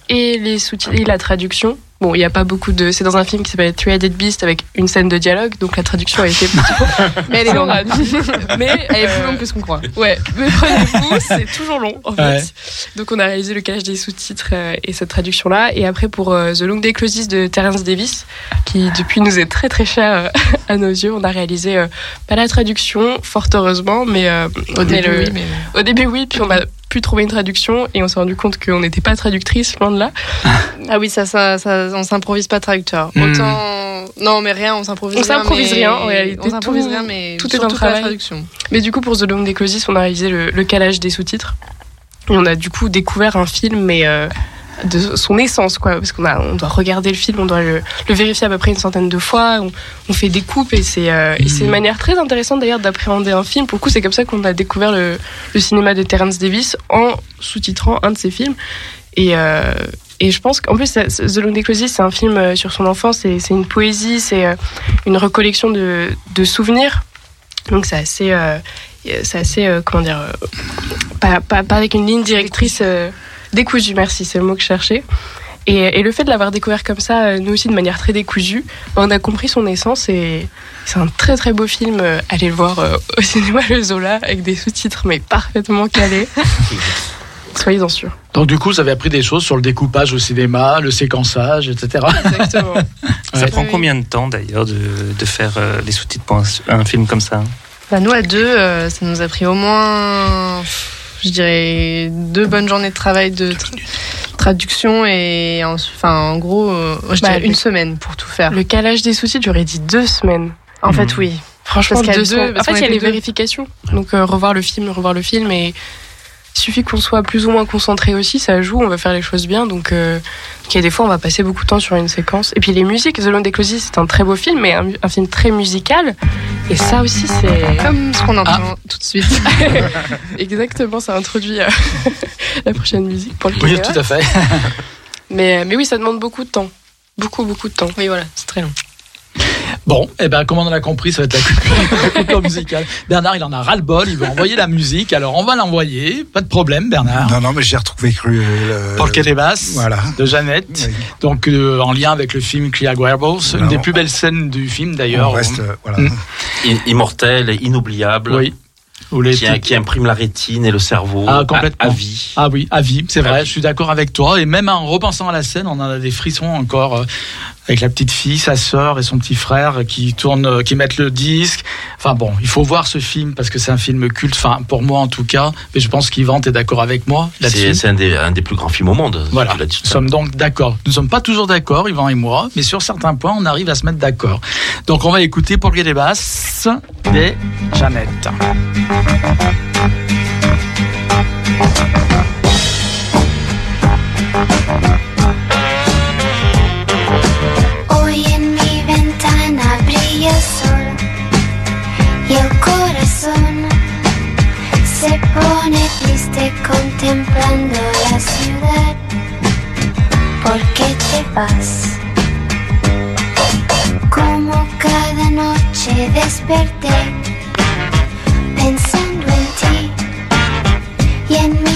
et les sous-titres et la traduction. Bon, il n'y a pas beaucoup de. C'est dans un film qui s'appelle Three-Headed Beast avec une scène de dialogue, donc la traduction a été. Mais elle est longue. mais Elle est plus longue que ce qu'on croit. Ouais, mais prenez-vous, c'est toujours long en fait. Ouais. Donc on a réalisé le calage des sous-titres euh, et cette traduction-là. Et après pour euh, The Long Day Closes de Terence Davis, qui depuis nous est très très cher euh, à nos yeux, on a réalisé euh, pas la traduction, fort heureusement, mais euh, au, Mais début, le- oui, mais au début oui, puis on a pu trouver une traduction et on s'est rendu compte qu'on n'était pas traductrice, loin de là. Ah oui, ça, ça, ça on s'improvise pas traducteur. Hmm. Autant. Non, mais rien, on s'improvise On rien. s'improvise mais- rien, en réalité. On s'improvise rien, mais tout est pas la travail. traduction. Mais du coup pour The Long Closes, on a réalisé le, le calage des sous-titres. Et on a du coup découvert un film, mais euh, de son essence, quoi. Parce qu'on a, on doit regarder le film, on doit le, le vérifier à peu près une centaine de fois. On, on fait des coupes et c'est, euh, c'est une manière très intéressante d'ailleurs d'appréhender un film. Pour le coup, c'est comme ça qu'on a découvert le, le cinéma de Terence Davis en sous-titrant un de ses films. Et, euh, et je pense qu'en plus, The Long Day Closes, c'est un film euh, sur son enfance, c'est une poésie, c'est une recollection de, de souvenirs. Donc c'est assez, euh, c'est assez, comment dire, pas, pas, pas avec une ligne directrice décousue, merci, c'est le mot que je cherchais. Et, et le fait de l'avoir découvert comme ça, euh, nous aussi de manière très décousue, on a compris son essence et c'est un très très beau film. euh, Allez le voir euh, au cinéma Le Zola avec des sous-titres mais parfaitement calés. Soyez-en sûrs. Donc du coup, vous avez appris des choses sur le découpage au cinéma, le séquençage, etc. Exactement. Ça Ouais. prend combien de temps d'ailleurs de, de faire euh, les sous-titres pour un, un film comme ça? Bah, nous, à deux, euh, ça nous a pris au moins, je dirais, deux bonnes journées de travail de tra- traduction et en, enfin, en gros, euh, je Bah, dirais une semaine pour tout faire. Le calage des soucis, j'aurais dit deux semaines. En fait, oui. Franchement, Parce deux semaines. En fait, il y a les deux. vérifications. Donc, euh, revoir le film, revoir le film. Et il suffit qu'on soit plus ou moins concentré aussi. Ça joue, on va faire les choses bien. Donc, euh, a des fois, on va passer beaucoup de temps sur une séquence. Et puis, les musiques, The Lone Closy, c'est un très beau film, mais un, un film très musical. Et ça aussi, c'est. Comme ce qu'on entend Ah. tout de suite. Exactement, ça introduit euh, la prochaine musique pour le Oui, tout à fait. Mais, mais oui, ça demande beaucoup de temps. Beaucoup, beaucoup de temps. Oui, voilà, c'est très long. Bon, eh ben, comme on en a compris, ça va être la coupure, la coupure musicale. Bernard, il en a ras-le-bol, il veut envoyer la musique, alors on va l'envoyer. Pas de problème, Bernard. Non, non, mais j'ai retrouvé cru. euh, des basses Voilà. de Jeannette, Oui. donc euh, en lien avec le film Clea Werbles, une des plus belles scènes du film d'ailleurs. reste, euh, voilà. Mm. I- Immortel et inoubliable. Oui. Qui, qui imprime la rétine et le cerveau Ah, à- complètement. à, vie. Ah oui, à vie, c'est vrai, vie. je suis d'accord avec toi. Et même en repensant à la scène, on en a des frissons encore euh, avec la petite fille, sa sœur et son petit frère qui tournent, euh, qui mettent le disque. Enfin bon, il faut voir ce film parce que c'est un film culte, enfin pour moi en tout cas. Mais je pense qu'Yvan est d'accord avec moi C'est là-dessus? c'est un des, un des plus grands films au monde. Voilà, nous sommes donc d'accord. Nous ne sommes pas toujours d'accord, Yvan et moi, mais sur certains points, on arrive à se mettre d'accord. Donc on va écouter pour le des basses des Jeannette. Pone triste contemplando la ciudad. ¿Por qué te vas? Como cada noche desperté pensando en ti y en mi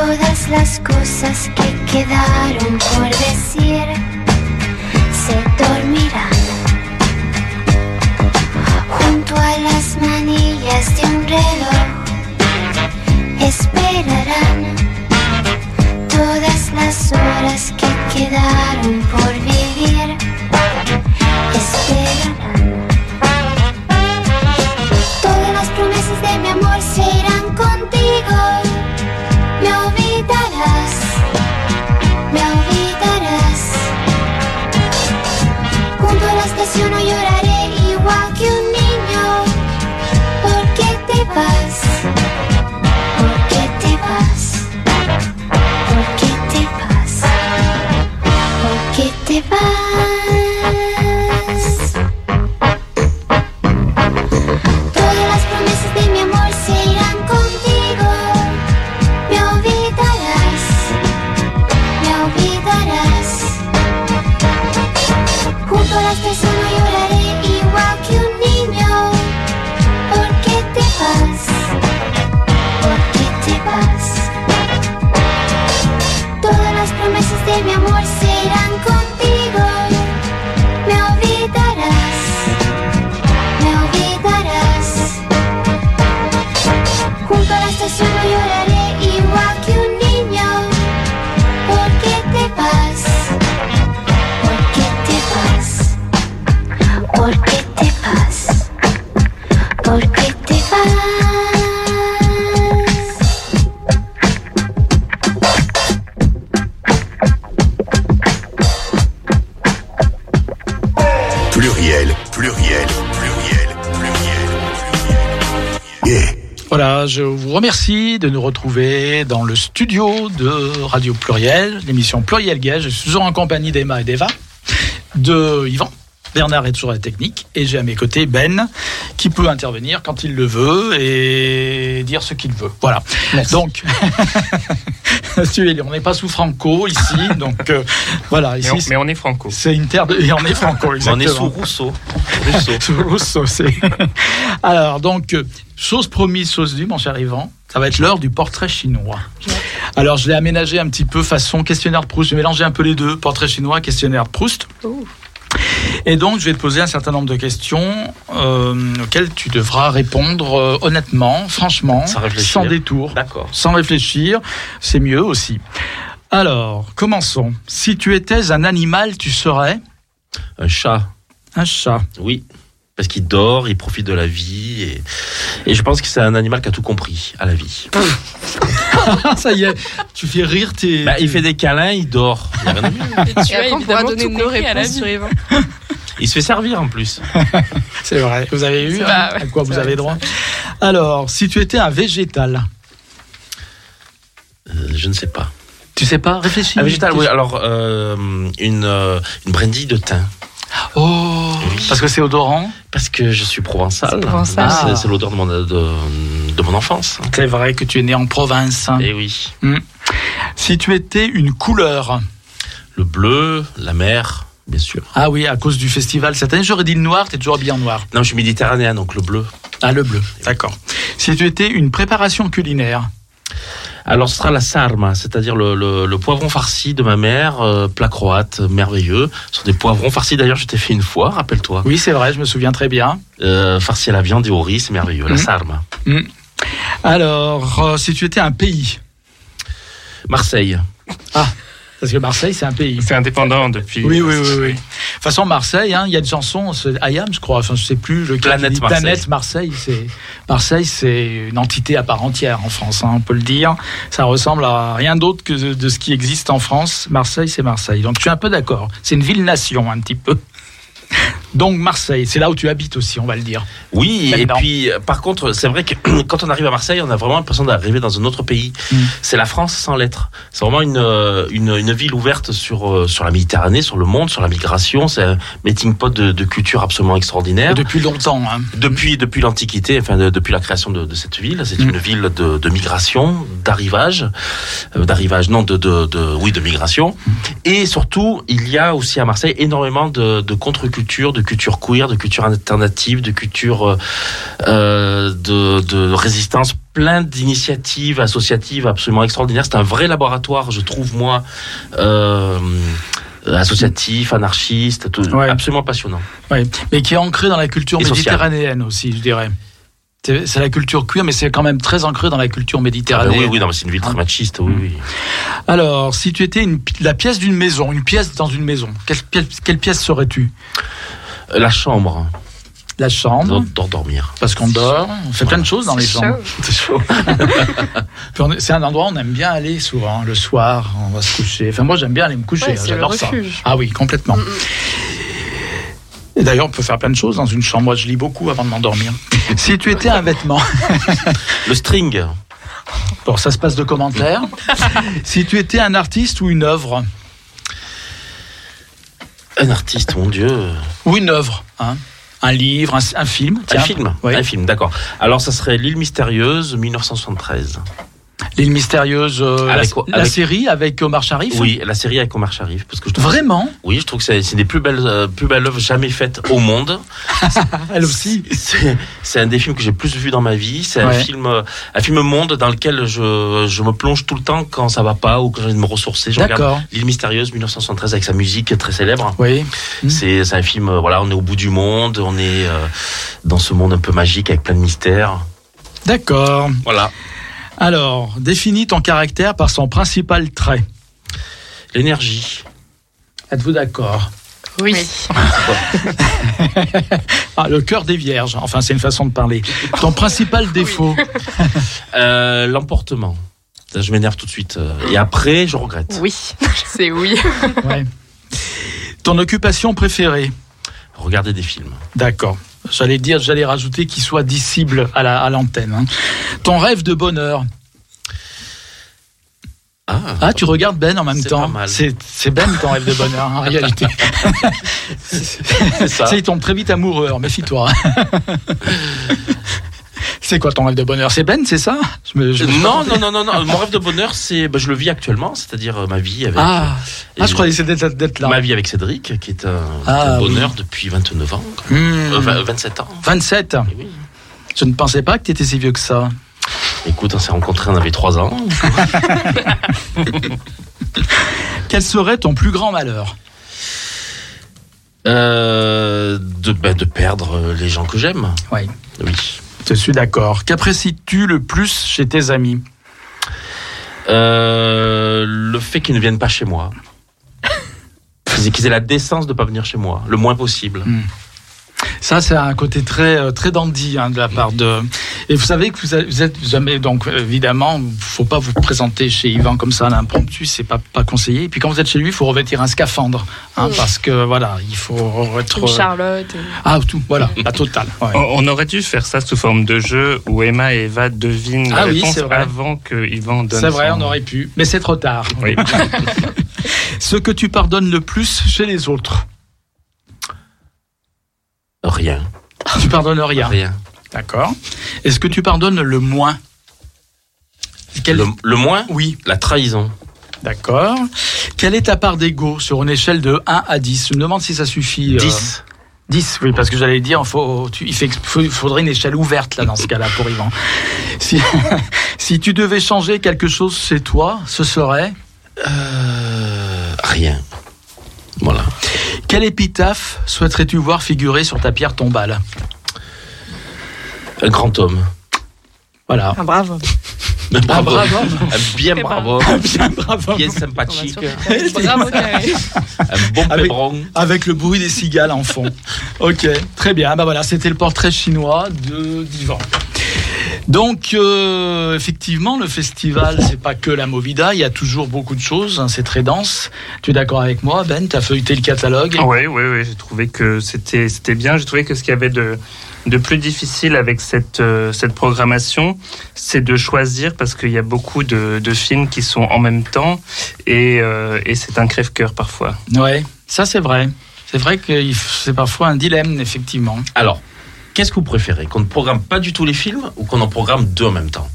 todas las cosas que quedaron por decir. Se dormirán junto a las manillas de un reloj. Esperarán todas las horas que quedaron por vivir esperarán. Todas las promesas de mi amor se irán contigo. 私の揺られは急に de nous retrouver dans le studio de Radio Pluriel, l'émission Pluriel Gage. Je suis toujours en compagnie d'Emma et d'Eva, de Yvan. Bernard est toujours à la technique et j'ai à mes côtés Ben qui peut intervenir quand il le veut et dire ce qu'il veut. Voilà. Donc, on n'est pas sous Franco ici, donc euh, voilà. Mais Ici, on, mais on est franco. c'est une terre de... et on est Franco. On est exactement. sous Rousseau. Rousseau. Sous Rousseau, c'est- Alors, donc, euh, chose promise, chose due, mon cher Yvan, ça va être l'heure du portrait chinois. Alors, je l'ai aménagé un petit peu façon questionnaire de Proust. J'ai mélangé un peu les deux, portrait chinois, questionnaire de Proust. Et donc, je vais te poser un certain nombre de questions euh, auxquelles tu devras répondre euh, honnêtement, franchement, Sans sans détour, D'accord. sans réfléchir. C'est mieux aussi. Alors, commençons. Si tu étais un animal, tu serais? Un chat. un chat. Oui. Parce qu'il dort, il profite de la vie. Et, et je pense que c'est un animal qui a tout compris à la vie. Ça y est, tu fais rire tes. Bah, il fait des câlins, il dort. Il rien de. Et tu as évidemment donner tout nos compris à la réponses vie. sur Yvan. Il se fait servir en plus. C'est vrai. Vous avez eu hein, ouais, à quoi vous vrai, avez droit Alors, si tu étais un végétal, Euh, je ne sais pas. tu sais pas? Réfléchis. Un végétal, oui. Alors, euh, une, euh, une brindille de thym. Oh, Oui. parce que c'est odorant. Parce que je suis provençal. C'est provençal. C'est- Ah. C'est l'odeur de mon, de, de mon enfance. C'est vrai que tu es né en province. Et oui. Si tu étais une couleur, Le bleu, la mer, bien sûr. ah oui, à cause du festival cette année, j'aurais dit le noir. T'es toujours habillé en noir. Non, je suis méditerranéen, donc le bleu. Ah, le bleu. D'accord. Si tu étais une préparation culinaire, Alors, ce sera la sarma, c'est-à-dire le, le, le poivron farci de ma mère, euh, plat croate, merveilleux. Ce sont des poivrons farcis, d'ailleurs, je t'ai fait une fois, rappelle-toi. oui, c'est vrai, je me souviens très bien. Euh, farci à la viande et au riz, c'est merveilleux. La Mhm. sarma. Alors, euh, si tu étais un pays, Marseille. Parce que Marseille, c'est un pays. C'est indépendant depuis. Oui, oui, oui, oui. De toute façon, Marseille, hein, il y a une chanson, c'est Ayam, je crois, enfin, je sais plus. Le Planète Marseille. Planète Marseille, c'est Marseille, c'est une entité à part entière en France, hein, on peut le dire. Ça ressemble à rien d'autre que de, de ce qui existe en France. Marseille, c'est Marseille. Donc, je suis un peu d'accord. C'est une ville-nation, un petit peu. Donc, Marseille, c'est là où tu habites aussi, on va le dire. Oui, et puis euh, par contre, c'est vrai que quand on arrive à Marseille, on a vraiment l'impression d'arriver dans un autre pays. Mm. C'est la France sans lettres. C'est vraiment une, euh, une, une ville ouverte sur, euh, sur la Méditerranée, sur le monde, sur la migration. C'est un melting pot de, de culture absolument extraordinaire. Depuis longtemps. Hein. Depuis, depuis l'Antiquité, enfin de- depuis la création de, de cette ville, c'est Mm. une ville de, de migration, d'arrivage, euh, d'arrivage non de, de, oui de migration, et surtout il y a aussi à Marseille énormément de, de contre-culture, de culture queer, de culture alternative, de culture euh, euh, de, de résistance, plein d'initiatives associatives absolument extraordinaires. C'est un vrai laboratoire, je trouve moi. Euh, associatif, anarchiste, tout- Ouais. absolument passionnant. Ouais. Mais qui est ancré dans la culture Et méditerranéenne aussi, je dirais. C'est la culture queer, mais c'est quand même très ancré dans la culture Ah, méditerranéenne. oui, oui, c'est une ville très machiste, oui, oui. Alors, si tu étais une, la pièce d'une maison, une pièce dans une maison, quelle, pièce serais-tu? La chambre, La chambre, pour dormir. parce qu'on dort, on fait plein de choses dans les C'est chambres. chaud. C'est chaud. C'est un endroit où on aime bien aller souvent, le soir, on va se coucher. Enfin, moi j'aime bien aller me coucher, Ouais, hein, c'est le j'adore ça. refuge. Ah oui, complètement. Mm, Et d'ailleurs, on peut faire plein de choses dans une chambre. Moi, je lis beaucoup avant de m'endormir. si tu étais un vêtement, Le string, bon, ça se passe de commentaires. si tu étais un artiste ou une œuvre, un artiste, mon Dieu. ou une œuvre, hein, un livre, un, un film, Un tiens. film, Oui. un film, d'accord. Alors, ça serait L'île mystérieuse, 1973. L'île mystérieuse, euh, la, Avec- la avec- série avec Omar Sharif. Oui, la série avec Omar Sharif, parce que je trouve, Vraiment oui, je trouve que c'est une des plus belles, euh, plus belles œuvres jamais faites au monde. Elle aussi. C'est un des films que j'ai plus vu dans ma vie. C'est un film, euh, un film monde dans lequel je, je me plonge tout le temps quand ça va pas ou quand j'ai envie de me ressourcer. Je regarde D'accord. L'île mystérieuse, 1973, avec sa musique très célèbre. Oui. C'est un film, voilà, on est au bout du monde, on est euh, dans ce monde un peu magique avec plein de mystères. D'accord. Voilà. Alors, définis ton caractère par son principal trait. L'énergie. Êtes-vous d'accord? Oui. ah, Le cœur des vierges. Enfin, c'est une façon de parler. Ton principal défaut. Euh, L'emportement. Je m'énerve tout de suite. euh, Et après, je regrette. Oui. C'est oui. Ouais. Ton occupation préférée. Regarder des films. D'accord. J'allais dire, j'allais rajouter qu'il soit dissible à la- à l'antenne. hein. Ton rêve de bonheur. Ah, Ah, tu regardes Ben en même C'est temps. pas mal. C'est Ben ton rêve de bonheur en réalité. c'est ça. Ça, il tombe très vite amoureux, alors méfie-toi. c'est quoi ton rêve de bonheur? C'est Ben, c'est ça? Je je Non, non, non, non, non. Mon rêve de bonheur, c'est, bah, je le vis actuellement, c'est-à-dire euh, ma vie avec. Ah, et ah je croyais que c'était d'être- là. Ma vie avec Cédric, qui est un, Ah, un bonheur depuis 29 ans, Hmm. Euh, vingt- 27 ans. 27. Eh oui. Je ne pensais pas que tu étais si vieux que ça. Écoute, on s'est rencontrés, on avait 3 ans. Quel serait ton plus grand malheur? Euh, de, bah, de perdre euh, les gens que j'aime. Oui. Oui. Je suis d'accord. Qu'apprécies-tu le plus chez tes amis Euh, le fait qu'ils ne viennent pas chez moi. Qu'ils aient la décence de ne pas venir chez moi, le moins possible. Ça, c'est un côté très euh, très dandy hein, de la part de. Et vous savez que vous êtes jamais donc euh, évidemment, faut pas vous présenter chez Yvan comme ça à l'impromptu, c'est pas pas conseillé. Et puis quand vous êtes chez lui, il faut revêtir un scaphandre, hein, parce que voilà, il faut être. Une Charlotte. et- Ah tout, voilà, la totale. ouais. On aurait dû faire ça sous forme de jeu où Emma et Eva devinent Ah la oui, réponse c'est vrai. avant que Yvan donne. C'est vrai, son- on aurait pu, mais c'est trop tard. Oui. Ce que tu pardonnes le plus chez les autres, Rien. tu pardonnes rien. Rien. D'accord. Est-ce que tu pardonnes le moins? Quel- Le, le moins, Oui, la trahison. d'accord. Quelle est ta part d'ego sur une échelle de 1 à 10 Je me demande si ça suffit. euh, 10. 10, oui, parce que j'allais dire, faut, tu, il fait- faut- il faudrait une échelle ouverte là dans ce cas-là pour Yvan. Si, si tu devais changer quelque chose chez toi, ce serait? Euh, rien. Voilà. Quel épitaphe souhaiterais-tu voir figurer sur ta pierre tombale? Un grand homme. Voilà. Ah, bravo. Un Ah, bravo. Un bien Très bravo. Bien, bravo. Bien On va sympathique. sur- Bravo, Carré. Un bon Avec- pébron. Avec le bruit des cigales en fond. ok, très bien. Bah voilà, c'était le portrait chinois de d'Ivan. Donc, euh, effectivement, le festival, c'est pas que la Movida, il y a toujours beaucoup de choses, hein, c'est très dense. Tu es d'accord avec moi, Ben? Tu as feuilleté le catalogue? Oui, oui, oui. J'ai trouvé que c'était c'était bien. J'ai trouvé que ce qu'il y avait de de plus difficile avec cette euh, cette programmation, c'est de choisir parce qu'il y a beaucoup de, de films qui sont en même temps et euh, et c'est un crève-cœur parfois. Ouais, ça c'est vrai. C'est vrai que c'est parfois un dilemme, effectivement. Alors, qu'est-ce que vous préférez Qu'on ne programme pas du tout les films ou qu'on en programme deux en même temps?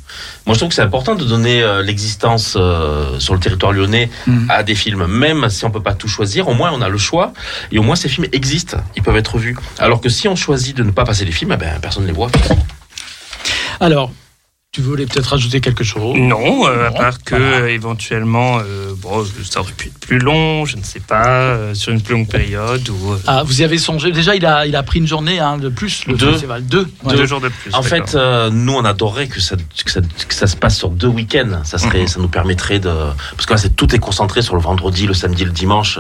Moi, je trouve que c'est important de donner euh, l'existence euh, sur le territoire lyonnais Mhm. à des films, même si on peut pas tout choisir. Au moins, on a le choix et au moins ces films existent, ils peuvent être vus. Alors que si on choisit de ne pas passer les films, eh ben, personne ne les voit. Alors, tu voulais peut-être rajouter quelque chose Non, euh, à part que voilà. euh, éventuellement, euh, bon, ça aurait pu être plus long, je ne sais pas, euh, sur une plus longue période ou euh, Ah, vous y avez songé Déjà, il a, il a pris une journée hein, de plus, le Deux. festival. Deux. Ouais. deux jours de plus. En fait, euh, nous, on adorerait que ça, que ça, que ça se passe sur deux week-ends. Ça serait, Mhm. ça nous permettrait de, parce que là, c'est tout est concentré sur le vendredi, le samedi, et le dimanche.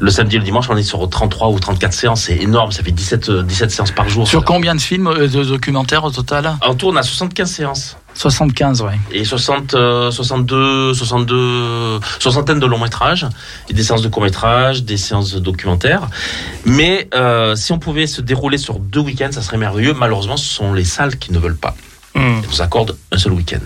Le samedi et le dimanche, on est sur 33 ou 34 séances. C'est énorme. Ça fait 17, euh, 17 séances par jour. Sur combien de films, euh, de documentaires au total? En tout, on a 75 séances. 75, ouais. Et 60, euh, 62, 62, soixantaine de longs métrages, et des séances de courts métrages, des séances de documentaires. Mais euh, si on pouvait se dérouler sur deux week-ends, ça serait merveilleux. Malheureusement, ce sont les salles qui ne veulent pas. Elles nous accordent un seul week-end.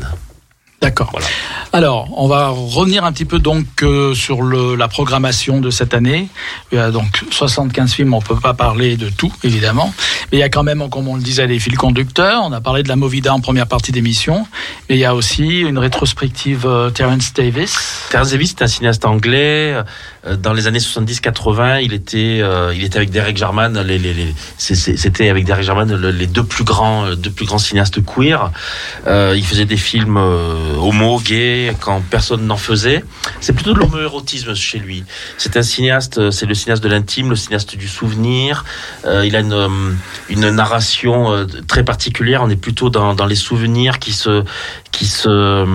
D'accord. Voilà. Alors, on va revenir un petit peu donc euh, sur le, la programmation de cette année. Il y a donc 75 films, on peut pas parler de tout, évidemment. Mais il y a quand même, comme on le disait, des fils conducteurs. On a parlé de la Movida en première partie d'émission. Mais il y a aussi une rétrospective euh, Terence Davis. Terence Davis, c'est un cinéaste anglais. Euh, Dans les années 70-80, il était, euh, il était avec Derek Jarman. Les, les, les- C'était avec Derek Jarman le- les deux plus grands, euh, deux plus grands cinéastes queer. Euh, il faisait des films euh, homo, gays, quand personne n'en faisait. C'est plutôt de l'homo-érotisme chez lui. C'est un cinéaste, euh, c'est le cinéaste de l'intime, le cinéaste du souvenir. Euh, il a une, euh, une narration très particulière. On est plutôt dans, dans les souvenirs qui se, qui se,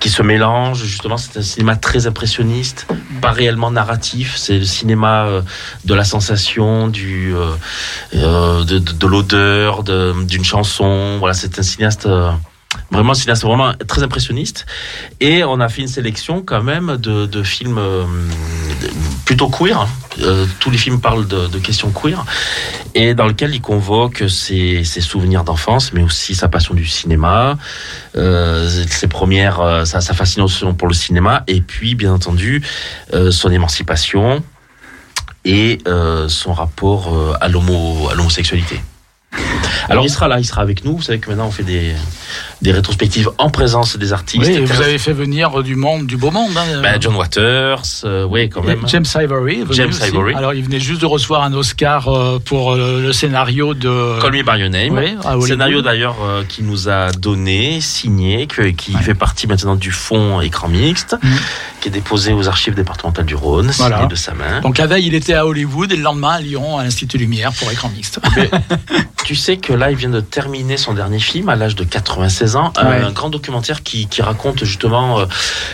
qui se mélangent. Justement, c'est un cinéma très impressionniste, pas réellement narratif. C'est le cinéma de la sensation, du, de, de, de l'odeur, de- d'une chanson. Voilà, c'est un cinéaste. Vraiment, cinéaste vraiment très impressionniste. Et on a fait une sélection quand même de, films euh, plutôt queer, hein, euh, tous les films parlent de, questions queer, et dans lequel il convoque ses, souvenirs d'enfance, mais aussi sa passion du cinéma, euh, ses premières, sa, sa fascination pour le cinéma, et puis bien entendu son émancipation et son rapport à l'homosexualité. Alors il sera là, il sera avec nous. Vous savez que maintenant on fait des, des rétrospectives en présence des artistes. Oui, et vous avez fait venir du monde, du beau monde. hein. Ben, John Waters, euh, oui quand même. James Ivory. James aussi. Ivory. Alors, il venait juste de recevoir un Oscar euh, pour euh, le scénario de. Call Me By Your Name. Oui. Scénario d'ailleurs euh, qui nous a donné, signé, que- qui fait partie maintenant du fonds écran mixte, Mhm. qui est déposé aux archives départementales du Rhône, Voilà. signé de sa main. Donc la veille, il était à Hollywood et le lendemain à Lyon, à l'Institut Lumière pour écran mixte. Tu sais que là, il vient de terminer son dernier film à l'âge de 96 ans, Ouais. un grand documentaire qui, qui raconte justement euh,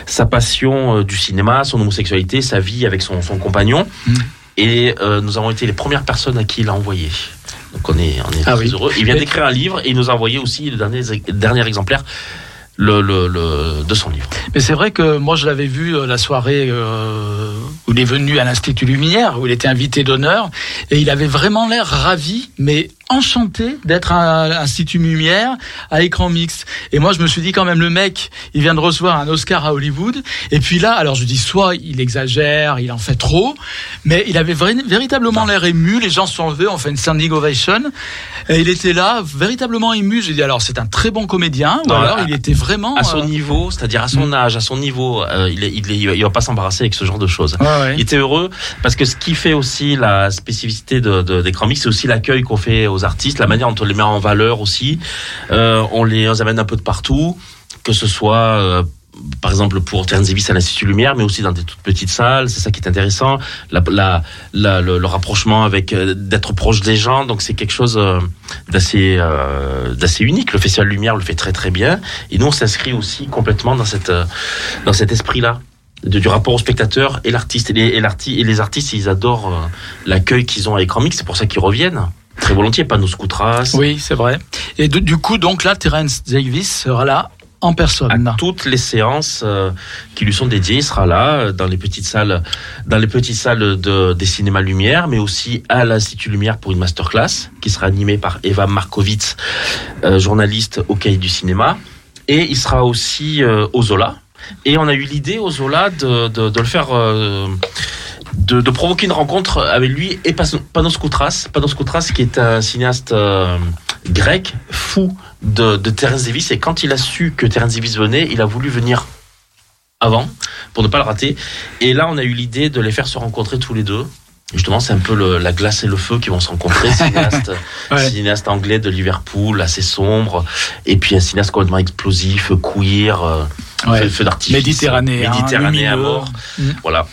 sa passion euh, du cinéma, son homosexualité, sa vie avec son, son compagnon. Mm. Et euh, nous avons été les premières personnes à qui il a envoyé. Donc on est, on est Ah très oui. heureux. Il vient d'écrire un livre et il nous a envoyé aussi le dernier, dernier exemplaire le, le, le- de son livre. Mais c'est vrai que moi, je l'avais vu euh, la soirée euh, où il est venu à l'Institut Lumière, où il était invité d'honneur, et il avait vraiment l'air ravi, mais enchanté d'être à l'Institut Lumière à écran mixte. Et moi, je me suis dit quand même, le mec, il vient de recevoir un Oscar à Hollywood, et puis là, alors je dis, soit il exagère, il en fait trop, mais il avait véritablement l'air ému, les gens se sont levés, on fait une standing ovation, et il était là, véritablement ému. J'ai dit, alors c'est un très bon comédien, ou Non, alors à- il était vraiment... À son euh, niveau, c'est-à-dire à son Mm. âge, à son niveau, euh, il, il, il va- il va pas s'embarrasser avec ce genre de choses. ouais, ouais. Il était heureux parce que ce qui fait aussi la spécificité de, de, d'Écran Mix, c'est aussi l'accueil qu'on fait aux artistes, la manière dont on les met en valeur aussi. Euh, on les on amène un peu de partout, que ce soit euh, par exemple pour Terence Davis à l'Institut Lumière, mais aussi dans des toutes petites salles. C'est ça qui est intéressant. Le, rapprochement avec euh, d'être proche des gens, donc c'est quelque chose d'assez unique. Le Festival Lumière le fait très très bien, et nous on s'inscrit aussi complètement dans cette dans cet esprit-là de- du rapport au spectateur et l'artiste. Et les, et les artistes, ils adorent l'accueil qu'ils ont à écran mix. C'est pour ça qu'ils reviennent très volontiers. Pas nos scoutras. Oui, c'est vrai. Et de- du coup, donc là, Terence Davis sera là en personne. À toutes les séances euh, qui lui sont dédiées, il sera là euh, dans les petites salles, dans les petites salles de, des cinémas Lumière, mais aussi à l'Institut Lumière pour une masterclass qui sera animée par Eva Markovitz, euh, journaliste au Cahier du cinéma, et il sera aussi euh, au Zola. Et on a eu l'idée au Zola de, de, de le faire. De, de provoquer une rencontre avec lui et Pas- Panos Koutras. Panos Koutras qui est un cinéaste euh, grec fou de, de Terence Davis et quand il a su que Terence Davis venait, il a voulu venir avant pour ne pas le rater. Et là, on a eu l'idée de les faire se rencontrer tous les deux. Justement, c'est un peu le- la glace et le feu qui vont se rencontrer. Cinéaste, Ouais. cinéaste anglais de Liverpool, assez sombre, et puis un cinéaste complètement explosif, queer, euh, Ouais. feu, feu d'artifice, Méditerranéen, méditerranéen à mort. Mm. Voilà.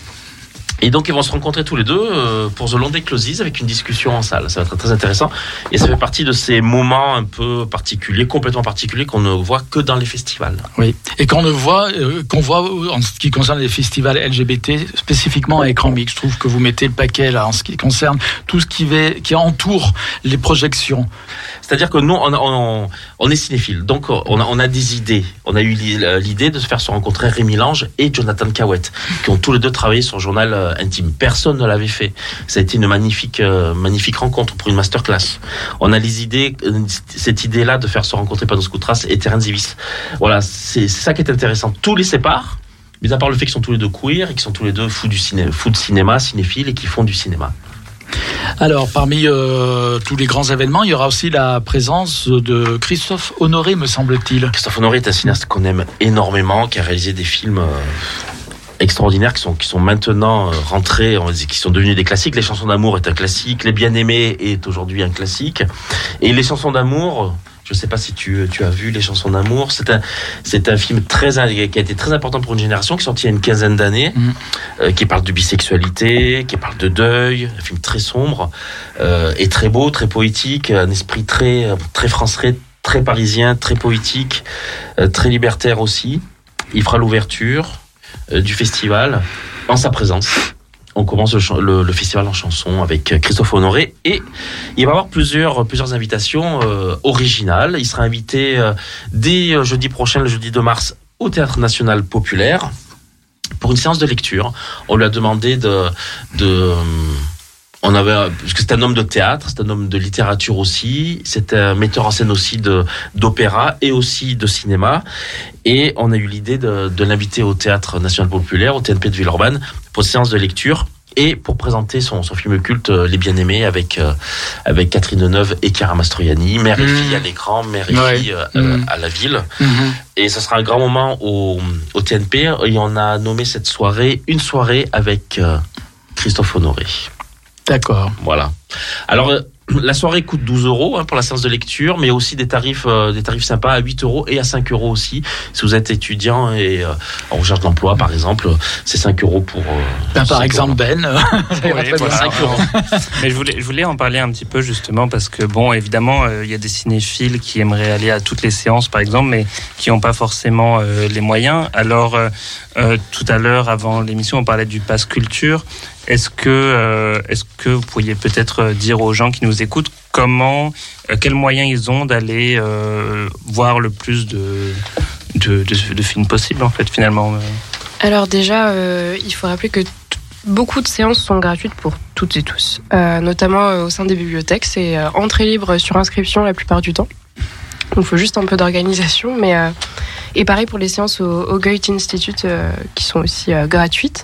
Et donc ils vont se rencontrer tous les deux euh, pour The Long Day Closes avec une discussion en salle. Ça va être très intéressant. Et ça fait partie de ces moments un peu particuliers, complètement particuliers qu'on ne voit que dans les festivals. Oui. Et qu'on ne voit, euh, qu'on voit en ce qui concerne les festivals LGBT, spécifiquement à écran mix. Je trouve que vous mettez le paquet là en ce qui concerne tout ce qui, va, qui entoure les projections. C'est-à-dire que nous, on, on, on est cinéphile, donc on a, on a des idées. On a eu l'idée de se faire se rencontrer Rémi Lange et Jonathan Cahouette, qui ont tous les deux travaillé sur le journal euh, intime. Personne ne l'avait fait. Ça a été une magnifique, euh, magnifique rencontre pour une masterclass. On a les idées, euh, cette idée-là de faire se rencontrer Panos Koutras et Terence Davis. Voilà, c'est ça qui est intéressant. Tout les sépare. Mais à part le fait qu'ils sont tous les deux queer et qu'ils sont tous les deux fous, du ciné, fous de cinéma, cinéphiles et qui font du cinéma. Alors, parmi euh, tous les grands événements, il y aura aussi la présence de Christophe Honoré, me semble-t-il. Christophe Honoré est un cinéaste qu'on aime énormément, qui a réalisé des films euh, extraordinaires qui sont, qui sont maintenant euh, rentrés, qui sont devenus des classiques. Les chansons d'amour est un classique, Les Bien-Aimés est aujourd'hui un classique. Et les chansons d'amour, je sais pas si tu, tu as vu les chansons d'amour, c'est un, c'est un film très, qui a été très important pour une génération, qui est sorti il y a une quinzaine d'années, Mhm. euh, qui parle de bisexualité, qui parle de deuil, un film très sombre, euh, et très beau, très poétique, un esprit très, très français, très parisien, très poétique, euh, très libertaire aussi. Il fera l'ouverture du festival en sa présence. On commence le, festival en chanson avec euh, Christophe Honoré et il va y avoir plusieurs, plusieurs invitations euh, originales. Il sera invité euh, dès euh, jeudi prochain, le jeudi 2 mars, au Théâtre National Populaire. pour une séance de lecture. On lui a demandé de, euh, on avait, parce que c'est un homme de théâtre, c'est un homme de littérature aussi, c'est un metteur en scène aussi de d'opéra et aussi de cinéma. Et on a eu l'idée de, de l'inviter au Théâtre National Populaire, au TNP de Villeurbanne, pour une séance de lecture et pour présenter son, son film culte euh, Les Bien-Aimés avec euh, avec Catherine Deneuve et Chiara Mastroianni, mère et Mhm. fille à l'écran, mère et Ouais. fille euh, Mhm. à la ville. Mhm. Et ce sera un grand moment au, au TNP. Et on a nommé cette soirée une soirée avec euh, Christophe Honoré. D'accord. Voilà. Alors, euh, la soirée coûte 12 euros hein, pour la séance de lecture, mais aussi des tarifs, euh, des tarifs sympas à 8 euros et à 5 euros aussi. Si vous êtes étudiant et euh, en recherche d'emploi, par exemple, c'est 5 euros pour. euh, Ben, par 5 exemple, euros. Ben. euh, voilà. bien. 5 euros. Mais je voulais, je voulais en parler un petit peu justement parce que bon, évidemment, euh, il y a des cinéphiles qui aimeraient aller à toutes les séances, par exemple, mais qui n'ont pas forcément euh, les moyens. Alors, euh, euh, tout à l'heure, avant l'émission, on parlait du pass culture. Est-ce que, euh, est-ce que vous pourriez peut-être euh, dire aux gens qui nous écoutent comment, euh, quels moyens ils ont d'aller voir le plus de, films possibles, en fait, finalement. Alors déjà, il faut rappeler que beaucoup de séances sont gratuites pour toutes et tous, notamment au sein des bibliothèques. C'est entrée libre sur inscription la plupart du temps. Il faut juste un peu d'organisation, mais et pareil pour les séances au, Goethe Institute qui sont aussi gratuites.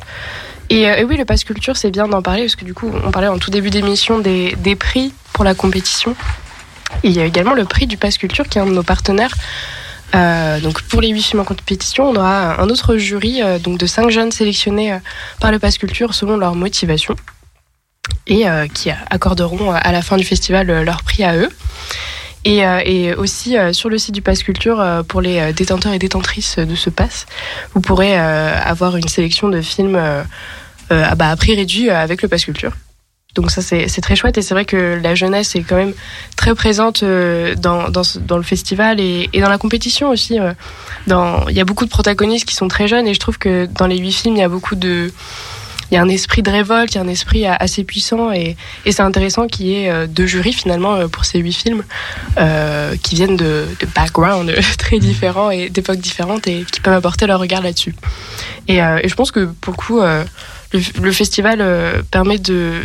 Et, euh, et oui, le pass culture, c'est bien d'en parler parce que du coup, on parlait en tout début d'émission des, des prix pour la compétition. Il y a également le prix du pass culture qui est un de nos partenaires. Euh, donc pour les huit films en compétition, on aura un autre jury euh, donc de cinq jeunes sélectionnés euh, par le Pass Culture selon leur motivation et euh, qui accorderont à la fin du festival leur prix à eux. Et, euh, et aussi euh, sur le site du Pass Culture, euh, pour les détenteurs et détentrices de ce pass, vous pourrez avoir une sélection de films à, bah, à prix réduit avec le Pass Culture. Donc ça c'est très chouette et c'est vrai que la jeunesse est quand même très présente dans, dans, dans le festival et, et dans la compétition aussi. Dans, il y a beaucoup de protagonistes qui sont très jeunes et je trouve que dans les huit films il y a beaucoup de il y a un esprit de révolte, il y a un esprit assez puissant et, c'est intéressant qu'il y ait euh, deux jurys finalement euh, pour ces huit films euh, qui viennent de, backgrounds très différents et d'époques différentes et qui peuvent apporter leur regard là-dessus. Et, je pense que pour le coup, le, festival permet de,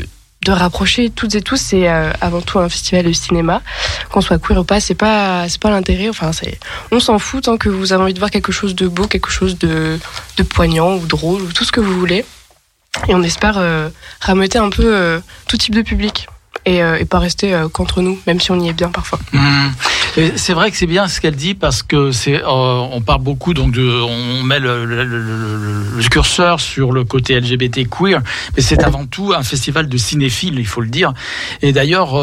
rapprocher toutes et tous. C'est avant tout un festival de cinéma. Qu'on soit queer ou pas, c'est pas, pas l'intérêt. Enfin, on s'en fout tant que vous avez envie de voir quelque chose de beau, quelque chose de, de poignant ou drôle ou tout ce que vous voulez. Et on espère euh, rameuter un peu euh, tout type de public. Et, euh, et pas rester euh, qu'entre nous, même si on y est bien parfois. Et C'est vrai que c'est bien ce qu'elle dit parce que c'est, euh, on parle beaucoup donc de, on met le, curseur sur le côté LGBT queer, mais c'est avant tout un festival de cinéphiles, il faut le dire. Et d'ailleurs,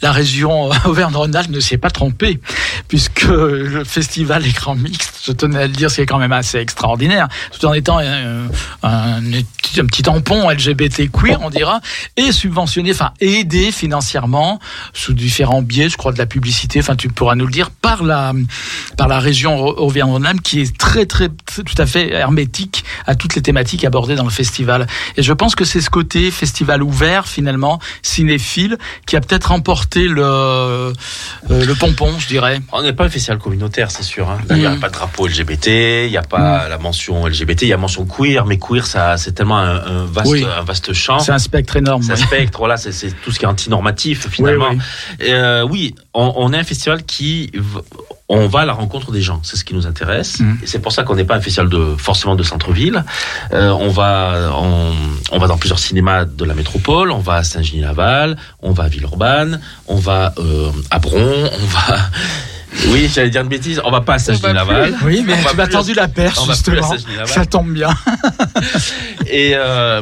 la région Auvergne-Rhône-Alpes ne s'est pas trompée puisque le festival écran mixte, je tenais à le dire, c'est quand même assez extraordinaire, tout en étant un, un, un petit tampon LGBT queer, on dira, et subventionné, enfin aidé financièrement sous différents biais, je crois de la publicité, enfin tu pourras nous le dire, par la par la région Auvergne-Rhône-Alpes qui est très, très très tout à fait hermétique à toutes les thématiques abordées dans le festival. Et je pense que c'est ce côté festival ouvert finalement, cinéphile, qui a peut-être emporté le euh, le pompon, je dirais. On n'est pas un festival communautaire, c'est sûr. hein. Il n'y a Mm. pas de drapeau LGBT, il n'y a pas la mention LGBT, il y a mention queer, mais queer, ça, c'est tellement un, un vaste, Oui. un vaste champ. C'est un spectre énorme. C'est un spectre, voilà, c'est, c'est tout ce qui est antinormatif finalement. Oui, euh, oui, on, on est un festival qui, on va à la rencontre des gens, c'est ce qui nous intéresse. Mm. Et c'est pour ça qu'on n'est pas un festival de forcément de centre-ville. Euh, on va, on, on va dans plusieurs cinémas de la métropole. On va à Saint-Genis-Laval, on va à Villeurbanne, on va euh, à Bron, on va. Oui, j'allais dire une bêtise. On va pas à Saint-Genis-Laval. Oui, mais On tu m'as tendu la perche on va plus à justement. Ça tombe bien. Et euh,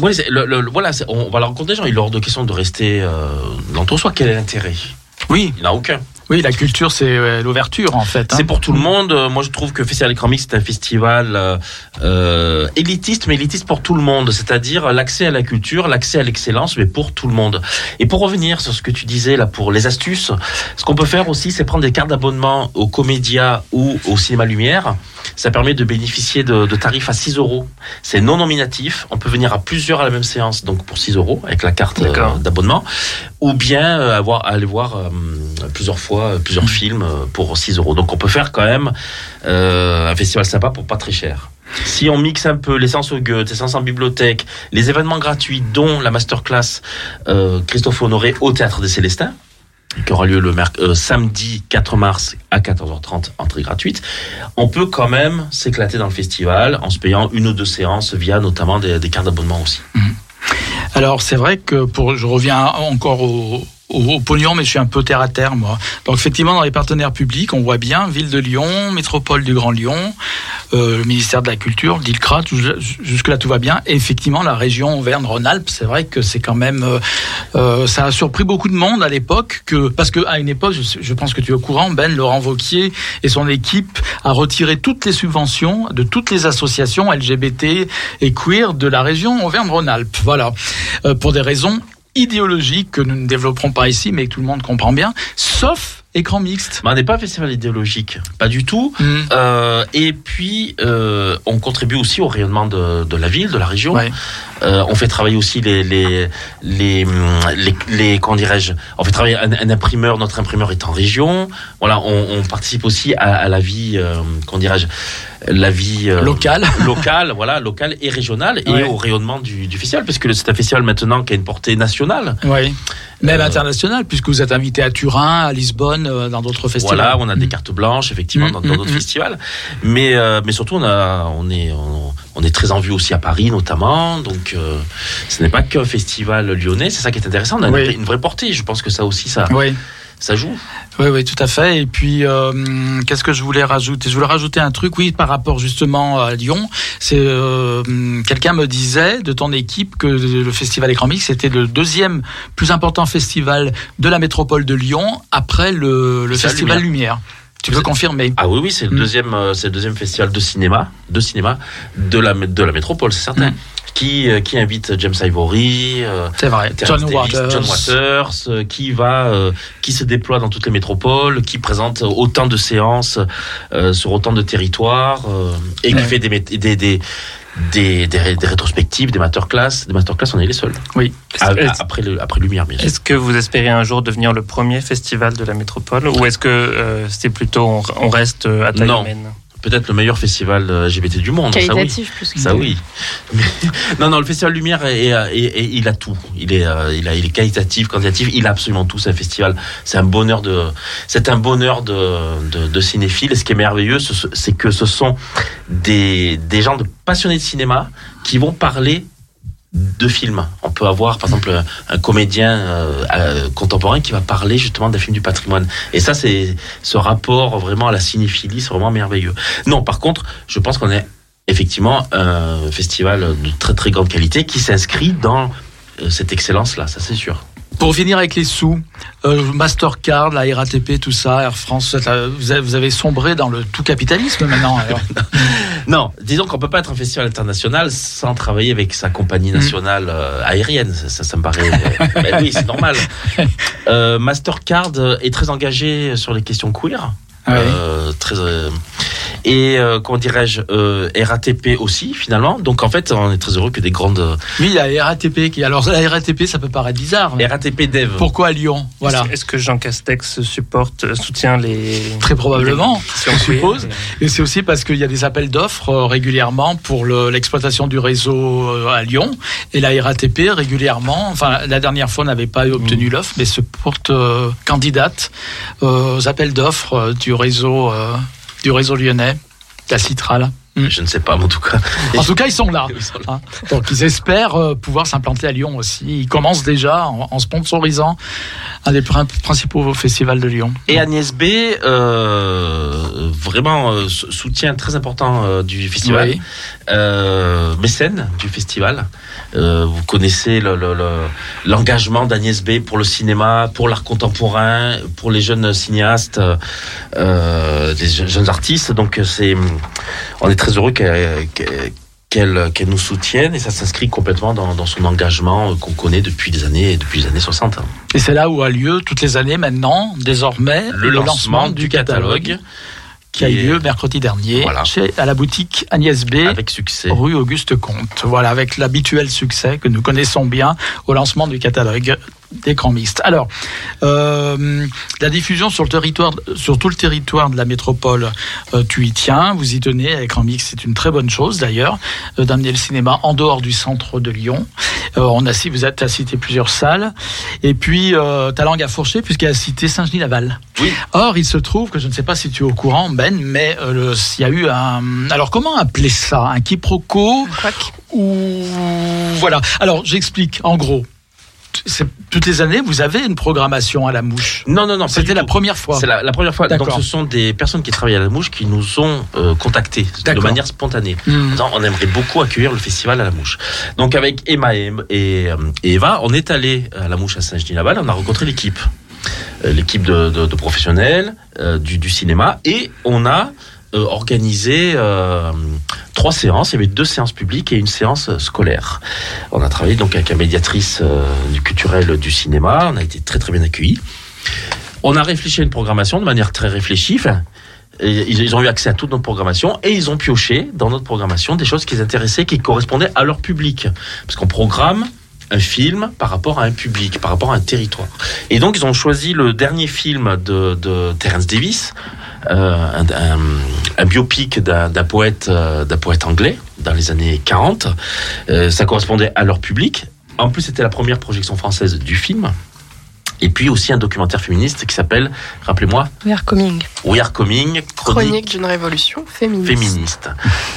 ouais, c'est- le- le- voilà, c'est- on va la rencontrer des gens. Il est hors de question de rester euh, dans soi. Quel est l'intérêt? Oui, Il n'y en a aucun. Oui, la culture c'est euh, l'ouverture en fait. hein. C'est pour tout le monde. Euh, Moi, je trouve que Festival Écran Mix, c'est un festival euh, élitiste, mais élitiste pour tout le monde. C'est-à-dire l'accès à la culture, l'accès à l'excellence, mais pour tout le monde. Et pour revenir sur ce que tu disais là, pour les astuces, ce qu'on peut faire aussi, c'est prendre des cartes d'abonnement au Comédia ou au Cinéma Lumière. Ça permet de bénéficier de, de tarifs à 6 euros. C'est non nominatif. On peut venir à plusieurs à la même séance, donc pour 6 euros avec la carte d'abonnement, ou bien avoir aller voir euh, plusieurs fois euh, plusieurs films euh, pour 6 euros. Donc on peut faire quand même euh, un festival sympa pour pas très cher. Si on mixe un peu l'essence au Goethe, l'essence en bibliothèque, les événements gratuits, dont la masterclass euh, Christophe Honoré au Théâtre des Célestins, qui aura lieu le euh, samedi 4 mars à 14h30, entrée gratuite, on peut quand même s'éclater dans le festival en se payant une ou deux séances via notamment des, des cartes d'abonnement aussi. Alors c'est vrai que pour, je reviens encore au, au, au pognon, mais je suis un peu terre à terre moi. Donc effectivement dans les partenaires publics, on voit bien Ville de Lyon, Métropole du Grand Lyon, euh, le ministère de la Culture, l'ILCRA, jusque là tout va bien. Et effectivement la région Auvergne-Rhône-Alpes, c'est vrai que c'est quand même, euh, euh, ça a surpris beaucoup de monde à l'époque que parce que à une époque, je, pense que tu es au courant, Ben Laurent Vauquier et son équipe a retiré toutes les subventions de toutes les associations LGBT et queer de la région Auvergne-Rhône-Alpes. Voilà, pour des raisons idéologiques que nous ne développerons pas ici, mais que tout le monde comprend bien, sauf écran mixte. Mais on n'est pas un festival idéologique, pas du tout. Mm. Euh, et puis, euh, on contribue aussi au rayonnement de, de la ville, de la région. Ouais. Euh, on fait travailler aussi les les les les, les- comment dirais-je On fait travailler un, un imprimeur. Notre imprimeur est en région. Voilà, on, on participe aussi à, à la vie, euh, comment dirais-je La vie euh, Local. locale, voilà, locale et régionale, et au rayonnement du, du festival, parce que c'est un festival maintenant qui a une portée nationale. Oui. Même Euh, international, puisque vous êtes invité à Turin, à Lisbonne, euh, dans d'autres festivals. Voilà, on a des Mm. cartes blanches effectivement dans mm, d'autres mm. festivals, mais mais surtout on a on est on, on est très en vue aussi à Paris notamment, donc euh, ce n'est pas qu'un festival lyonnais, c'est ça qui est intéressant, on a une, Oui. vraie- une vraie portée, je pense que ça aussi ça Oui. ça joue. Oui, oui, tout à fait. Et puis, euh, qu'est-ce que je voulais rajouter? Je voulais rajouter un truc, oui, par rapport justement à Lyon. C'est euh, quelqu'un me disait de ton équipe que le festival Écran Mix c'était le deuxième plus important festival de la métropole de Lyon après le, le Festival festival Lumière. Tu peux confirmer Ah oui oui, c'est le Mm. deuxième euh, c'est le deuxième festival de cinéma, de cinéma de la de la métropole, c'est certain. Mm. Qui, euh, qui invite James Ivory, euh, C'est vrai. John Davis, Waters. John Waters, qui va, qui se déploie dans toutes les métropoles, qui présente autant de séances sur autant de territoires et qui fait des, des, des, des, des, des rétrospectives, des masterclass. Des masterclass, on est les seuls. Oui. A- Est-ce- a- après, le, après Lumière, bien sûr. Est-ce que vous espérez un jour devenir le premier festival de la métropole ou est-ce que euh, c'est plutôt on, on reste euh, à taille Non. humaine? Peut-être le meilleur festival euh, LGBT du monde. Ça oui. Qualitatif plus que Ça oui. Mais- non, non, le Festival Lumière, est, est- est- est- il a tout. Il est, euh, il, a, il est qualitatif, quantitatif. Il a absolument tout. C'est un festival. C'est un bonheur de, c'est un bonheur de, de, de cinéphiles. Et ce qui est merveilleux, ce- c'est que ce sont des, des gens de passionnés de cinéma qui vont parler de films. On peut avoir, par exemple, un, comédien euh, euh, contemporain qui va parler justement d'un film du patrimoine. Et ça, c'est ce rapport vraiment à la cinéphilie, c'est vraiment merveilleux. Non, par contre, je pense qu'on est effectivement un festival de très très grande qualité qui s'inscrit dans euh, cette excellence-là, ça c'est sûr. Pour finir avec les sous, euh, Mastercard, la RATP, tout ça, Air France, vous avez, vous avez sombré dans le tout capitalisme maintenant. alors. Non, disons qu'on peut pas être un festival international sans travailler avec sa compagnie nationale euh, aérienne. Ça, ça, ça me paraît. euh, ben oui, c'est normal. Mastercard est très engagé sur les questions queer. Ouais. Euh, très et euh, comment dirais-je euh, RATP aussi finalement donc en fait on est très heureux que des grandes Oui, il y a la RATP qui. Alors la RATP, ça peut paraître bizarre. mais RATP Dev Pourquoi à Lyon? Voilà. Est-ce- Est-ce que Jean Castex supporte, euh, soutient les. Très probablement, les- je suppose. Et c'est aussi parce qu'il y a des appels d'offres euh, régulièrement pour le- l'exploitation du réseau euh, à Lyon. Et la RATP régulièrement, enfin la dernière fois on n'avait pas obtenu l'offre, mais se porte euh, candidate euh, aux appels d'offres euh, du réseau euh, du réseau lyonnais, la Citral. je ne sais pas mais en tout cas En tout cas, ils sont là. Ils sont là. hein. Donc, ils espèrent euh, pouvoir s'implanter à Lyon aussi. Ils commencent déjà en, en sponsorisant un des prin- principaux festivals de Lyon. Et Agnès B, euh, vraiment euh, sou- soutien très important du festival, Oui. mécène du festival. Vous connaissez le- le- le- l'engagement d'Agnès B pour le cinéma, pour l'art contemporain, pour les jeunes cinéastes, des je- jeunes artistes. Donc c'est, on est très heureux qu'elle qu'elle nous soutienne et ça s'inscrit complètement dans, dans son engagement euh, qu'on connaît depuis des années, depuis les années 60. Et c'est là où a lieu toutes les années maintenant, désormais, Le, lancement, du catalogue qui a eu lieu mercredi dernier Voilà. chez, à la boutique Agnès B. avec succès. Rue Auguste Comte. Voilà, avec l'habituel succès que nous connaissons bien au lancement du catalogue d'écran mixte. Alors, euh, la diffusion sur le territoire, sur tout le territoire de la métropole, euh, tu y tiens, vous y tenez. Écran mixte, c'est une très bonne chose d'ailleurs, euh, d'amener le cinéma en dehors du centre de Lyon. Euh, on a, si vous êtes, as cité plusieurs salles, et puis euh, ta langue a fourché puisqu'elle a cité Saint-Genis-Laval. Oui. Or, il se trouve que je ne sais pas si tu es au courant, Ben, mais euh, il y a eu un. Alors, comment appeler ça? Un quiproquo ou voilà. Alors, j'explique. En gros, toutes les années, vous avez une programmation à la mouche. Non, non, non. C'était la première fois. C'est la, la première fois. Donc, ce sont des personnes qui travaillent à la mouche qui nous ont euh, contactés de manière spontanée. Hmm. Disant, on aimerait beaucoup accueillir le festival à la mouche. Donc, avec Emma et, et, euh, et Eva, on est allé à la mouche à Saint-Genis-Laval. On a rencontré l'équipe, Euh, l'équipe de, de- de professionnels euh, du, du cinéma, et on a organisé euh, trois séances. Il y avait deux séances publiques et une séance scolaire. On a travaillé donc avec la médiatrice euh, du culturel du cinéma. On a été très très bien accueillis. On a réfléchi à une programmation de manière très réfléchie. Ils, ont eu accès à toute notre programmation et ils ont pioché dans notre programmation des choses qui les intéressaient, qui correspondaient à leur public. Parce qu'on programme film par rapport à un public, par rapport à un territoire. Et donc ils ont choisi le dernier film de, de Terence Davis, euh, un, biopic d'un poète, euh, poète anglais dans les années 40. Euh, ça correspondait à leur public. En plus, c'était la première projection française du film. Et puis aussi un documentaire féministe qui s'appelle, rappelez-moi, We are coming. We Are Coming, chronique Chronique d'une révolution féministe. féministe.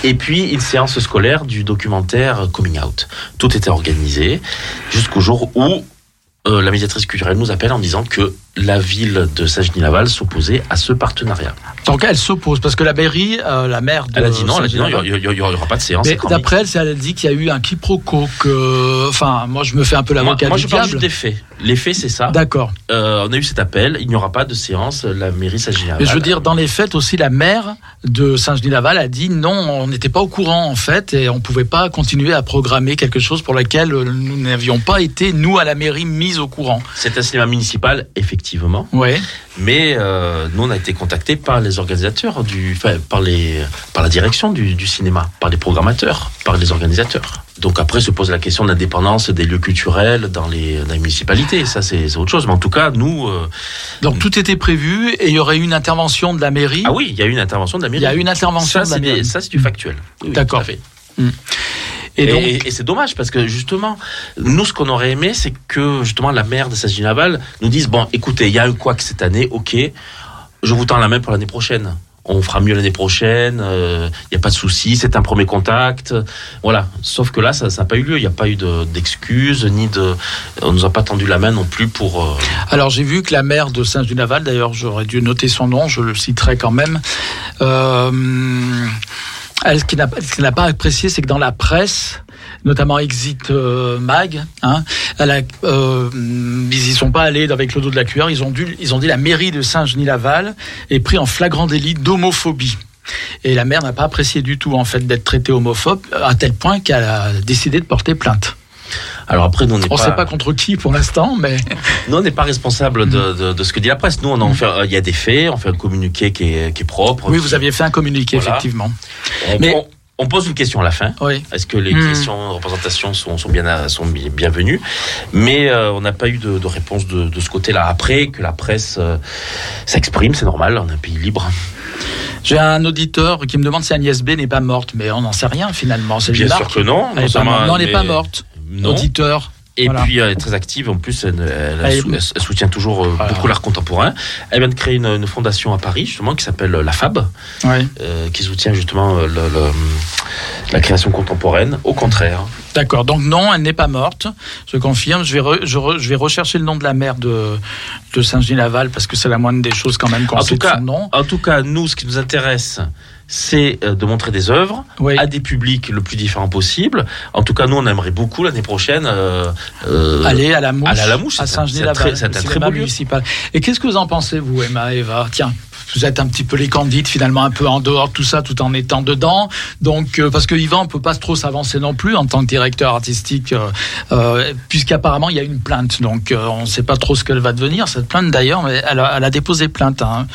Et puis une séance scolaire du documentaire Coming Out. Tout était organisé jusqu'au jour où euh, la médiatrice culturelle nous appelle en disant que la ville de Saint-Genis-Laval s'opposait à ce partenariat. Donc, elle s'oppose parce que la mairie, euh, la maire de. Elle a dit non, elle a dit non, il n'y aura, pas de séance. D'après elle, elle a dit qu'il y a eu un quiproquo. Que, enfin, moi, je me fais un peu l'avocat moi, je parle juste des faits. Les faits, c'est ça. D'accord. Euh, on a eu cet appel, il n'y aura pas de séance, la mairie Saint-Genis-Laval. Mais je veux dire, dans les faits aussi, la maire de Saint-Genis-Laval a dit non, on n'était pas au courant en fait, et on pouvait pas continuer à programmer quelque chose pour lequel euh, nous n'avions pas été, nous, à la mairie, mis au courant. C'est un cinéma municipal, effectivement. Ouais. Mais euh, nous, on a été contactés par les organisateurs, du, enfin, par, les, par la direction du, du cinéma, par les programmateurs, par les organisateurs. Donc après se pose la question de l'indépendance des lieux culturels dans les, dans les municipalités. Ça, c'est autre chose. Mais en tout cas, nous... euh, Donc tout était prévu et il y aurait eu une intervention de la mairie. ah oui, il y a eu une intervention de la mairie. Il y a eu une intervention Ça, de la des- mairie. ça, c'est du factuel. Oui, D'accord. tout Et Et, c'est dommage parce que justement, nous, ce qu'on aurait aimé, c'est que justement la maire de Saint-Genis-Laval nous dise bon, écoutez, il y a un couac cette année, ok, je vous tends la main pour l'année prochaine. On fera mieux l'année prochaine. Il n'y a pas de souci. C'est un premier contact. Voilà. Sauf que là, ça n'a pas eu lieu. Il n'y a pas eu de- d'excuses ni de. On nous a pas tendu la main non plus pour. euh, alors j'ai vu que la maire de Saint-Genis-Laval, d'ailleurs j'aurais dû noter son nom, je le citerai quand même, euh, ce qu'elle n'a pas apprécié, c'est que dans la presse, notamment Exit euh, Mag, hein, euh, ils y sont pas allés avec le dos de la cuillère, ils ont, dû, ils ont dit la mairie de Saint-Genis-Laval est pris en flagrant délit d'homophobie. Et la maire n'a pas apprécié du tout en fait d'être traitée homophobe, à tel point qu'elle a décidé de porter plainte. Alors après, nous, on n'est pas. sait pas contre qui pour l'instant, mais Nous, on n'est pas responsable de, de, de ce que dit la presse. Nous, on en fait. Il y a des faits. On fait un communiqué qui est, qui est propre. oui, vous aviez fait un communiqué Voilà. effectivement. On, Mais- on- on pose une question à la fin. Oui. Est-ce que les Hmm. questions de représentation sont, sont, bien, sont bi- bienvenues? Mais euh, on n'a pas eu de, de réponse de, de ce côté-là. Après, que la presse euh, s'exprime, c'est normal, on est un pays libre. J'ai un auditeur qui me demande si Agnès B n'est pas morte, mais on n'en sait rien finalement. C'est Bien sûr que non. Elle pas. Non, elle n'est mais- pas morte. Non. Auditeur. Et Voilà. puis elle est très active. En plus, elle, soutient toujours euh, Voilà. beaucoup l'art contemporain. Elle vient de créer une, une fondation à Paris, justement, qui s'appelle la FAB, Oui. euh, qui soutient justement euh, le- le- la création contemporaine. Au contraire. D'accord. Donc non, elle n'est pas morte. Je confirme. Je vais, re- je, re- je vais rechercher le nom de la mère de, de Saint-Genis-Laval parce que c'est la moindre des choses quand même qu'on sait tout, cas, son nom. en tout cas, nous, ce qui nous intéresse, c'est euh, de montrer des œuvres Oui. à des publics le plus différent possible. En tout cas, nous, on aimerait beaucoup l'année prochaine. euh, euh, Aller à la mouche, à la Mouche, à c'est un- Saint-Genis-Laval, c'est un très- beau municipal. Et qu'est-ce que vous en pensez, vous, Emma, Eva? Tiens, vous êtes un petit peu les candides, finalement, un peu en dehors de tout ça, tout en étant dedans. Donc, euh, parce que Yvan ne peut pas trop s'avancer non plus en tant que directeur artistique, euh, euh, puisqu'apparemment, il y a une plainte. Donc, on ne sait pas trop ce qu'elle va devenir, cette plainte d'ailleurs, mais elle a, elle a déposé plainte. hein.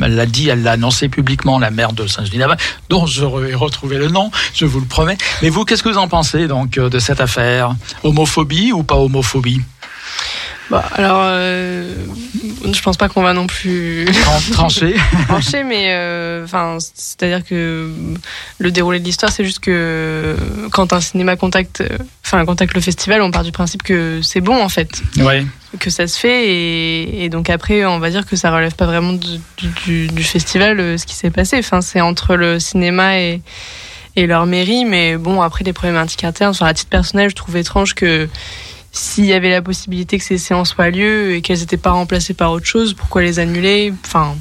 Elle l'a dit, elle l'a annoncé publiquement, la maire de Saint-Genis-Laval, dont je vais retrouver le nom, je vous le promets. Mais vous, qu'est-ce que vous en pensez donc euh, de cette affaire? Homophobie ou pas homophobie? Bah, alors, euh, je pense pas qu'on va non plus Tran- Tranché. trancher, mais euh, enfin, c'est-à-dire que le déroulé de l'histoire, c'est juste que quand un cinéma contacte, enfin, contacte le festival, on part du principe que c'est bon en fait, Ouais. que ça se fait, et, et donc après, on va dire que ça relève pas vraiment du, du- du festival euh, ce qui s'est passé. Enfin, c'est entre le cinéma et et leur mairie, mais bon, après les problématiques internes, sur la titre personnelle, je trouve étrange que s'il y avait la possibilité que ces séances soient lieu et qu'elles n'étaient pas remplacées par autre chose, pourquoi les annuler? Enfin,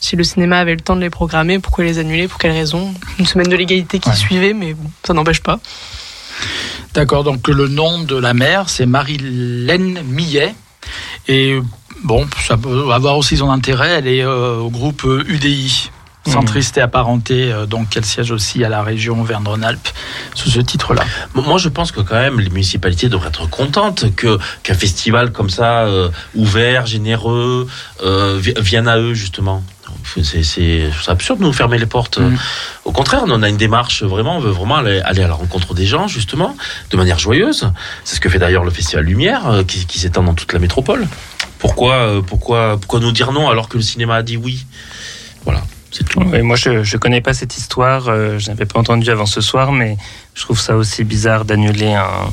si le cinéma avait le temps de les programmer, pourquoi les annuler? Pour quelle raison Une semaine de l'égalité qui Ouais. suivait, mais bon, ça n'empêche pas. D'accord, donc le nom de la mère, c'est Marie-Laine Millet. Et bon, ça peut avoir aussi son intérêt, elle est euh, au groupe euh, UDI, centriste et apparenté, euh, donc elle siège aussi à la région Auvergne-Rhône-Alpes sous ce titre-là. Moi, je pense que quand même les municipalités devraient être contentes que qu'un festival comme ça, euh, ouvert, généreux, euh, vi- vienne à eux justement. C'est absurde de nous fermer les portes. Mhm. Au contraire, on a une démarche vraiment, on veut vraiment aller, aller à la rencontre des gens justement, de manière joyeuse. C'est ce que fait d'ailleurs le Festival Lumière, qui, qui s'étend dans toute la métropole. Pourquoi, pourquoi, pourquoi nous dire non alors que le cinéma a dit oui? Voilà, Ouais, moi, je je connais pas cette histoire. euh, je n'avais pas entendu avant ce soir, mais je trouve ça aussi bizarre d'annuler un-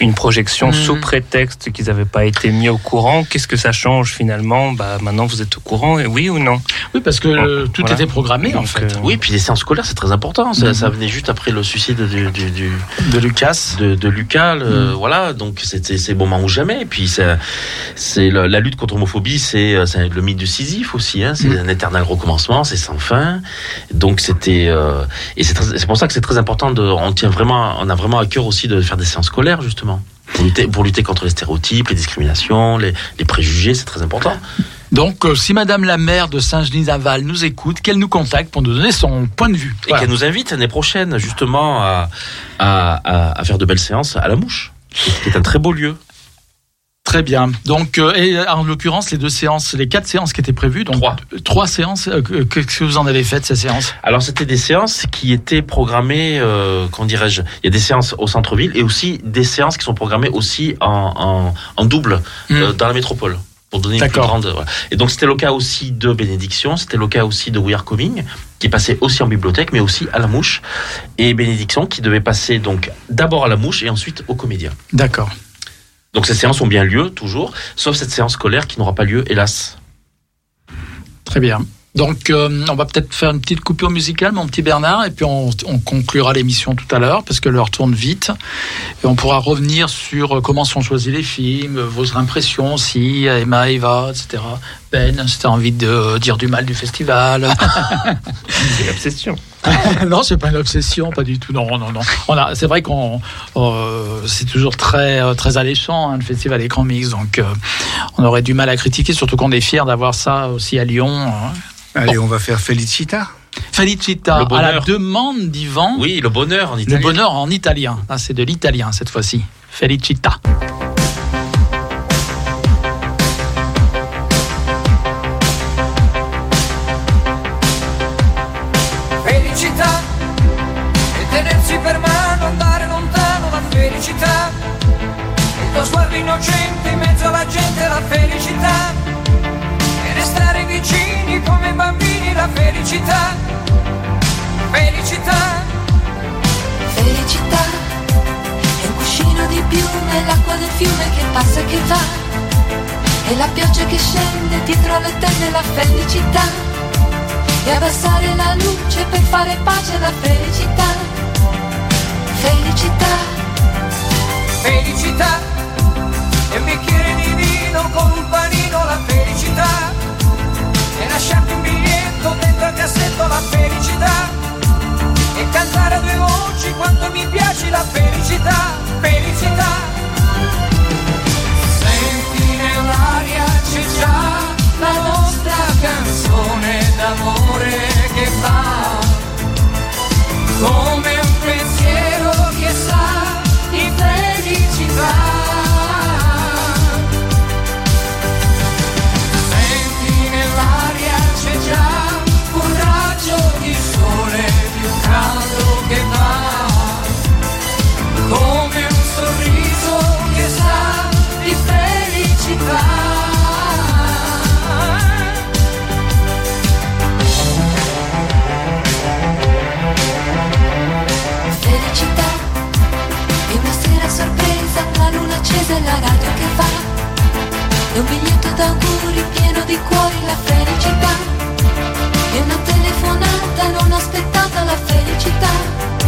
une projection Mhm. sous prétexte qu'ils n'avaient pas été mis au courant. Qu'est-ce que ça change finalement? Bah maintenant, vous êtes au courant, et oui ou non? Oui, parce que tout Voilà. était programmé en fait. euh, Oui, puis les séances scolaires, c'est très important. Ça, ça venait juste après le suicide du, du, du, De Lucas. de, de Lucas, le- Mm. voilà. Donc c'était c'est moment ou jamais. Et puis c'est la lutte contre l'homophobie, c'est euh, c'est le mythe du Sisyphe aussi. Hein, c'est Mm. un éternel recommencement, c'est sans fin. Donc c'était euh, et c'est très- c'est pour ça que c'est très important de. On tient vraiment, on a vraiment à cœur aussi de faire des séances scolaires justement. Pour lutter, pour lutter contre les stéréotypes, les discriminations, les, les préjugés, c'est très important. Donc, euh, si Madame la maire de Saint-Genis-Aval nous écoute, qu'elle nous contacte pour nous donner son point de vue. Et qu'elle nous invite l'année prochaine justement à, à, à, à faire de belles séances à la Mouche, qui est un très beau lieu. Très bien. Donc, euh, et en l'occurrence, les deux séances, les quatre séances qui étaient prévues, donc Trois. euh, trois séances. euh, que- Qu'est-ce que vous en avez fait de ces séances Alors c'était des séances qui étaient programmées, euh, comment dirais-je, il y a des séances au centre-ville et aussi des séances qui sont programmées aussi en, en, en double euh, Hmm. dans la métropole. Pour donner une plus grande. voilà. Et donc c'était le cas aussi de Bénédiction, c'était le cas aussi de We Are Coming, qui passait aussi en bibliothèque, mais aussi à la mouche. Et Bénédiction qui devait passer donc d'abord à la mouche et ensuite aux comédiens. D'accord. Donc ces séances ont bien lieu, toujours, sauf cette séance scolaire qui n'aura pas lieu, hélas. Très bien. Donc, euh, on va peut-être faire une petite coupure musicale, mon petit Bernard, et puis on, on conclura l'émission tout à l'heure, parce que l'heure tourne vite. Et on pourra revenir sur euh, comment sont choisis les films, vos impressions, si Emma, Eva, etc. Ben, si t'as envie de euh, dire du mal du festival. C'est l'obsession. non, c'est pas une obsession, pas du tout. Non, non, non. On a, c'est vrai qu'on, euh, c'est toujours très, euh, très alléchant hein, le festival écran mix, donc euh, on aurait du mal à critiquer, surtout qu'on est fier d'avoir ça aussi à Lyon. hein. Allez, on va faire Felicita. Felicita, Le à la demande d'Yvan. Oui, le bonheur en Le italien. bonheur en italien. Ah, c'est de l'italien cette fois-ci. Felicita. E la pioggia che scende dietro le tende, la felicità. E abbassare la luce per fare pace alla felicità. Felicità. felicità e un bicchiere di vino con un panino la felicità e lasciarti un biglietto dentro al cassetto la felicità e cantare a due voci quanto mi piace la felicità felicità nell'aria c'è già la nostra canzone d'amore che fa come un pensiero che sa di felicità. accesa la radio che fa. E un biglietto d'auguri pieno di cuori la felicità. E una telefonata non aspettata la felicità.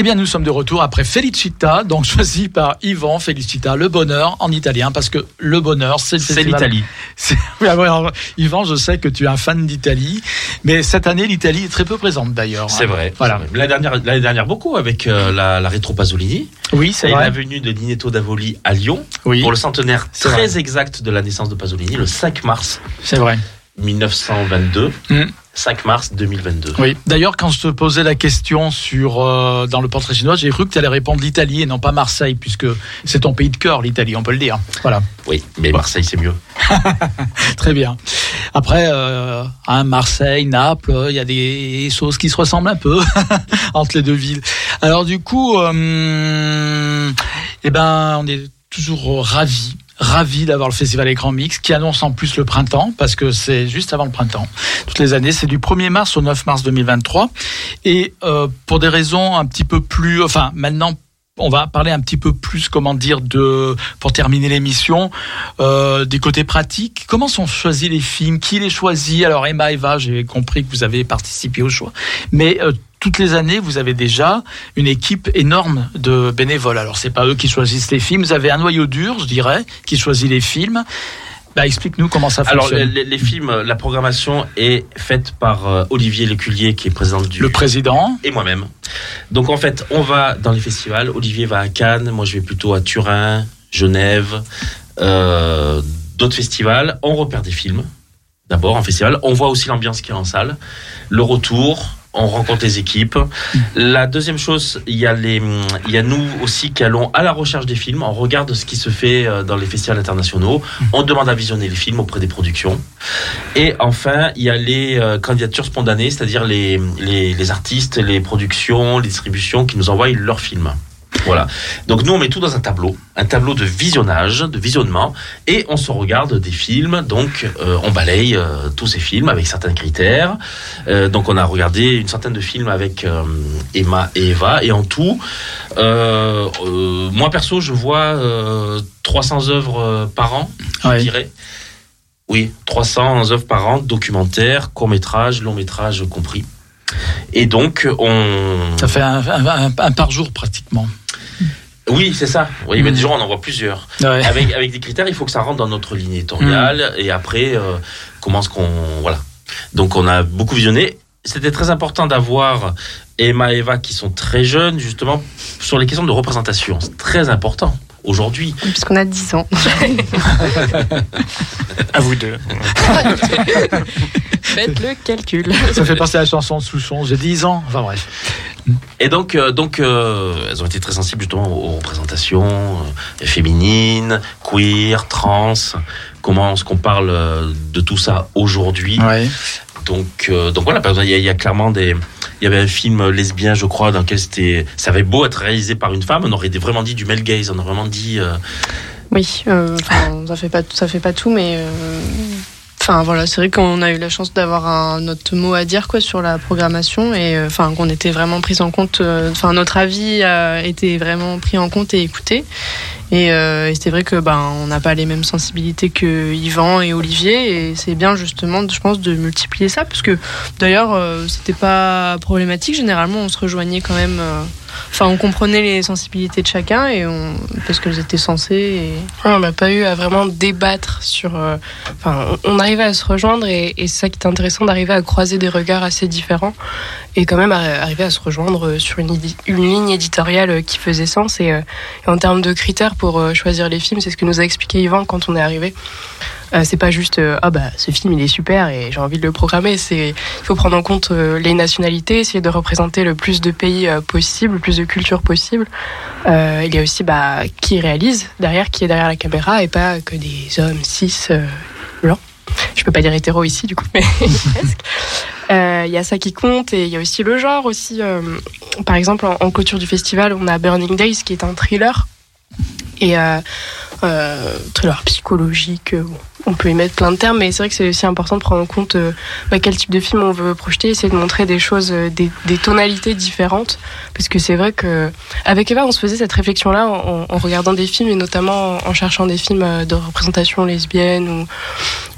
Eh bien, nous sommes de retour après Felicita, donc choisi par Yvan Felicita, le bonheur en italien, parce que le bonheur, c'est l'Italie. C'est- Oui, alors, Yvan, je sais que tu es un fan d'Italie, mais cette année, l'Italie est très peu présente d'ailleurs. C'est hein. vrai. Voilà. L'année dernière, dernière, beaucoup avec euh, la, la rétro Pasolini. Oui, c'est Et vrai. la venue de Ninetto d'Avoli à Lyon Oui, pour le centenaire très exact de la naissance de Pasolini, le 5 mars c'est vrai. 1922. Mm. 5 mars 2022. Oui. D'ailleurs, quand je te posais la question sur euh, dans le portrait chinois, j'ai cru que tu allais répondre l'Italie et non pas Marseille, puisque c'est ton pays de cœur, l'Italie, on peut le dire. Voilà. Oui, mais Marseille, c'est mieux. Très bien. Après, euh, hein, Marseille, Naples, il y a des choses qui se ressemblent un peu entre les deux villes. Alors du coup, euh, eh ben, on est toujours ravis. Ravis d'avoir le festival Écran Mix qui annonce en plus le printemps parce que c'est juste avant le printemps. Toutes les années, c'est du 1er mars au 9 mars 2023 et euh, pour des raisons un petit peu plus, enfin maintenant on va parler un petit peu plus, comment dire, de pour terminer l'émission, euh, des côtés pratiques. Comment sont choisis les films? Qui les choisit? Alors Emma, Eva, j'ai compris que vous avez participé au choix, mais euh, toutes les années, vous avez déjà une équipe énorme de bénévoles. Alors c'est pas eux qui choisissent les films. Vous avez un noyau dur, je dirais, qui choisit les films. Bah, explique-nous comment ça Alors, fonctionne. les, les films, la programmation est faite par euh, Olivier Léculier, qui est président du. Le président. Et moi-même. Donc, en fait, on va dans les festivals. Olivier va à Cannes, moi je vais plutôt à Turin, Genève, euh, d'autres festivals. On repère des films, d'abord en festival. On voit aussi l'ambiance qui est en salle, le retour. On rencontre les équipes. La deuxième chose, il y a nous aussi qui allons à la recherche des films. On regarde ce qui se fait euh, dans les festivals internationaux. On demande à visionner les films auprès des productions. Et enfin, il y a les euh, candidatures spontanées, c'est-à-dire les artistes, les productions, les distributions qui nous envoient leurs films. Voilà. Donc nous, on met tout dans un tableau, un tableau de visionnage, de visionnement, et on se regarde des films. Donc euh, on balaye euh, tous ces films avec certains critères. Euh, donc on a regardé une centaine de films avec Emma et Eva, et en tout, moi perso, je vois euh, 300 œuvres par an, je Ouais. dirais. Oui, 300 œuvres par an, documentaires, courts-métrages, longs-métrages compris. Et donc, on... Ça fait un, un- un- un par jour pratiquement. Oui, c'est ça. Oui, mais Mhm. déjà, on en voit plusieurs. Ouais. Avec, avec des critères, il faut que ça rentre dans notre ligne éditoriale. Et après, euh, comment est-ce qu'on... Voilà. Donc, on a beaucoup visionné. C'était très important d'avoir Emma et Eva qui sont très jeunes, justement, sur les questions de représentation. C'est très important aujourd'hui. Puisqu'on a 10 ans. À vous deux. Faites le calcul. Ça fait penser à la chanson de Souchon. J'ai 10 ans. Enfin bref. Et donc, euh, donc euh, elles ont été très sensibles justement aux représentations euh, féminines, queer, trans. Comment est-ce qu'on parle de tout ça aujourd'hui? Ouais. Donc, euh, donc voilà, il y, a- clairement des. Il y avait un film lesbien, je crois, dans lequel c'était. Ça avait beau être réalisé par une femme, on aurait vraiment dit du male gaze, on aurait vraiment dit. euh, Oui, euh, ça fait pas ça fait pas tout, mais enfin voilà, c'est vrai qu'on a eu la chance d'avoir notre mot à dire quoi sur la programmation et enfin qu'on était vraiment pris en compte. Enfin, notre avis a été vraiment pris en compte et écouté. Et, euh, et c'est vrai que ben on n'a pas les mêmes sensibilités que Yvan et Olivier et c'est bien justement, je pense, de multiplier ça parce que d'ailleurs euh, c'était pas problématique. Généralement, on se rejoignait quand même. euh, Enfin, on comprenait les sensibilités de chacun et on parce qu'elles étaient censées. On n'a pas eu à vraiment débattre sur. euh, Enfin, on arrivait à se rejoindre et c'est ça qui est intéressant d'arriver à croiser des regards assez différents et quand même arriver à se rejoindre sur une, ligne éditoriale euh, qui faisait sens. Et, euh, et en termes de critères pour euh, choisir les films, c'est ce que nous a expliqué Yvan quand on est arrivé. Euh, c'est pas juste euh, ah bah ce film il est super et j'ai envie de le programmer. Il faut prendre en compte euh, les nationalités, essayer de représenter le plus de pays euh, possible, le plus de cultures possible. Euh, il y a aussi bah, qui réalise derrière, qui est derrière la caméra et pas que des hommes cis euh, blancs. Je peux pas dire hétéro ici du coup, mais presque. Euh, Il y a ça qui compte et il y a aussi le genre aussi. euh, par exemple, en, clôture du festival, on a Burning Days qui est un thriller et euh, euh, thriller psychologique. euh, on peut y mettre plein de termes, mais c'est vrai que c'est aussi important de prendre en compte euh, quel type de film on veut projeter, essayer de montrer des choses, euh, des, tonalités différentes, parce que c'est vrai que avec Eva, on se faisait cette réflexion-là en, regardant des films et notamment en cherchant des films euh, de représentation lesbienne ou,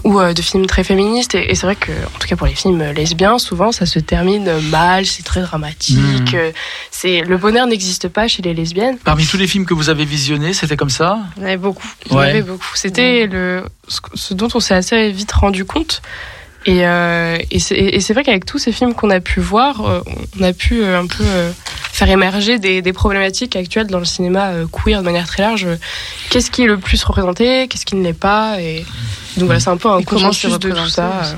ou euh, de films très féministes. Et, et c'est vrai que, en tout cas pour les films lesbiens, souvent ça se termine mal, c'est très dramatique. Mhm. euh, C'est le bonheur n'existe pas chez les lesbiennes. Parmi tous les films que vous avez visionnés, c'était comme ça? Il y en avait beaucoup. Il y en Ouais. avait beaucoup. C'était le ce, ce dont on s'est assez vite rendu compte. Et, euh, et c'est et c'est vrai qu'avec tous ces films qu'on a pu voir, euh, on a pu euh, un peu euh, faire émerger des, des problématiques actuelles dans le cinéma euh, queer de manière très large. Qu'est-ce qui est le plus représenté Qu'est-ce qui ne l'est pas Et donc voilà, c'est un peu un Et comment de tout ça. euh,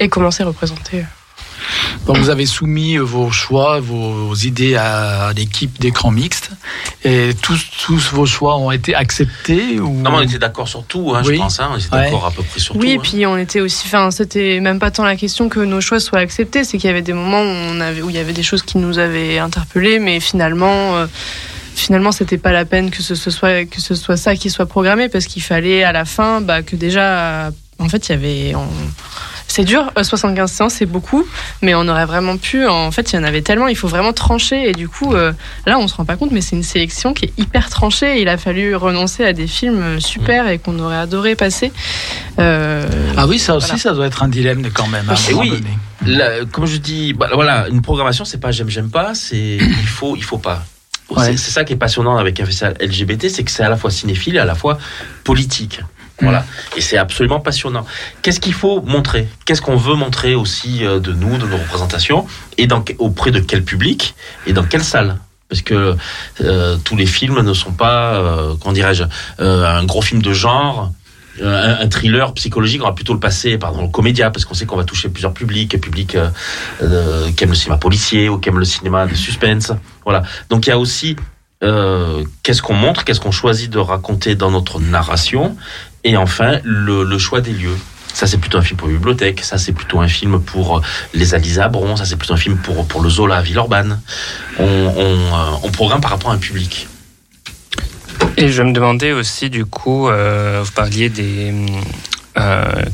et comment c'est représenté. Donc vous avez soumis vos choix, vos idées à l'équipe d'écran mixte. Et tous, tous vos choix ont été acceptés ou... Non, mais on était d'accord sur tout, hein, Oui. je pense. Hein, on était Ouais. d'accord à peu près sur Oui, et tout. hein. puis on était aussi. Enfin, c'était même pas tant la question que nos choix soient acceptés, c'est qu'il y avait des moments où, on avait, où il y avait des choses qui nous avaient interpellés, mais finalement. euh, Finalement, c'était pas la peine que ce, ce soit que ce soit ça qui soit programmé parce qu'il fallait à la fin bah, que déjà, euh, en fait, il y avait. on- C'est dur, euh, 75 séances, c'est beaucoup, mais on aurait vraiment pu. En fait, il y en avait tellement, il faut vraiment trancher. Et du coup, euh, là, on se rend pas compte, mais c'est une sélection qui est hyper tranchée. Il a fallu renoncer à des films super et qu'on aurait adoré passer. Euh, Ah oui, ça aussi, voilà. ça doit être un dilemme quand même. À un Et moment oui, la- comme je dis, bah, voilà, une programmation, c'est pas j'aime, j'aime pas, c'est il faut, il faut pas. Ouais. C'est- C'est ça qui est passionnant avec un festival LGBT, c'est que c'est à la fois cinéphile et à la fois politique. Voilà. Et c'est absolument passionnant. Qu'est-ce qu'il faut montrer? Qu'est-ce qu'on veut montrer aussi euh, de nous, de nos représentations? Et dans, auprès de quel public? Et dans quelle salle? Parce que euh, tous les films ne sont pas, euh, comment dirais-je, euh, un gros film de genre, un, un thriller psychologique. On va plutôt le passer pardon, le comédia, parce qu'on sait qu'on va toucher plusieurs publics, publics euh, euh, qui aiment le cinéma policier ou qui aiment le cinéma de suspense. Voilà. Donc il y a aussi qu'est-ce qu'on montre, qu'est-ce qu'on choisit de raconter dans notre narration, et enfin le, choix des lieux. Ça, c'est plutôt un film pour la bibliothèque. Ça, c'est plutôt un film pour euh, les Alisa Bron. Ça, c'est plutôt un film pour, pour le Zola à Villeurbanne. On, on, euh, programme par rapport à un public. Et je me demandais aussi, du coup, euh, vous parliez des.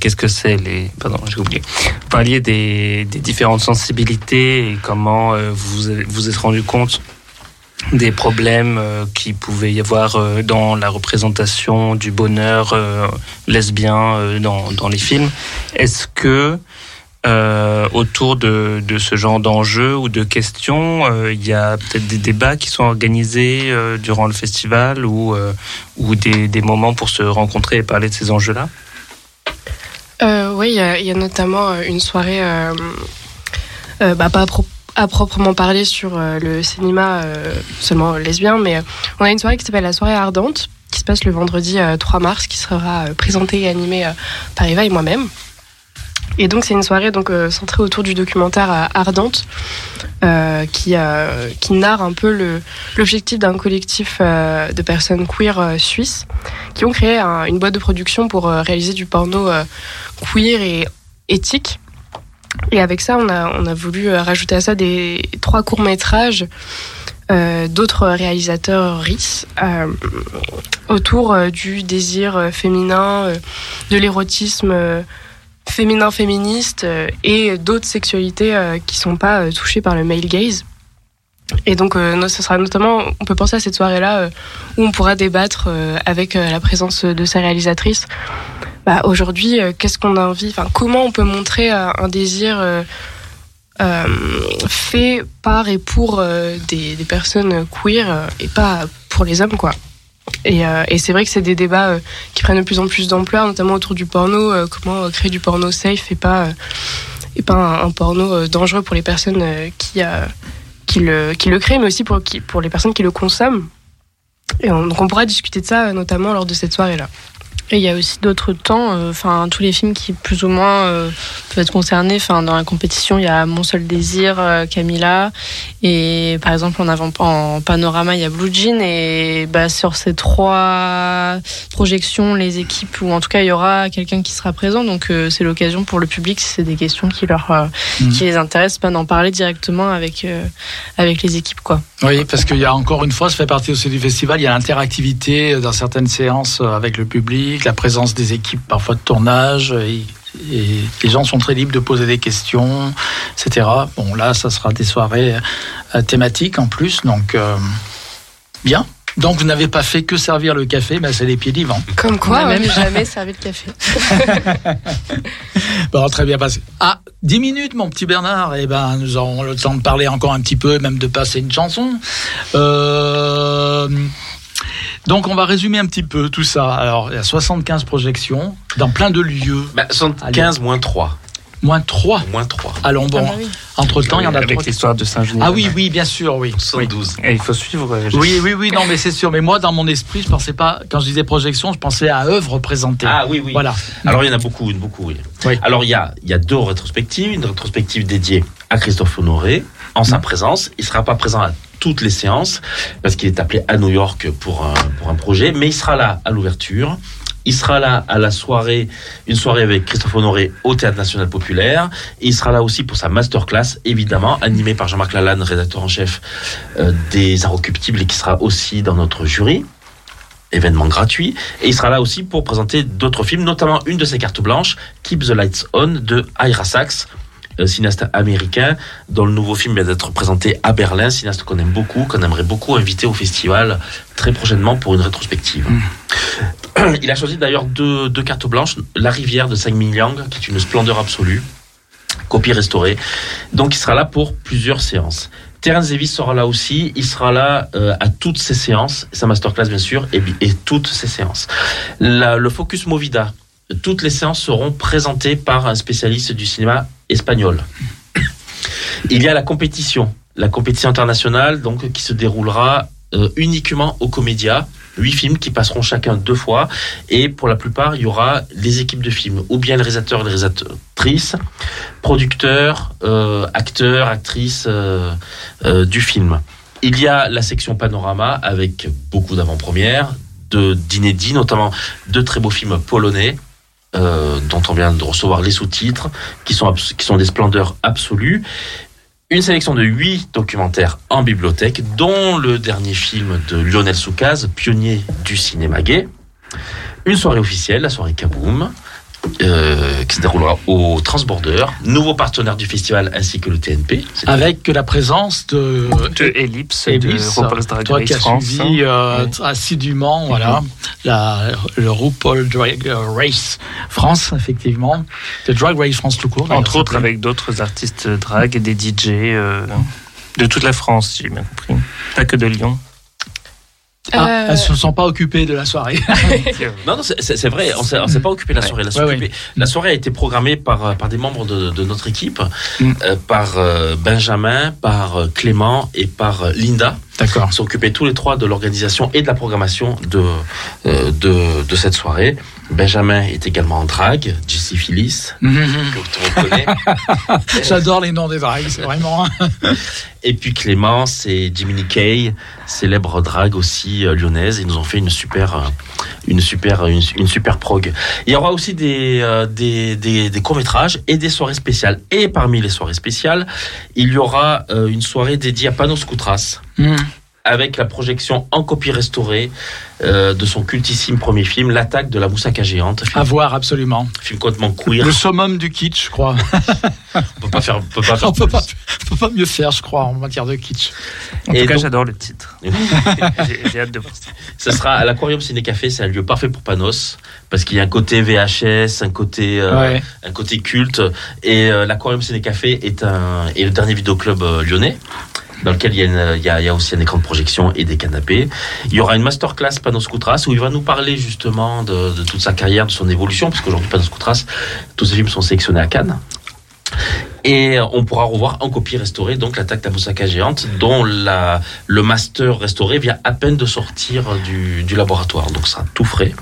Qu'est-ce que c'est les. Pardon, j'ai oublié. Vous parliez des, des différentes sensibilités et comment vous vous êtes rendu compte des problèmes euh, qui pouvait y avoir euh, dans la représentation du bonheur euh, lesbien dans, dans les films. Est-ce que autour de, de ce genre d'enjeux ou de questions, il y a peut-être des débats qui sont organisés durant le festival ou, ou des, des moments pour se rencontrer et parler de ces enjeux-là? Oui, il y, a- notamment une soirée, bah, pas à, pro- à proprement parler sur euh, le cinéma euh, seulement lesbien, mais euh, on a une soirée qui s'appelle la soirée ardente, qui se passe le vendredi euh, 3 mars, qui sera présentée et animée par Eva et moi-même. Et donc c'est une soirée donc centrée autour du documentaire Ardente, qui, qui narre un peu l'objectif d'un collectif de personnes queer suisses qui ont créé un- une boîte de production pour réaliser du porno queer et éthique. Et avec ça, on a, on a voulu euh, rajouter à ça des trois courts métrages euh, d'autres réalisateurs RIS euh, autour du désir féminin, de l'érotisme féminin féministe et d'autres sexualités qui sont pas touchées par le male gaze. Et donc, ce sera notamment, on peut penser à cette soirée-là où on pourra débattre avec la présence de ces réalisatrices. Bah, Aujourd'hui, euh, qu'est-ce qu'on a envie, comment on peut montrer euh, un désir euh, fait par et pour des, personnes queer et pas pour les hommes, quoi? Et, c'est vrai que c'est des débats qui prennent de plus en plus d'ampleur, notamment autour du porno, comment créer du porno safe et pas, et pas un, porno dangereux pour les personnes qui, qui, le, qui le créent, mais aussi pour, qui, pour les personnes qui le consomment. Et on- donc on pourra discuter de ça, notamment lors de cette soirée-là. Et il y a aussi d'autres temps, euh, enfin tous les films qui plus ou moins euh, peuvent être concernés. Enfin dans la compétition, il y a Mon seul désir, euh, Camilla, et par exemple en avant en panorama, il y a Blue Jean. Et bah, sur ces trois projections, les équipes ou en tout cas il y aura quelqu'un qui sera présent. Donc euh, c'est l'occasion pour le public, si c'est des questions qui leur Mhm. qui les intéressent, pas d'en parler directement avec avec les équipes quoi. Oui, parce qu'il y a encore une fois, ça fait partie aussi du festival, il y a l'interactivité dans certaines séances avec le public, la présence des équipes parfois de tournage, et, et les gens sont très libres de poser des questions, etc. Bon, là, ça sera des soirées euh, thématiques en plus, donc euh, bien. Donc vous n'avez pas fait que servir le café, mais c'est les pieds d'Ivan. Comme quoi, On a même même jamais servi le café. Bon, très bien passé. Ah, 10 minutes, mon petit Bernard. Eh ben, nous aurons le temps de parler encore un petit peu, même de passer une chanson. Euh, Donc, on va résumer un petit peu tout ça. Alors, il y a 75 projections dans plein de lieux. Bah, 75 moins 3. Moins 3. Moins 3. Allons, bon. Ah bah oui. Entre temps, il y en a Avec l'histoire de Saint-Genis. Ah oui, oui, bien sûr, oui. 72. Et il faut suivre. euh, je- Oui, oui, oui, non, mais c'est sûr. Mais moi, dans mon esprit, je pensais pas, quand je disais projection, je pensais à œuvre présentée. Ah oui, oui. Voilà. Alors il y en a beaucoup, beaucoup, oui. Oui. Alors il y a, il y a deux rétrospectives. Une rétrospective dédiée à Christophe Honoré en sa présence. Il sera pas présent à toutes les séances parce qu'il est appelé à New York pour un, pour un projet, mais il sera là à l'ouverture. Il sera là à la soirée, une soirée avec Christophe Honoré au Théâtre National Populaire. Et il sera là aussi pour sa masterclass, évidemment, animée par Jean-Marc Lalanne, rédacteur en chef euh, des Inrecuptibles, et qui sera aussi dans notre jury événement gratuit. Et il sera là aussi pour présenter d'autres films, notamment une de ses cartes blanches, Keep the Lights On, de Ira Sachs, euh, cinéaste américain, dont le nouveau film vient d'être présenté à Berlin, cinéaste qu'on aime beaucoup, qu'on aimerait beaucoup inviter au festival très prochainement pour une rétrospective. Il a choisi d'ailleurs deux, deux cartes blanches, La Rivière de Sang Liang, qui est une splendeur absolue, copie restaurée. Donc il sera là pour plusieurs séances. Terence Davis sera là aussi. Il sera là euh, à toutes ses séances, sa masterclass bien sûr, et, et toutes ses séances. La- le Focus Movida, toutes les séances seront présentées par un spécialiste du cinéma espagnol. Il y a la compétition, la compétition internationale, donc qui se déroulera euh, uniquement au Comédia. Huit films qui passeront chacun deux fois. Et pour la plupart, il y aura les équipes de films, ou bien les réalisateurs les réalisatrices, producteurs, euh, acteurs, actrices euh, du film. Il y a la section panorama avec beaucoup d'avant-premières, de d'inédits, notamment deux très beaux films polonais. Euh, dont on vient de recevoir les sous-titres, qui sont, qui sont des splendeurs absolues. Une sélection de huit documentaires en bibliothèque, dont le dernier film de Lionel Soukaz, pionnier du cinéma gay. Une soirée officielle, la soirée Kaboom, euh, qui se déroulera au Transborder, nouveau partenaire du festival ainsi que le TNP. Avec la présence de, De Ellipse, Ellipse, de RuPaul's Drag toi Race qui as France. suivi euh, Oui. assidûment voilà, la, le RuPaul Drag Race France, effectivement. Le Drag Race France tout court. Entre autres avec d'autres artistes drag et des DJ euh, de toute la France, si j'ai bien compris. Pas que de Lyon. Ah, Euh, elles se sont pas occupées de la soirée. Non, non, c'est- vrai, on s'est pas occupé de la soirée. La, soirée, ouais. la soirée a été programmée par, par des membres de, de notre équipe, Mm. euh, par euh, Benjamin, par euh, Clément et par euh, Linda. D'accord. Ils s'occupaient tous les trois de l'organisation et de la programmation de, euh, de, de cette soirée. Benjamin est également en drague, Jessie Phyllis, Mhm. que tout le monde connaît. J'adore les noms des dragues, c'est vraiment. Et puis Clément, c'est Jiminy Kay, célèbre drague aussi euh, lyonnaise. Ils nous ont fait une super, euh, une super, une, une super prog. Il y aura aussi des, euh, des, des, des courts métrages et des soirées spéciales. Et parmi les soirées spéciales, il y aura une soirée dédiée à Panos Koutras Mhm. avec la projection en copie restaurée euh, de son cultissime premier film, L'attaque de la moussaka géante, film, À voir, absolument. film complètement queer. Le summum du kitsch, je crois. On peut pas faire, on peut pas faire On peut pas, on peut pas mieux faire, je crois, en matière de kitsch. En Et tout cas, donc- j'adore le titre. J'ai hâte de voir ça. Ce sera à l'Aquarium Ciné Café, c'est un lieu parfait pour Panos parce qu'il y a un côté VHS, un côté euh, Ouais. un côté culte et euh, l'Aquarium Ciné Café est un est le dernier vidéoclub euh, lyonnais dans lequel il y, a une- il, y a, il y a aussi un écran de projection et des canapés. Il y aura une masterclass Panos Koutras où il va nous parler justement de, toute sa carrière, de son évolution, parce qu'aujourd'hui Panos Koutras, tous ses films sont sélectionnés à Cannes. Et on pourra revoir en copie restaurée donc l'attaque de la moussaka géante dont le master restauré vient à peine de sortir du, laboratoire. Donc ça sera tout frais.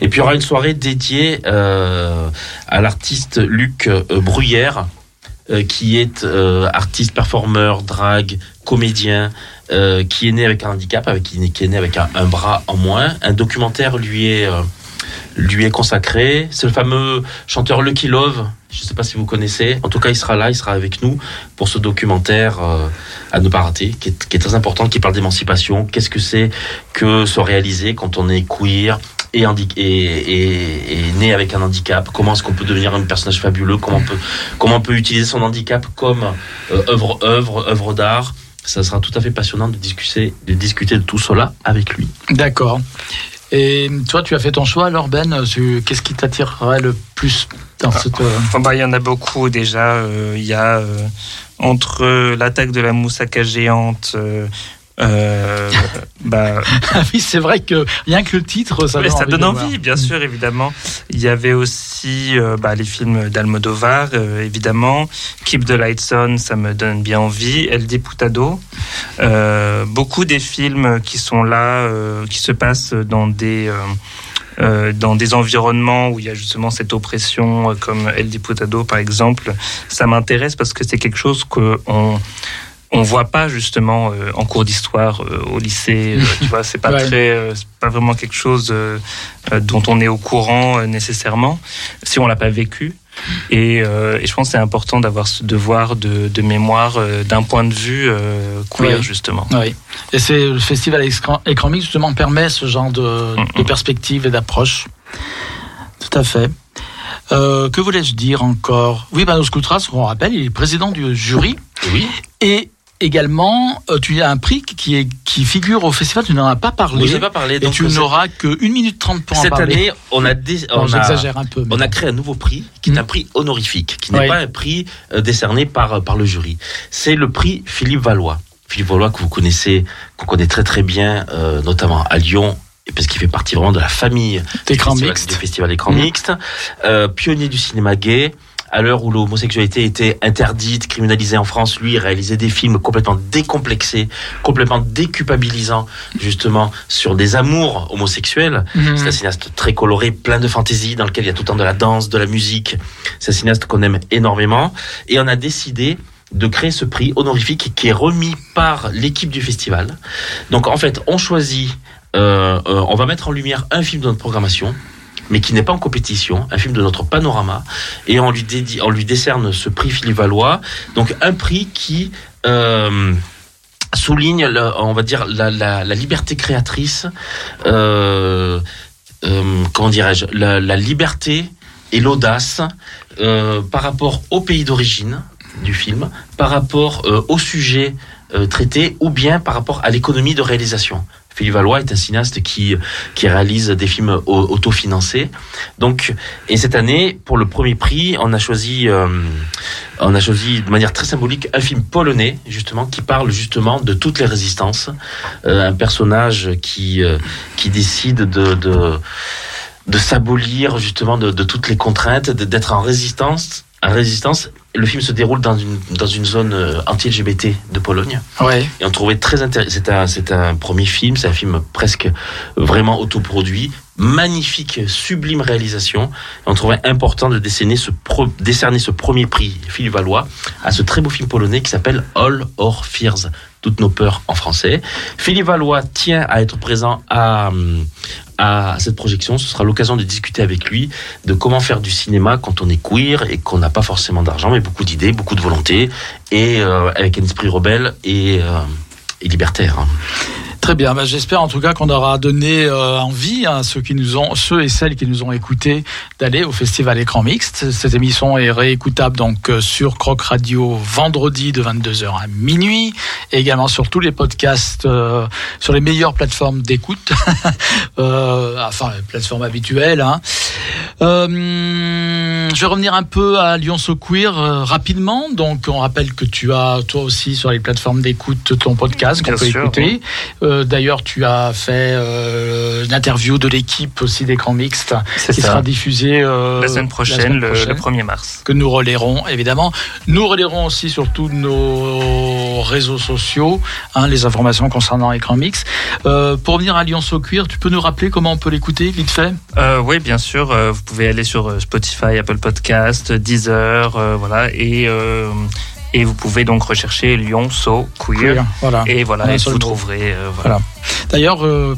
Et puis il y aura une soirée dédiée euh, à l'artiste Luc euh, Bruyère euh, qui est euh, artiste, performeur, drague, comédien, euh, qui est né avec un handicap, avec, qui, est né- avec un, bras en moins. Un documentaire lui est, euh, lui est consacré. C'est le fameux chanteur Lucky Love. Je ne sais pas si vous connaissez. En tout cas, il sera là, il sera avec nous pour ce documentaire euh, à ne pas rater, qui est, très important, qui parle d'émancipation. Qu'est-ce que c'est que se réaliser quand on est queer et, né avec un handicap? Comment est-ce qu'on peut devenir un personnage fabuleux? Comment on peut, comment peut utiliser son handicap comme œuvre, œuvre, œuvre d'art? Ça sera tout à fait passionnant de discuter, de discuter de tout cela avec lui. D'accord. Et toi, tu as fait ton choix, alors Ben sur Qu'est-ce qui t'attirerait le plus dans cette. euh, Enfin, bah, il y en a beaucoup déjà. euh, Il y a euh, entre l'attaque de la moussaka géante. euh, euh, bah, Ah oui, c'est vrai que rien que le titre, ça Ouais, donne ça envie. donne envie, voir. bien sûr, évidemment. Il y avait aussi euh, bah, les films d'Almodovar, euh, évidemment. Keep the Lights On, ça me donne bien envie. El Diputado. Euh, beaucoup des films qui sont là, euh, qui se passent dans des... euh, dans des environnements où il y a justement cette oppression, euh, comme El Diputado par exemple, ça m'intéresse parce que c'est quelque chose qu'on on voit pas justement euh, en cours d'histoire euh, au lycée. euh, tu vois, c'est pas Ouais. très, pas vraiment quelque chose dont on est au courant nécessairement si on l'a pas vécu. Et, et je pense que c'est important d'avoir ce devoir de, de mémoire d'un point de vue queer Ouais. justement. Oui. Et c'est le festival Écran, Écran Mix, justement, permet ce genre de, de perspective et d'approche. Tout à fait. Euh, que voulais-je dire encore? Oui, Manos Koutras, on rappelle, il est président du jury. Oui. Et également, euh, tu as un prix qui, est, qui figure au festival, tu n'en as pas parlé. Je n'ai pas parlé, Et donc, tu c'est- n'auras que 1 minute 30 pour en Cette parler. année, on a, un peu, on créé un nouveau prix qui est un prix honorifique, qui n'est pas un prix euh, décerné par, par le jury. C'est le prix Philippe Valois. Philippe Valois que vous connaissez, qu'on connaît très très bien, euh, notamment à Lyon, et parce qu'il fait partie vraiment de la famille D'écran du festival- mixte. du festival Écran. Mixte, euh, pionnier du cinéma gay. À l'heure où l'homosexualité était interdite, criminalisée en France, lui réalisait des films complètement décomplexés, complètement déculpabilisants, justement, sur des amours homosexuels. Mhm. C'est un cinéaste très coloré, plein de fantaisie, dans lequel il y a tout le temps de la danse, de la musique. C'est un cinéaste qu'on aime énormément. Et on a décidé de créer ce prix honorifique qui est remis par l'équipe du festival. Donc en fait, on choisit, euh, euh, on va mettre en lumière un film de notre programmation mais qui n'est pas en compétition, un film de notre panorama, et on lui, décerne ce prix Philippe Valois, donc un prix qui euh, souligne, on va dire, la, liberté créatrice, euh, euh, comment dirais-je, la, liberté et l'audace par rapport au pays d'origine du film, par rapport au sujet traité, ou bien par rapport à l'économie de réalisation. Philippe Valois est un cinéaste qui, qui réalise des films au- autofinancés. Donc, et cette année, pour le premier prix, on a choisi, euh, on a choisi de manière très symbolique un film polonais, justement, qui parle justement de toutes les résistances. Euh, un personnage qui, euh, qui décide de, de, de s'abolir justement de, de toutes les contraintes, d'être en résistance. En résistance. Le film se déroule dans une, dans une zone euh, anti-LGBT de Pologne. Ouais. Et on trouvait très intéressant. C'est un, c'est un premier film, c'est un film presque vraiment autoproduit, magnifique, sublime réalisation. Et on trouvait important de décerner ce, pro- décerner ce premier prix Philippe Valois à ce très beau film polonais qui s'appelle All Our Fears, toutes nos peurs en français. Philippe Valois tient à être présent à, hum, à cette projection. Ce sera l'occasion de discuter avec lui de comment faire du cinéma quand on est queer et qu'on n'a pas forcément d'argent, mais beaucoup d'idées, beaucoup de volonté, et euh, avec un esprit rebelle et, euh, et libertaire. Très bien, bah, j'espère en tout cas qu'on aura donné euh, envie à ceux qui nous ont, ceux et celles qui nous ont écoutés d'aller au festival Écran Mixte. Cette émission est réécoutable donc euh, sur Croc Radio vendredi de 22h à minuit et également sur tous les podcasts euh, sur les meilleures plateformes d'écoute, euh, enfin les plateformes habituelles. Hein. Euh, je vais revenir un peu à Lyon So Queer euh, rapidement. Donc on rappelle que tu as toi aussi sur les plateformes d'écoute ton podcast qu'on peut sûr, écouter. Euh, D'ailleurs, tu as fait euh, une interview de l'équipe aussi d'écran mixte qui ça. sera diffusée euh, la semaine prochaine, semaine le- prochaine, le 1er mars. que nous relayerons évidemment. Nous relayerons aussi sur tous nos réseaux sociaux hein, les informations concernant écran mix. Euh, pour revenir à Lyon So Queer, tu peux nous rappeler comment on peut l'écouter vite fait? Oui, bien sûr. vous pouvez aller sur Spotify, Apple Podcast, Deezer, voilà, et et vous pouvez donc rechercher Lyon So Queer. Queer, voilà. Et voilà, et vous trouverez. euh, voilà. Voilà. D'ailleurs, euh,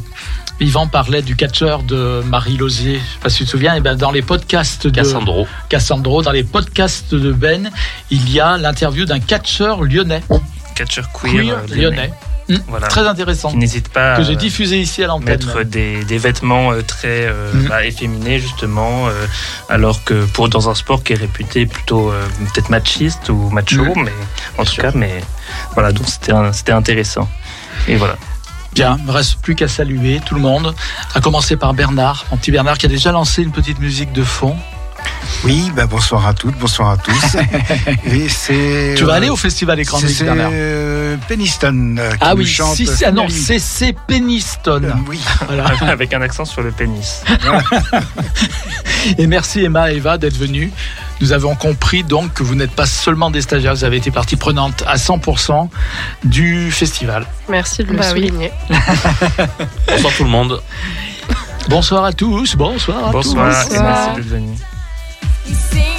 Yvan parlait du catcheur de Marie Lozier. Je sais pas si tu te souviens. Et ben, dans les podcasts de Cassandro. Cassandro, dans les podcasts de Ben, il y a l'interview d'un catcheur lyonnais. Catcher queer, euh, lyonnais. Voilà. Très intéressant. Qui n'hésite pas Que j'ai diffusé ici à l'antenne. mettre des, des vêtements euh, très euh, Mhm. bah, efféminés justement, euh, alors que pour dans un sport qui est réputé plutôt euh, peut-être machiste ou macho, Mhm. mais en tout cas, mais voilà, donc c'était c'était intéressant. Et voilà. Bien, il ne me reste plus qu'à saluer tout le monde, à commencer par Bernard, mon petit Bernard qui a déjà lancé une petite musique de fond. Oui, ben bonsoir à toutes, bonsoir à tous. Et c'est. Tu vas euh, aller au festival Écran Mix, C'est euh, Peniston euh, qui Ah nous oui, chante. si, si, ah non, c'est c'est Peniston. Euh, Oui. Voilà. Avec un accent sur le pénis. Et merci Emma et Eva d'être venues. Nous avons compris donc que vous n'êtes pas seulement des stagiaires, vous avez été partie prenante à 100% du festival. Merci de le Bah oui. souligner. Bonsoir tout le monde. Bonsoir à tous, bonsoir à Bonsoir tous. et merci d'être venu. You sing.